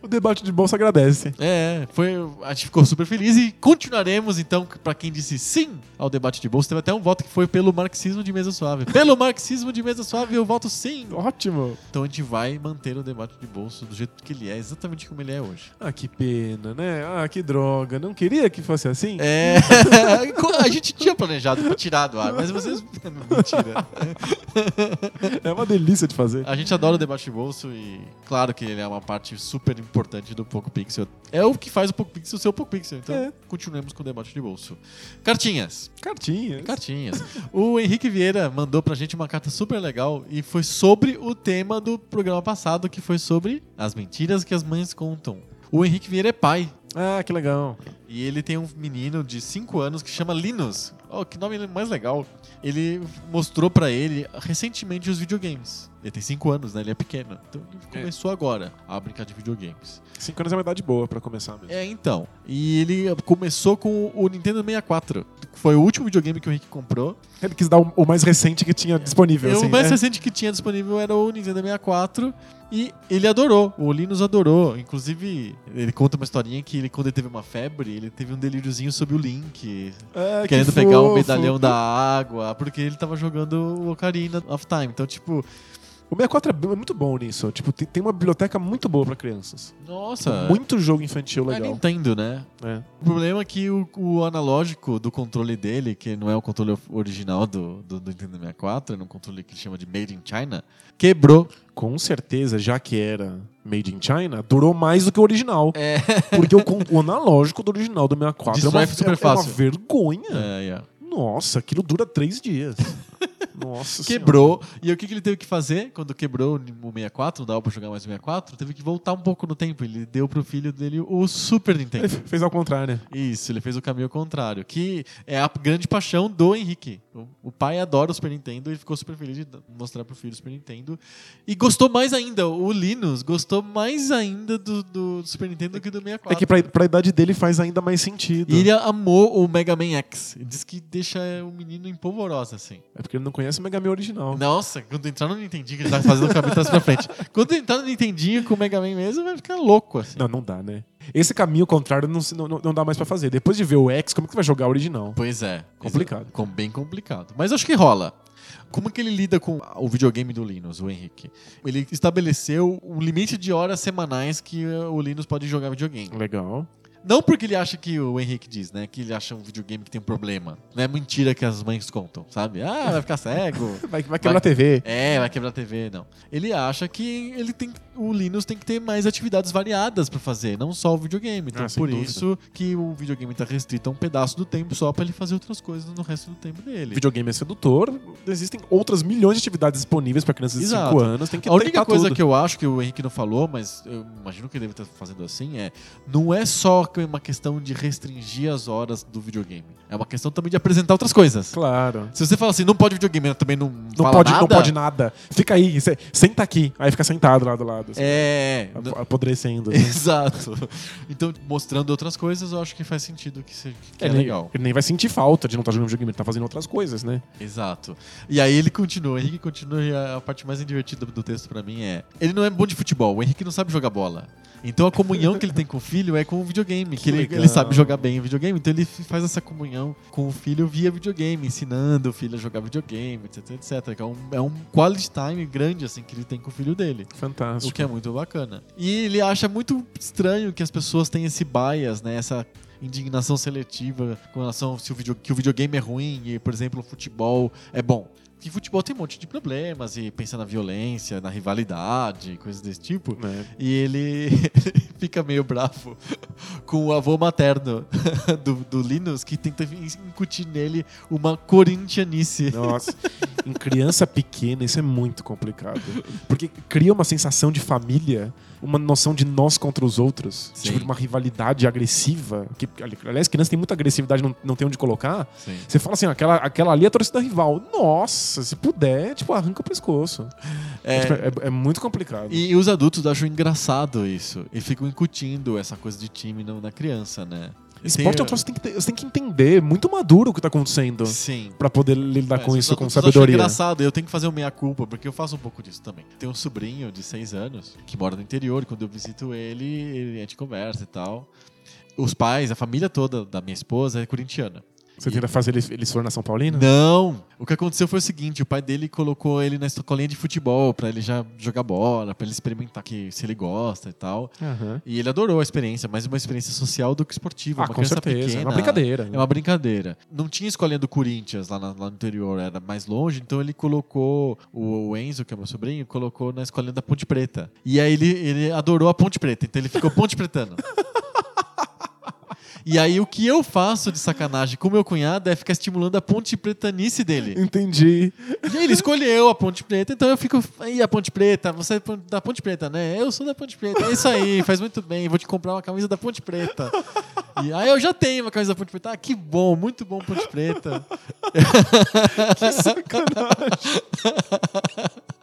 O debate de bolsa agradece. É, foi, a gente ficou super feliz e continuaremos então, pra quem disse sim ao debate de bolso. Teve até um voto que foi pelo marxismo de mesa suave. Pelo marxismo de mesa suave eu voto sim. Ótimo. Então a gente vai manter o debate de bolso do jeito que ele é, exatamente como ele é hoje. Ah, que pena, né? Ah, que droga. Não queria que fosse assim? É. a gente tinha planejado pra tirar do ar, mas vocês. Mentira. É uma delícia de fazer. A gente adora o debate de bolso e, claro que ele é uma parte super importante do Poco Pixel. É o que faz o Poco Pixel ser o Poco Pixel. Então, É. continuemos com o debate de bolso. Cartinhas. Cartinhas. Cartinhas. O Henrique Vieira mandou pra gente uma carta super legal e foi sobre o tema do programa passado, que foi sobre as mentiras que as mães contam. O Henrique Vieira é pai. Ah, que legal. E ele tem um menino de 5 anos que chama Linus. Oh, que nome mais legal. Ele mostrou pra ele recentemente os videogames. Ele tem 5 anos, né? Ele é pequeno. Então ele começou agora a brincar de videogames. Cinco anos é uma idade boa pra começar mesmo. É, então. E ele começou com o Nintendo 64. Foi o último videogame que o Rick comprou. Ele quis dar o, mais recente que tinha disponível. E assim, o mais né? recente que tinha disponível era o Nintendo 64. E ele adorou, o Linus adorou. Inclusive, ele conta uma historinha que ele, quando ele teve uma febre, ele teve um delíriozinho sobre o Link, que querendo pegar o medalhão da água, porque ele tava jogando o Ocarina of Time. Então, tipo, O 64 é é muito bom nisso. Tipo, tem, tem uma biblioteca muito boa pra crianças. Nossa. Muito jogo infantil É legal. Nintendo, né? É. O problema é que o, o analógico do controle dele, que não é o controle original do, do, do Nintendo 64, é um controle que ele chama de Made in China, quebrou. Com certeza, já que era Made in China, durou mais do que o original. É. Porque o, o analógico do original do 64 é uma, super é- é uma fácil. vergonha. É, é. Nossa, aquilo dura três dias. Nossa Quebrou. E aí o que, que ele teve que fazer quando quebrou o 64, não dava pra jogar mais o 64? Teve que voltar um pouco no tempo. Ele deu pro filho dele o Super Senhora. Nintendo. Ele fez ao contrário. Isso, ele fez o caminho contrário, que é a grande paixão do Henrique. O, pai adora o Super Nintendo e ficou super feliz de mostrar pro filho o Super Nintendo. E gostou mais ainda, o Linus gostou mais ainda do, do Super Nintendo do que do 64. É que pra, pra idade dele faz ainda mais sentido. E ele amou o Mega Man X. Ele diz que deixa o menino em polvorosa, assim. É porque ele não conhece o Mega Man original. Nossa, quando entrar no Nintendinho, que ele tá fazendo o caminho pra frente. Quando entrar no Nintendinho com o Mega Man mesmo, vai ficar louco, assim. Não, não dá, né? Esse caminho contrário não, não, não- não dá mais pra fazer. Depois de ver o X, como que vai jogar o original? Pois é. Complicado. Com, bem complicado. Mas acho que rola. Como que ele lida com o videogame do Linus, o Henrique? Ele estabeleceu um limite de horas semanais que o Linus pode jogar videogame. Legal. Não porque ele acha que o Henrique diz, né? Que ele acha um videogame que tem um problema. Não é mentira que as mães contam, sabe? Ah, vai ficar cego. Vai, vai quebrar Vai- a TV. É, vai quebrar a TV, não. Ele acha que ele tem, o Linus tem que ter mais atividades variadas pra fazer, não só o videogame. Então, Ah, por dúvida. isso que o videogame tá restrito a um pedaço do tempo só pra ele fazer outras coisas no resto do tempo dele. Videogame é sedutor. Existem outras milhões de atividades disponíveis pra crianças de Exato. 5 anos. Tem que a única coisa tudo. que eu acho que o Henrique não falou, mas eu imagino que ele deve estar fazendo assim, é não é só é uma questão de restringir as horas do videogame. É uma questão também de apresentar outras coisas. Claro. Se você fala assim, não pode videogame, mas também não, Não pode, nada, não pode nada. Fica aí, senta aqui. Aí fica sentado lá do lado. assim, É, ap- apodrecendo. né? Exato. Então, mostrando outras coisas, eu acho que faz sentido que, seja, que é ele, legal. ele nem vai sentir falta de não estar jogando videogame, ele tá fazendo outras coisas, né? Exato. E aí ele continua, o Henrique continua, e a, a parte mais divertida do texto pra mim é: ele não é bom de futebol, o Henrique não sabe jogar bola. Então a comunhão que ele tem com o filho é com o videogame, que, Que ele, ele sabe jogar bem o videogame, então ele faz essa comunhão com o filho via videogame, ensinando o filho a jogar videogame, etc, etc. Que é um, é um quality time grande assim que ele tem com o filho dele. O Fantástico. que é muito bacana. E ele acha muito estranho que as pessoas têm esse bias, né? Essa indignação seletiva com relação se o video, que o videogame é ruim e, por exemplo, o futebol é bom. Que futebol tem um monte de problemas e pensa na violência, na rivalidade, coisas desse tipo. né? E ele fica meio bravo com o avô materno do, do Linus, que tenta incutir nele uma corintianice. Nossa, em criança pequena isso é muito complicado. Porque cria uma sensação de família, uma noção de nós contra os outros. Sim. Tipo, de uma rivalidade agressiva. Que, aliás, criança tem muita agressividade, não, não tem onde colocar. Sim. Você fala assim, aquela, aquela ali é a torcida rival. Nossa, se puder, tipo, arranca o pescoço. É, É, tipo, é- é muito complicado. E os adultos acham engraçado isso. E ficam incutindo essa coisa de time na criança, né? Esporte é um troço que tem que, você tem que entender muito maduro o que tá acontecendo Sim. pra poder lidar É, com isso com sabedoria. engraçado, eu tenho que fazer o meia-culpa, porque eu faço um pouco disso também. Tem um sobrinho de 6 anos que mora no interior, e quando eu visito ele, ele- a gente conversa e tal. Os pais, a família toda da minha esposa é corintiana. Você tenta fazer ele, ele se tornar São Paulino? Não! O que aconteceu foi o seguinte: o pai dele colocou ele na escolinha de futebol pra ele já jogar bola, pra ele experimentar que, se ele gosta e tal. Aham. E ele adorou a experiência, mais uma experiência social do que esportiva. Ah, uma com criança certeza. pequena. É uma brincadeira. É uma brincadeira. Não tinha escolinha do Corinthians lá, na- lá no interior, era mais longe, então ele colocou, o, o Enzo, que é meu sobrinho, colocou na escolinha da Ponte Preta. E aí ele, ele adorou a Ponte Preta, então ele ficou Ponte Pretano. E aí o que eu faço de sacanagem com meu cunhado é ficar estimulando a Ponte Pretanice dele. Entendi. E ele escolheu a Ponte Preta, então eu fico. Aí a Ponte Preta, você é da Ponte Preta, né? Eu sou da Ponte Preta. É isso aí, faz muito bem. Vou te comprar uma camisa da Ponte Preta. E aí eu já tenho uma camisa da Ponte Preta. Ah, que bom, muito bom Ponte Preta.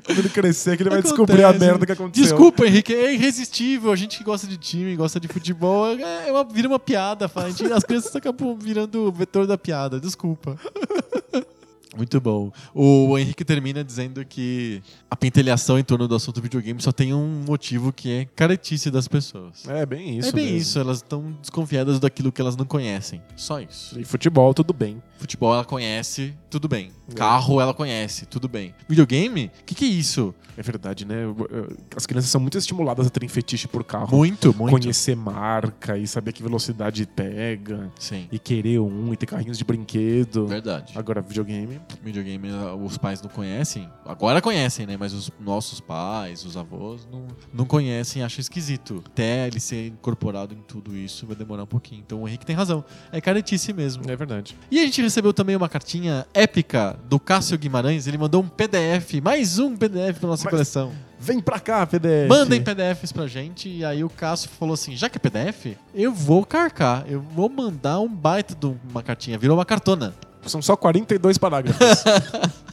Quando ele crescer, que ele vai Acontece. descobrir a merda que aconteceu. Desculpa, Henrique, é irresistível. A gente que gosta de time, gosta de futebol, é uma, vira uma piada. fala. Gente- as crianças acabam virando o vetor da piada. Desculpa. Muito bom. O Henrique termina dizendo que a pentelhação em torno do assunto videogame só tem um motivo que é caretice das pessoas. É bem isso. é bem mesmo. isso, elas estão desconfiadas daquilo que elas não conhecem. Só isso. E futebol, tudo bem. Futebol ela conhece, tudo bem. É. Carro ela conhece, tudo bem. Videogame? O que, que é isso? É verdade, né? As crianças são muito estimuladas a terem fetiche por carro. Muito, muito. Conhecer marca e saber que velocidade pega. Sim. E querer um e ter carrinhos de brinquedo. Verdade. Agora, videogame. Videogame os pais não conhecem. Agora conhecem, né? Mas os nossos pais, os avós, não, não conhecem, acham esquisito. Até ele ser incorporado em tudo isso vai demorar um pouquinho. Então o Henrique tem razão. É caretice mesmo. É verdade. E a gente recebeu também uma cartinha épica do Cássio Guimarães. Ele mandou um PDF, mais um PDF pra nossa Mas- coleção. Vem pra cá, PDF. Mandem PDFs pra gente. E aí o Cássio falou assim: já que é PDF, eu vou carcar. Eu vou mandar um baita de uma cartinha. Virou uma cartona. São só 42 parágrafos.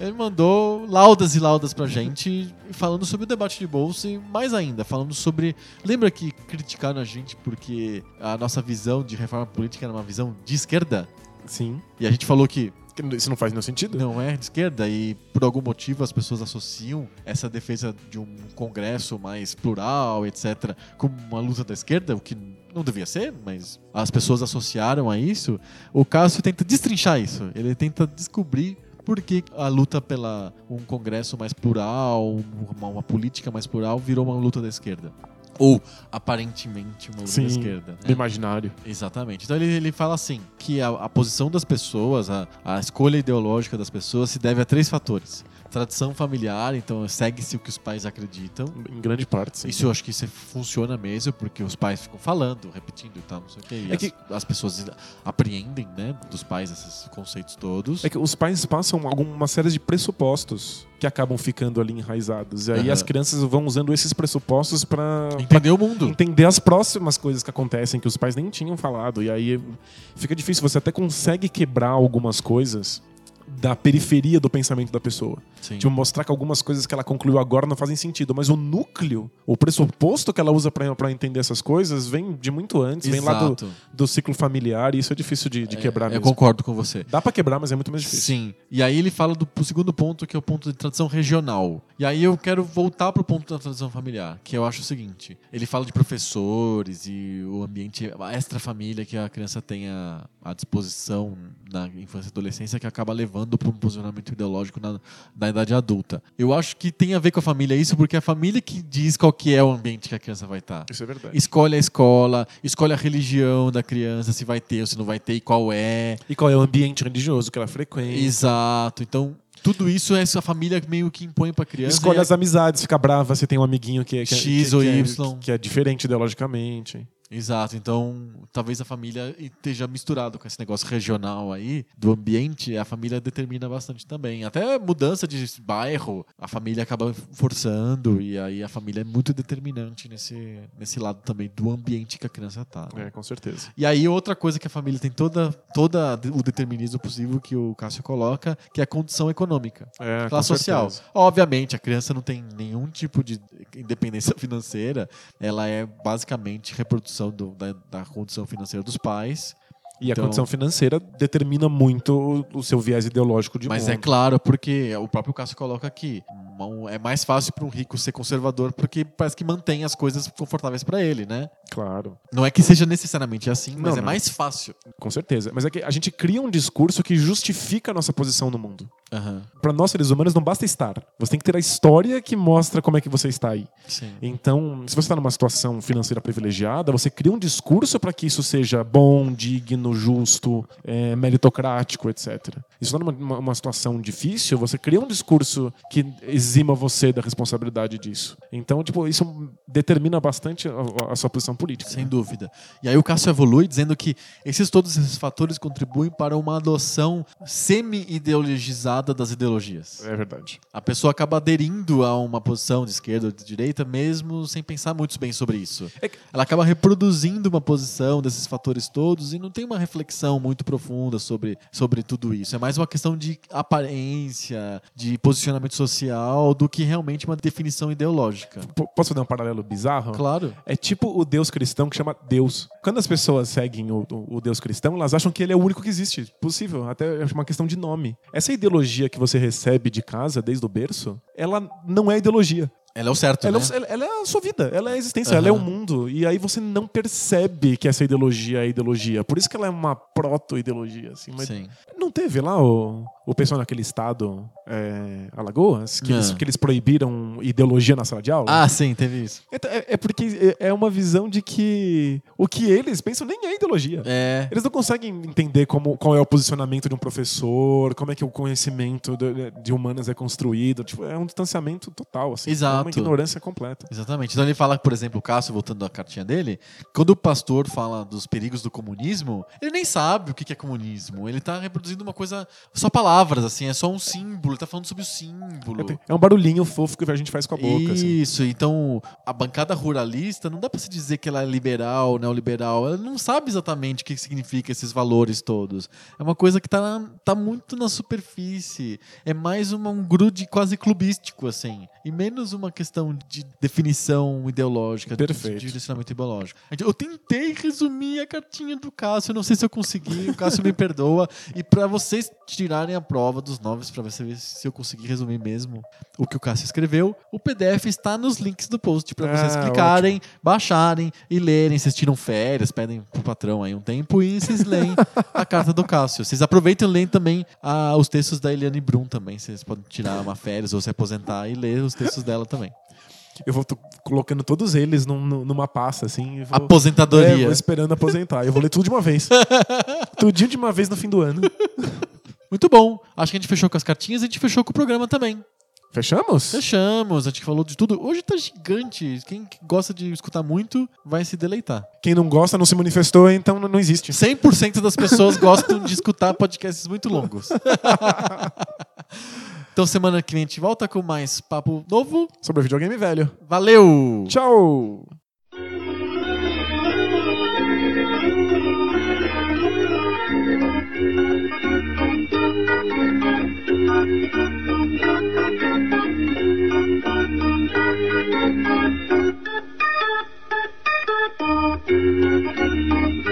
Ele mandou laudas e laudas pra gente, falando sobre o debate de bolsa e mais ainda, falando sobre. Lembra que criticaram a gente porque a nossa visão de reforma política era uma visão de esquerda? Sim. E a gente falou que Isso não faz nenhum sentido? não é de esquerda e por algum motivo as pessoas associam essa defesa de um congresso mais plural, etc., como uma luta da esquerda, o que não devia ser, mas as pessoas associaram a isso. O Cássio tenta destrinchar isso. Ele tenta descobrir por que a luta pela um congresso mais plural, uma, uma política mais plural, virou uma luta da esquerda. Ou, aparentemente, uma Sim, da esquerda. Do né? imaginário. Exatamente. Então ele, ele fala assim: que a, a posição das pessoas, a, a escolha ideológica das pessoas se deve a três fatores. Tradição familiar, então segue-se o que os pais acreditam. Em grande parte, sim. Isso eu acho que isso funciona mesmo, porque os pais ficam falando, repetindo e tal, não sei o quê. E É as, que- as pessoas apreendem, né, dos pais esses conceitos todos. É que os pais passam alguma série de pressupostos que acabam ficando ali enraizados. E aí Aham. as crianças vão usando esses pressupostos pra Entender o mundo. entender as próximas coisas que acontecem que os pais nem tinham falado. E aí fica difícil. Você até consegue quebrar algumas coisas da periferia do pensamento da pessoa. Sim. Tipo, mostrar que algumas coisas que ela concluiu agora não fazem sentido. Mas o núcleo, o pressuposto que ela usa pra pra entender essas coisas vem de muito antes. Vem lá do, Exato. do ciclo familiar. E isso é difícil de, de quebrar É, Eu mesmo. concordo com você. Dá pra quebrar, mas é muito mais difícil. Sim. E aí ele fala do segundo ponto, que é o ponto de tradição regional. E aí eu quero voltar pro ponto da tradição familiar, que eu acho o seguinte. Ele fala de professores e o ambiente a extra-família que a criança tem à disposição na infância e adolescência que acaba levando para um posicionamento ideológico na, na idade adulta. Eu acho que tem a ver com a família isso, porque é a família que diz qual que é o ambiente que a criança vai estar. Isso é verdade. Escolhe a escola, escolhe a religião da criança, se vai ter ou se não vai ter e qual é. E qual é o ambiente religioso que ela frequenta? Exato. Então, tudo isso é a família meio que impõe pra criança. Escolhe e as amizades, fica brava se tem um amiguinho que, é- que, é- X que, ou que é- Y. que é diferente ideologicamente. Exato. Então, talvez a família esteja misturado com esse negócio regional aí, do ambiente, a família determina bastante também. Até mudança de bairro, a família acaba forçando, e aí a família é muito determinante nesse, nesse lado também do ambiente que a criança tá. né? É, com certeza. E aí, outra coisa que a família tem toda, toda o determinismo possível que o Cássio coloca, que é a condição econômica. É, classe social. certeza. Obviamente, a criança não tem nenhum tipo de independência financeira, ela é basicamente reprodução do- da, da condição financeira dos pais. E Então- a condição financeira determina muito o, o seu viés ideológico de Mas mundo. é claro, porque o próprio Cássio coloca aqui, é mais fácil para um rico ser conservador porque parece que mantém as coisas confortáveis para ele, né? Claro, Não é que seja necessariamente assim, mas Não, é não. mais fácil. com certeza. Mas é que a gente cria um discurso que justifica a nossa posição no mundo. Aham, Para nós, seres humanos, não basta estar. Você tem que ter a história que mostra como é que você está aí. sim. Então, se você está numa situação financeira privilegiada, você cria um discurso para que isso seja bom, digno, justo, é, meritocrático, etc. Está numa uma, uma situação difícil, você cria um discurso que exima você da responsabilidade disso. Então, tipo, isso determina bastante a, a sua posição política. Sem né? dúvida. E aí o Cássio evolui dizendo que esses todos esses fatores contribuem para uma adoção semi-ideologizada das ideologias. É verdade. A pessoa acaba aderindo a uma posição de esquerda ou de direita mesmo sem pensar muito bem sobre isso. É Ela acaba reproduzindo uma posição desses fatores todos e não tem uma reflexão muito profunda sobre, sobre tudo isso. É mais mais uma questão de aparência, de posicionamento social, do que realmente uma definição ideológica. P- Posso fazer um paralelo bizarro? Claro. É tipo o Deus cristão que chama Deus. Quando as pessoas seguem o, o- o Deus cristão, elas acham que ele é o único que existe. Possível. Até é uma questão de nome. Essa ideologia que você recebe de casa desde o berço, ela não é ideologia. Ela é o certo, Ela, né? é, ela é a sua vida, ela é a existência, Aham. ela é o mundo. E aí você não percebe que essa ideologia é ideologia. Por isso que ela é uma proto-ideologia. Assim, mas Sim. não teve lá o, o pessoal naquele estado, é, Alagoas, que, eles, Ah. que eles proibiram ideologia na sala de aula? Ah, sim, teve isso. Então, É, é porque é é uma visão de que o que eles pensam nem é ideologia. É. Eles não conseguem entender como, qual é o posicionamento de um professor, como é que o conhecimento de, de humanas é construído. Tipo, é um distanciamento total, assim. É Exato. uma ignorância completa. Exatamente. Então ele fala, por exemplo, o Cássio, voltando à cartinha dele, quando o pastor fala dos perigos do comunismo, ele nem sabe o que é comunismo. Ele tá reproduzindo uma coisa, só palavras, assim, é só um símbolo, tá falando sobre o símbolo. É um barulhinho fofo que a gente faz com a boca. assim. Isso, então a bancada ruralista não dá pra se dizer que ela é liberal, neoliberal. Ela não sabe exatamente o que significa esses valores todos. É uma coisa que tá, tá muito na superfície. É mais um grude quase clubístico, assim. E menos uma questão de definição ideológica, de- Perfeito. de direcionamento ideológico. Eu tentei resumir a cartinha do Cássio, não sei se eu consegui, o Cássio me perdoa. E pra vocês tirarem a prova dos nomes, pra ver se eu consegui resumir mesmo o que o Cássio escreveu, o PDF está nos links do post vocês Ah, clicarem, baixarem e lerem. Vocês tiram férias, pedem pro patrão aí um tempo e vocês leem a carta do Cássio. Vocês aproveitam e leem também ah, os textos da Eliane Brum também. Vocês podem tirar uma férias ou se aposentar e ler os textos dela também. Eu vou colocando todos eles num- num- numa pasta, assim. Vou, É, Aposentadoria. vou esperando aposentar. Eu vou ler tudo de uma vez. Tudinho de uma vez no fim do ano. Muito bom. Acho que a gente fechou com as cartinhas e a gente fechou com o programa também. Fechamos? Fechamos, a gente falou de tudo. Hoje tá gigante. Quem gosta de escutar muito vai se deleitar. Quem não gosta não se manifestou, então não não existe. 100% das pessoas gostam de escutar podcasts muito longos. Então semana que vem a gente volta com mais papo novo. Sobre videogame velho. Valeu! Tchau! Thank you.